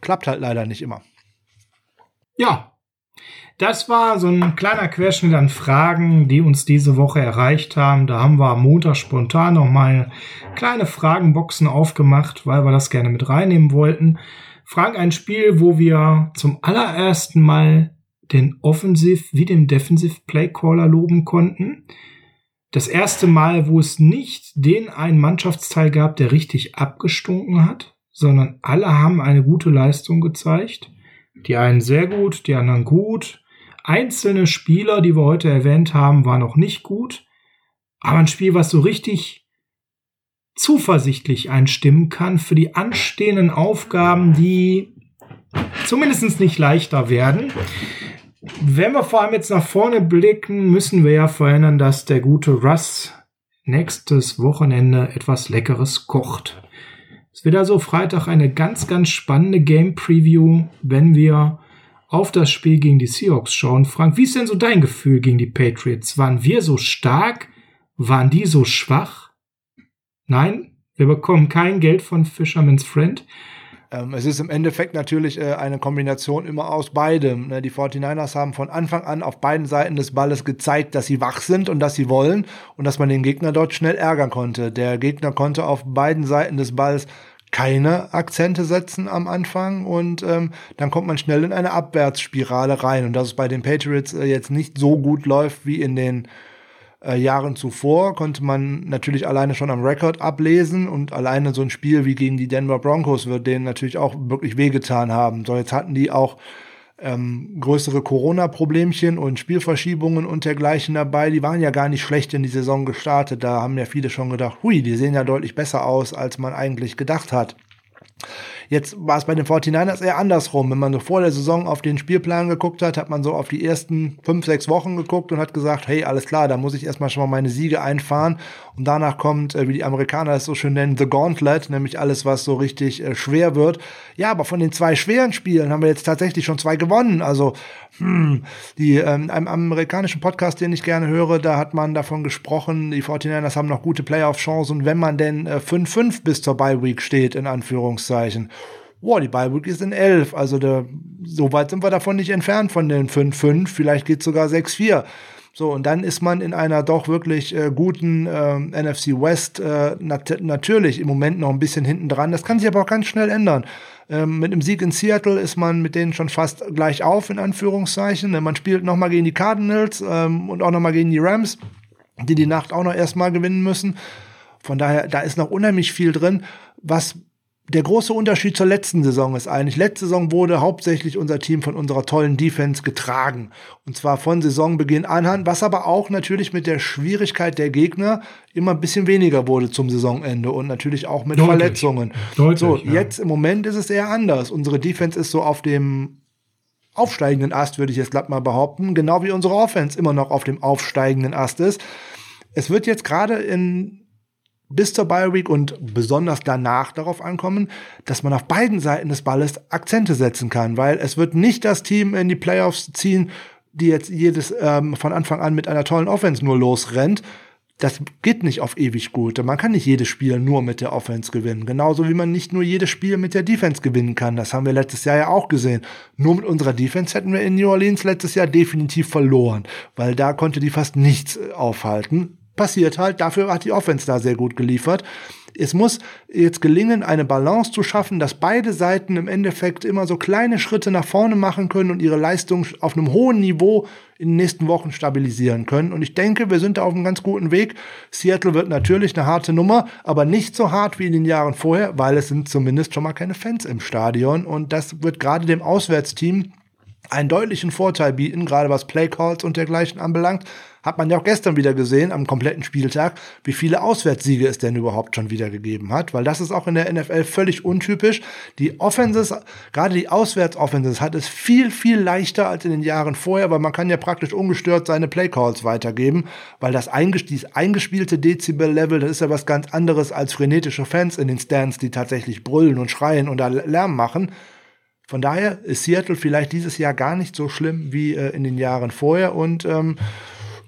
Klappt halt leider nicht immer. Ja, das war so ein kleiner Querschnitt an Fragen, die uns diese Woche erreicht haben. Da haben wir am Montag spontan noch mal kleine Fragenboxen aufgemacht, weil wir das gerne mit reinnehmen wollten. Fragen ein Spiel, wo wir zum allerersten Mal den Offensiv wie den Defensive Playcaller loben konnten. Das erste Mal, wo es nicht den einen Mannschaftsteil gab, der richtig abgestunken hat, sondern alle haben eine gute Leistung gezeigt. Die einen sehr gut, die anderen gut. Einzelne Spieler, die wir heute erwähnt haben, waren noch nicht gut. Aber ein Spiel, was so richtig zuversichtlich einstimmen kann für die anstehenden Aufgaben, die zumindest nicht leichter werden. Wenn wir vor allem jetzt nach vorne blicken, müssen wir ja verhindern, dass der gute Russ nächstes Wochenende etwas Leckeres kocht. Es wird also Freitag eine ganz, ganz spannende Game Preview, wenn wir auf das Spiel gegen die Seahawks schauen. Frank, wie ist denn so dein Gefühl gegen die Patriots? Waren wir so stark? Waren die so schwach? Nein, wir bekommen kein Geld von Fisherman's Friend. Ähm, es ist im Endeffekt natürlich äh, eine Kombination immer aus beidem. Ne? Die 49ers haben von Anfang an auf beiden Seiten des Balles gezeigt, dass sie wach sind und dass sie wollen und dass man den Gegner dort schnell ärgern konnte. Der Gegner konnte auf beiden Seiten des Balls keine Akzente setzen am Anfang und ähm, dann kommt man schnell in eine Abwärtsspirale rein und dass es bei den Patriots äh, jetzt nicht so gut läuft wie in den äh, Jahren zuvor konnte man natürlich alleine schon am Rekord ablesen und alleine so ein Spiel wie gegen die Denver Broncos wird denen natürlich auch wirklich wehgetan haben. So, jetzt hatten die auch ähm, größere Corona-Problemchen und Spielverschiebungen und dergleichen dabei. Die waren ja gar nicht schlecht in die Saison gestartet. Da haben ja viele schon gedacht, hui, die sehen ja deutlich besser aus, als man eigentlich gedacht hat. Jetzt war es bei den 49ers eher andersrum. Wenn man so vor der Saison auf den Spielplan geguckt hat, hat man so auf die ersten fünf, sechs Wochen geguckt und hat gesagt, hey, alles klar, da muss ich erstmal schon mal meine Siege einfahren. Und danach kommt, äh, wie die Amerikaner es so schön nennen, The Gauntlet, nämlich alles, was so richtig äh, schwer wird. Ja, aber von den zwei schweren Spielen haben wir jetzt tatsächlich schon zwei gewonnen. Also, hm, die, ähm, einem amerikanischen Podcast, den ich gerne höre, da hat man davon gesprochen, die 49ers haben noch gute Playoff-Chancen, wenn man denn äh, 5-5 bis zur Bye-Week steht, in Anführungszeichen boah, die Bye ist in 11. Also da, so weit sind wir davon nicht entfernt von den 5-5. Vielleicht geht sogar 6-4. So, und dann ist man in einer doch wirklich äh, guten äh, NFC West äh, nat natürlich im Moment noch ein bisschen hinten dran. Das kann sich aber auch ganz schnell ändern. Ähm, mit einem Sieg in Seattle ist man mit denen schon fast gleich auf, in Anführungszeichen. Man spielt nochmal gegen die Cardinals ähm, und auch nochmal gegen die Rams, die die Nacht auch noch erstmal gewinnen müssen. Von daher, da ist noch unheimlich viel drin, was der große Unterschied zur letzten Saison ist eigentlich, letzte Saison wurde hauptsächlich unser Team von unserer tollen Defense getragen. Und zwar von Saisonbeginn an, was aber auch natürlich mit der Schwierigkeit der Gegner immer ein bisschen weniger wurde zum Saisonende und natürlich auch mit Deutlich. Verletzungen. Deutlich, so, ja. jetzt im Moment ist es eher anders. Unsere Defense ist so auf dem aufsteigenden Ast, würde ich jetzt glatt mal behaupten, genau wie unsere Offense immer noch auf dem aufsteigenden Ast ist. Es wird jetzt gerade in bis zur Bye Week und besonders danach darauf ankommen, dass man auf beiden Seiten des Balles Akzente setzen kann, weil es wird nicht das Team in die Playoffs ziehen, die jetzt jedes ähm, von Anfang an mit einer tollen Offense nur losrennt. Das geht nicht auf ewig gut. Man kann nicht jedes Spiel nur mit der Offense gewinnen. Genauso wie man nicht nur jedes Spiel mit der Defense gewinnen kann. Das haben wir letztes Jahr ja auch gesehen. Nur mit unserer Defense hätten wir in New Orleans letztes Jahr definitiv verloren, weil da konnte die fast nichts äh, aufhalten passiert halt. Dafür hat die Offense da sehr gut geliefert. Es muss jetzt gelingen, eine Balance zu schaffen, dass beide Seiten im Endeffekt immer so kleine Schritte nach vorne machen können und ihre Leistung auf einem hohen Niveau in den nächsten Wochen stabilisieren können. Und ich denke, wir sind da auf einem ganz guten Weg. Seattle wird natürlich eine harte Nummer, aber nicht so hart wie in den Jahren vorher, weil es sind zumindest schon mal keine Fans im Stadion. Und das wird gerade dem Auswärtsteam einen deutlichen Vorteil bieten, gerade was Playcalls und dergleichen anbelangt. Hat man ja auch gestern wieder gesehen, am kompletten Spieltag, wie viele Auswärtssiege es denn überhaupt schon wieder gegeben hat, weil das ist auch in der NFL völlig untypisch. Die Offenses, gerade die Auswärtsoffenses, hat es viel, viel leichter als in den Jahren vorher, weil man kann ja praktisch ungestört seine Playcalls weitergeben, weil das dieses eingespielte Dezibel-Level, das ist ja was ganz anderes als frenetische Fans in den Stands, die tatsächlich brüllen und schreien oder Lärm machen. Von daher ist Seattle vielleicht dieses Jahr gar nicht so schlimm wie äh, in den Jahren vorher und ähm,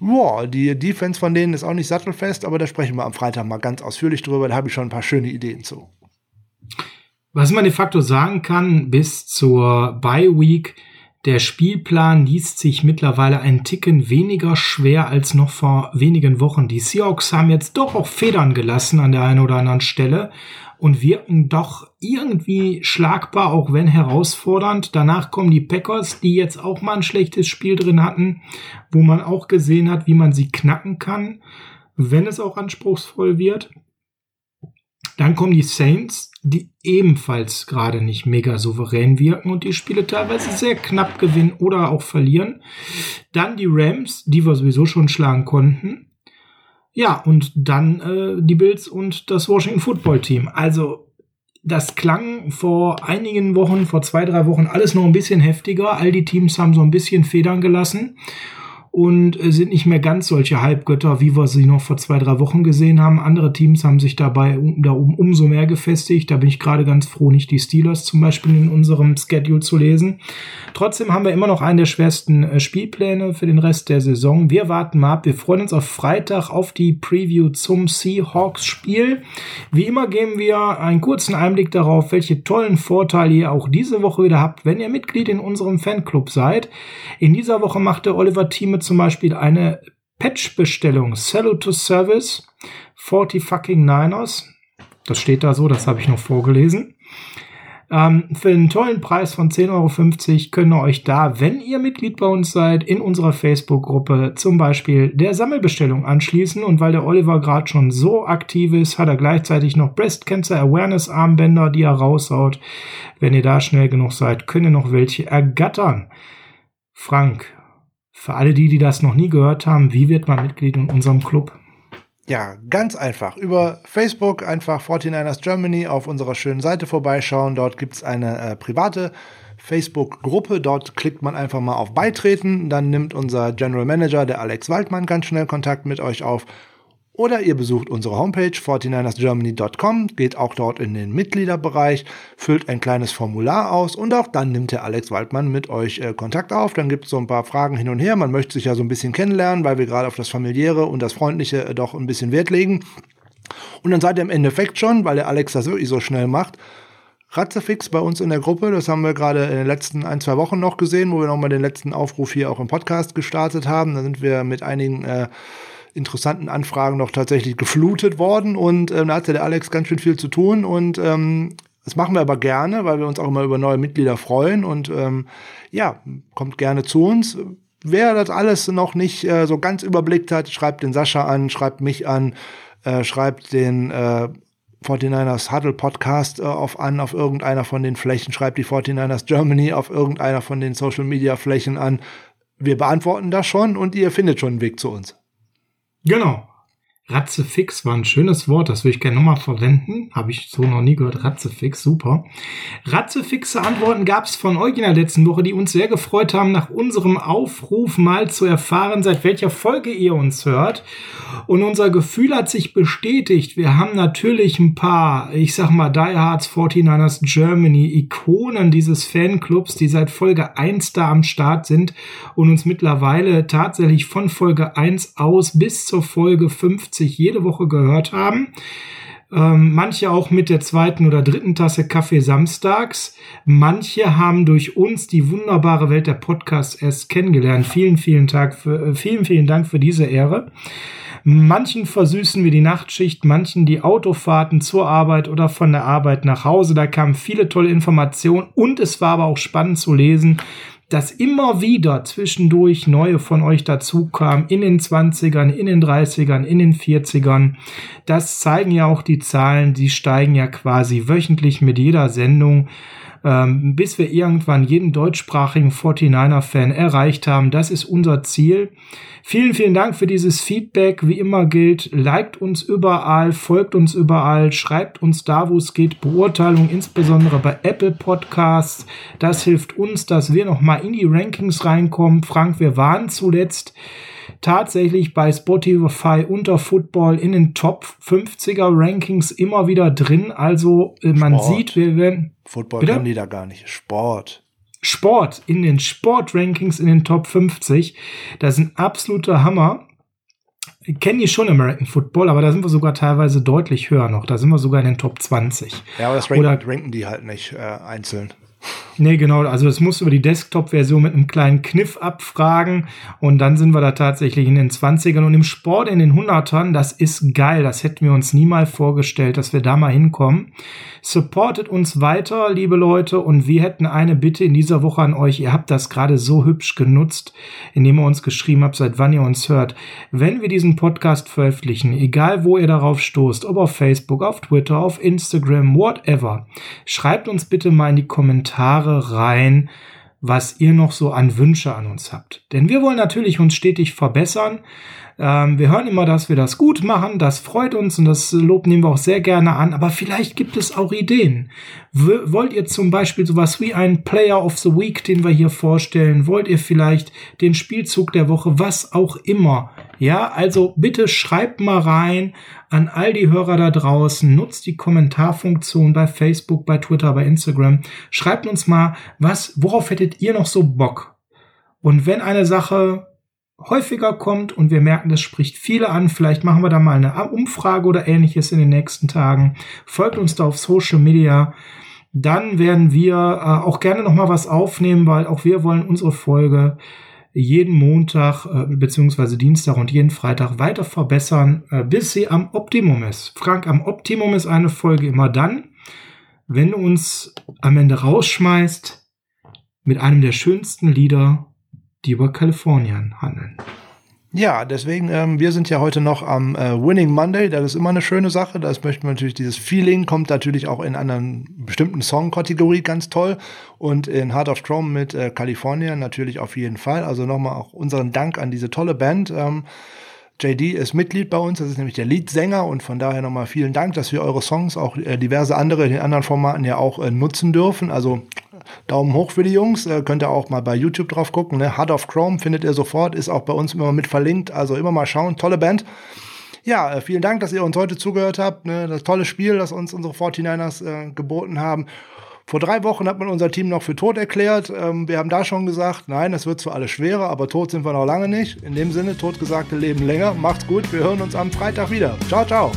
ja, die Defense von denen ist auch nicht sattelfest, aber da sprechen wir am Freitag mal ganz ausführlich drüber. Da habe ich schon ein paar schöne Ideen zu. Was man de facto sagen kann, bis zur Bye Week, der Spielplan liest sich mittlerweile ein Ticken weniger schwer als noch vor wenigen Wochen. Die Seahawks haben jetzt doch auch Federn gelassen an der einen oder anderen Stelle und wirken doch irgendwie schlagbar, auch wenn herausfordernd. Danach kommen die Packers, die jetzt auch mal ein schlechtes Spiel drin hatten, wo man auch gesehen hat, wie man sie knacken kann, wenn es auch anspruchsvoll wird. Dann kommen die Saints, die ebenfalls gerade nicht mega souverän wirken und die Spiele teilweise sehr knapp gewinnen oder auch verlieren. Dann die Rams, die wir sowieso schon schlagen konnten. Ja, und dann äh, die Bills und das Washington Football Team. Also das klang vor einigen Wochen, vor zwei, drei Wochen alles noch ein bisschen heftiger. All die Teams haben so ein bisschen Federn gelassen. Und äh, sind nicht mehr ganz solche Halbgötter, wie wir sie noch vor zwei, drei Wochen gesehen haben. Andere Teams haben sich dabei um, da um, umso mehr gefestigt. Da bin ich gerade ganz froh, nicht die Steelers zum Beispiel in unserem Schedule zu lesen. Trotzdem haben wir immer noch einen der schwersten äh, Spielpläne für den Rest der Saison. Wir warten mal ab. Wir freuen uns auf Freitag auf die Preview zum Seahawks-Spiel. Wie immer geben wir einen kurzen Einblick darauf, welche tollen Vorteile ihr auch diese Woche wieder habt, wenn ihr Mitglied in unserem Fanclub seid. In dieser Woche macht der Oliver Thieme zum Beispiel eine Patch-Bestellung. Salute to Service 40 fucking Niners. Das steht da so, das habe ich noch vorgelesen. Ähm, für einen tollen Preis von 10,50 Euro könnt ihr euch da, wenn ihr Mitglied bei uns seid, in unserer Facebook-Gruppe zum Beispiel der Sammelbestellung anschließen. Und weil der Oliver gerade schon so aktiv ist, hat er gleichzeitig noch Breast Cancer Awareness Armbänder, die er raushaut. Wenn ihr da schnell genug seid, könnt ihr noch welche ergattern. Frank, für alle die, die das noch nie gehört haben, wie wird man Mitglied in unserem Club? Ja, ganz einfach. Über Facebook einfach 49ers Germany auf unserer schönen Seite vorbeischauen. Dort gibt es eine äh, private Facebook-Gruppe. Dort klickt man einfach mal auf Beitreten. Dann nimmt unser General Manager, der Alex Waldmann, ganz schnell Kontakt mit euch auf oder ihr besucht unsere Homepage 49ersgermany.com, geht auch dort in den Mitgliederbereich, füllt ein kleines Formular aus und auch dann nimmt der Alex Waldmann mit euch äh, Kontakt auf. Dann gibt es so ein paar Fragen hin und her. Man möchte sich ja so ein bisschen kennenlernen, weil wir gerade auf das Familiäre und das Freundliche äh, doch ein bisschen Wert legen. Und dann seid ihr im Endeffekt schon, weil der Alex das wirklich so schnell macht, Ratzefix bei uns in der Gruppe. Das haben wir gerade in den letzten ein, zwei Wochen noch gesehen, wo wir nochmal den letzten Aufruf hier auch im Podcast gestartet haben. Da sind wir mit einigen äh, interessanten Anfragen noch tatsächlich geflutet worden und ähm, da hatte der Alex ganz schön viel zu tun und ähm, das machen wir aber gerne, weil wir uns auch immer über neue Mitglieder freuen und ähm, ja, kommt gerne zu uns. Wer das alles noch nicht äh, so ganz überblickt hat, schreibt den Sascha an, schreibt mich an, äh, schreibt den äh, 49ers Huddle Podcast äh, auf an, auf irgendeiner von den Flächen, schreibt die 49ers Germany auf irgendeiner von den Social Media Flächen an. Wir beantworten das schon und ihr findet schon einen Weg zu uns. Genau. Ratzefix war ein schönes Wort, das will ich gerne nochmal verwenden. Habe ich so noch nie gehört. Ratzefix, super. Ratzefixe Antworten gab es von euch in der letzten Woche, die uns sehr gefreut haben, nach unserem Aufruf mal zu erfahren, seit welcher Folge ihr uns hört. Und unser Gefühl hat sich bestätigt. Wir haben natürlich ein paar, ich sag mal, Die Hards 49ers Germany, Ikonen dieses Fanclubs, die seit Folge 1 da am Start sind und uns mittlerweile tatsächlich von Folge 1 aus bis zur Folge 50 50 jede Woche gehört haben. Ähm, manche auch mit der zweiten oder dritten Tasse Kaffee samstags. Manche haben durch uns die wunderbare Welt der Podcasts erst kennengelernt. Vielen, vielen, Tag für, äh, vielen, vielen Dank für diese Ehre. Manchen versüßen wir die Nachtschicht, manchen die Autofahrten zur Arbeit oder von der Arbeit nach Hause. Da kamen viele tolle Informationen und es war aber auch spannend zu lesen, dass immer wieder zwischendurch neue von euch dazukamen, in den 20ern, in den 30ern, in den 40ern. Das zeigen ja auch die Zahlen, die steigen ja quasi wöchentlich mit jeder Sendung ähm, bis wir irgendwann jeden deutschsprachigen 49er-Fan erreicht haben. Das ist unser Ziel. Vielen, vielen Dank für dieses Feedback. Wie immer gilt, liked uns überall, folgt uns überall, schreibt uns da, wo es geht, Beurteilung, insbesondere bei Apple Podcasts. Das hilft uns, dass wir nochmal in die Rankings reinkommen. Frank, wir waren zuletzt tatsächlich bei Spotify unter Football in den Top 50er Rankings immer wieder drin. Also äh, man Sport. sieht, wir werden. Football Bitte? können die da gar nicht. Sport. Sport in den Sport-Rankings in den Top 50. Das ist ein absoluter Hammer. Ich kenne die schon American Football, aber da sind wir sogar teilweise deutlich höher noch. Da sind wir sogar in den Top 20. Ja, aber das ranken, Oder, ranken die halt nicht äh, einzeln. Nee, genau. Also das musst du über die Desktop-Version mit einem kleinen Kniff abfragen. Und dann sind wir da tatsächlich in den 20ern und im Sport in den 100ern. Das ist geil. Das hätten wir uns niemals vorgestellt, dass wir da mal hinkommen. Supportet uns weiter, liebe Leute. Und wir hätten eine Bitte in dieser Woche an euch. Ihr habt das gerade so hübsch genutzt, indem ihr uns geschrieben habt, seit wann ihr uns hört. Wenn wir diesen Podcast veröffentlichen, egal wo ihr darauf stoßt, ob auf Facebook, auf Twitter, auf Instagram, whatever, schreibt uns bitte mal in die Kommentare rein, was ihr noch so an Wünsche an uns habt. Denn wir wollen natürlich uns stetig verbessern. Ähm, wir hören immer, dass wir das gut machen. Das freut uns und das Lob nehmen wir auch sehr gerne an. Aber vielleicht gibt es auch Ideen. W wollt ihr zum Beispiel sowas wie einen Player of the Week, den wir hier vorstellen? Wollt ihr vielleicht den Spielzug der Woche? Was auch immer. Ja, also bitte schreibt mal rein an all die Hörer da draußen. Nutzt die Kommentarfunktion bei Facebook, bei Twitter, bei Instagram. Schreibt uns mal, was, worauf hättet ihr noch so Bock? Und wenn eine Sache häufiger kommt und wir merken, das spricht viele an. Vielleicht machen wir da mal eine Umfrage oder ähnliches in den nächsten Tagen. Folgt uns da auf Social Media. Dann werden wir äh, auch gerne noch mal was aufnehmen, weil auch wir wollen unsere Folge jeden Montag äh, beziehungsweise Dienstag und jeden Freitag weiter verbessern, äh, bis sie am Optimum ist. Frank, am Optimum ist eine Folge immer dann, wenn du uns am Ende rausschmeißt mit einem der schönsten Lieder die über Kalifornien handeln. Ja, deswegen, ähm, wir sind ja heute noch am äh, Winning Monday. Das ist immer eine schöne Sache. Das möchten wir natürlich, dieses Feeling kommt natürlich auch in anderen bestimmten Songkategorie ganz toll. Und in Heart of Chrome mit äh, California natürlich auf jeden Fall. Also nochmal auch unseren Dank an diese tolle Band. Ähm, JD ist Mitglied bei uns, das ist nämlich der Leadsänger und von daher nochmal vielen Dank, dass wir eure Songs, auch äh, diverse andere in den anderen Formaten ja auch äh, nutzen dürfen. Also Daumen hoch für die Jungs. Äh, könnt ihr auch mal bei YouTube drauf gucken. Ne? Heart of Chrome findet ihr sofort, ist auch bei uns immer mit verlinkt. Also immer mal schauen. Tolle Band. Ja, äh, vielen Dank, dass ihr uns heute zugehört habt. Ne? Das tolle Spiel, das uns unsere 49ers äh, geboten haben. Vor drei Wochen hat man unser Team noch für tot erklärt. Ähm, wir haben da schon gesagt, nein, es wird zwar alles schwerer, aber tot sind wir noch lange nicht. In dem Sinne, totgesagte leben länger. Macht's gut, wir hören uns am Freitag wieder. Ciao, ciao.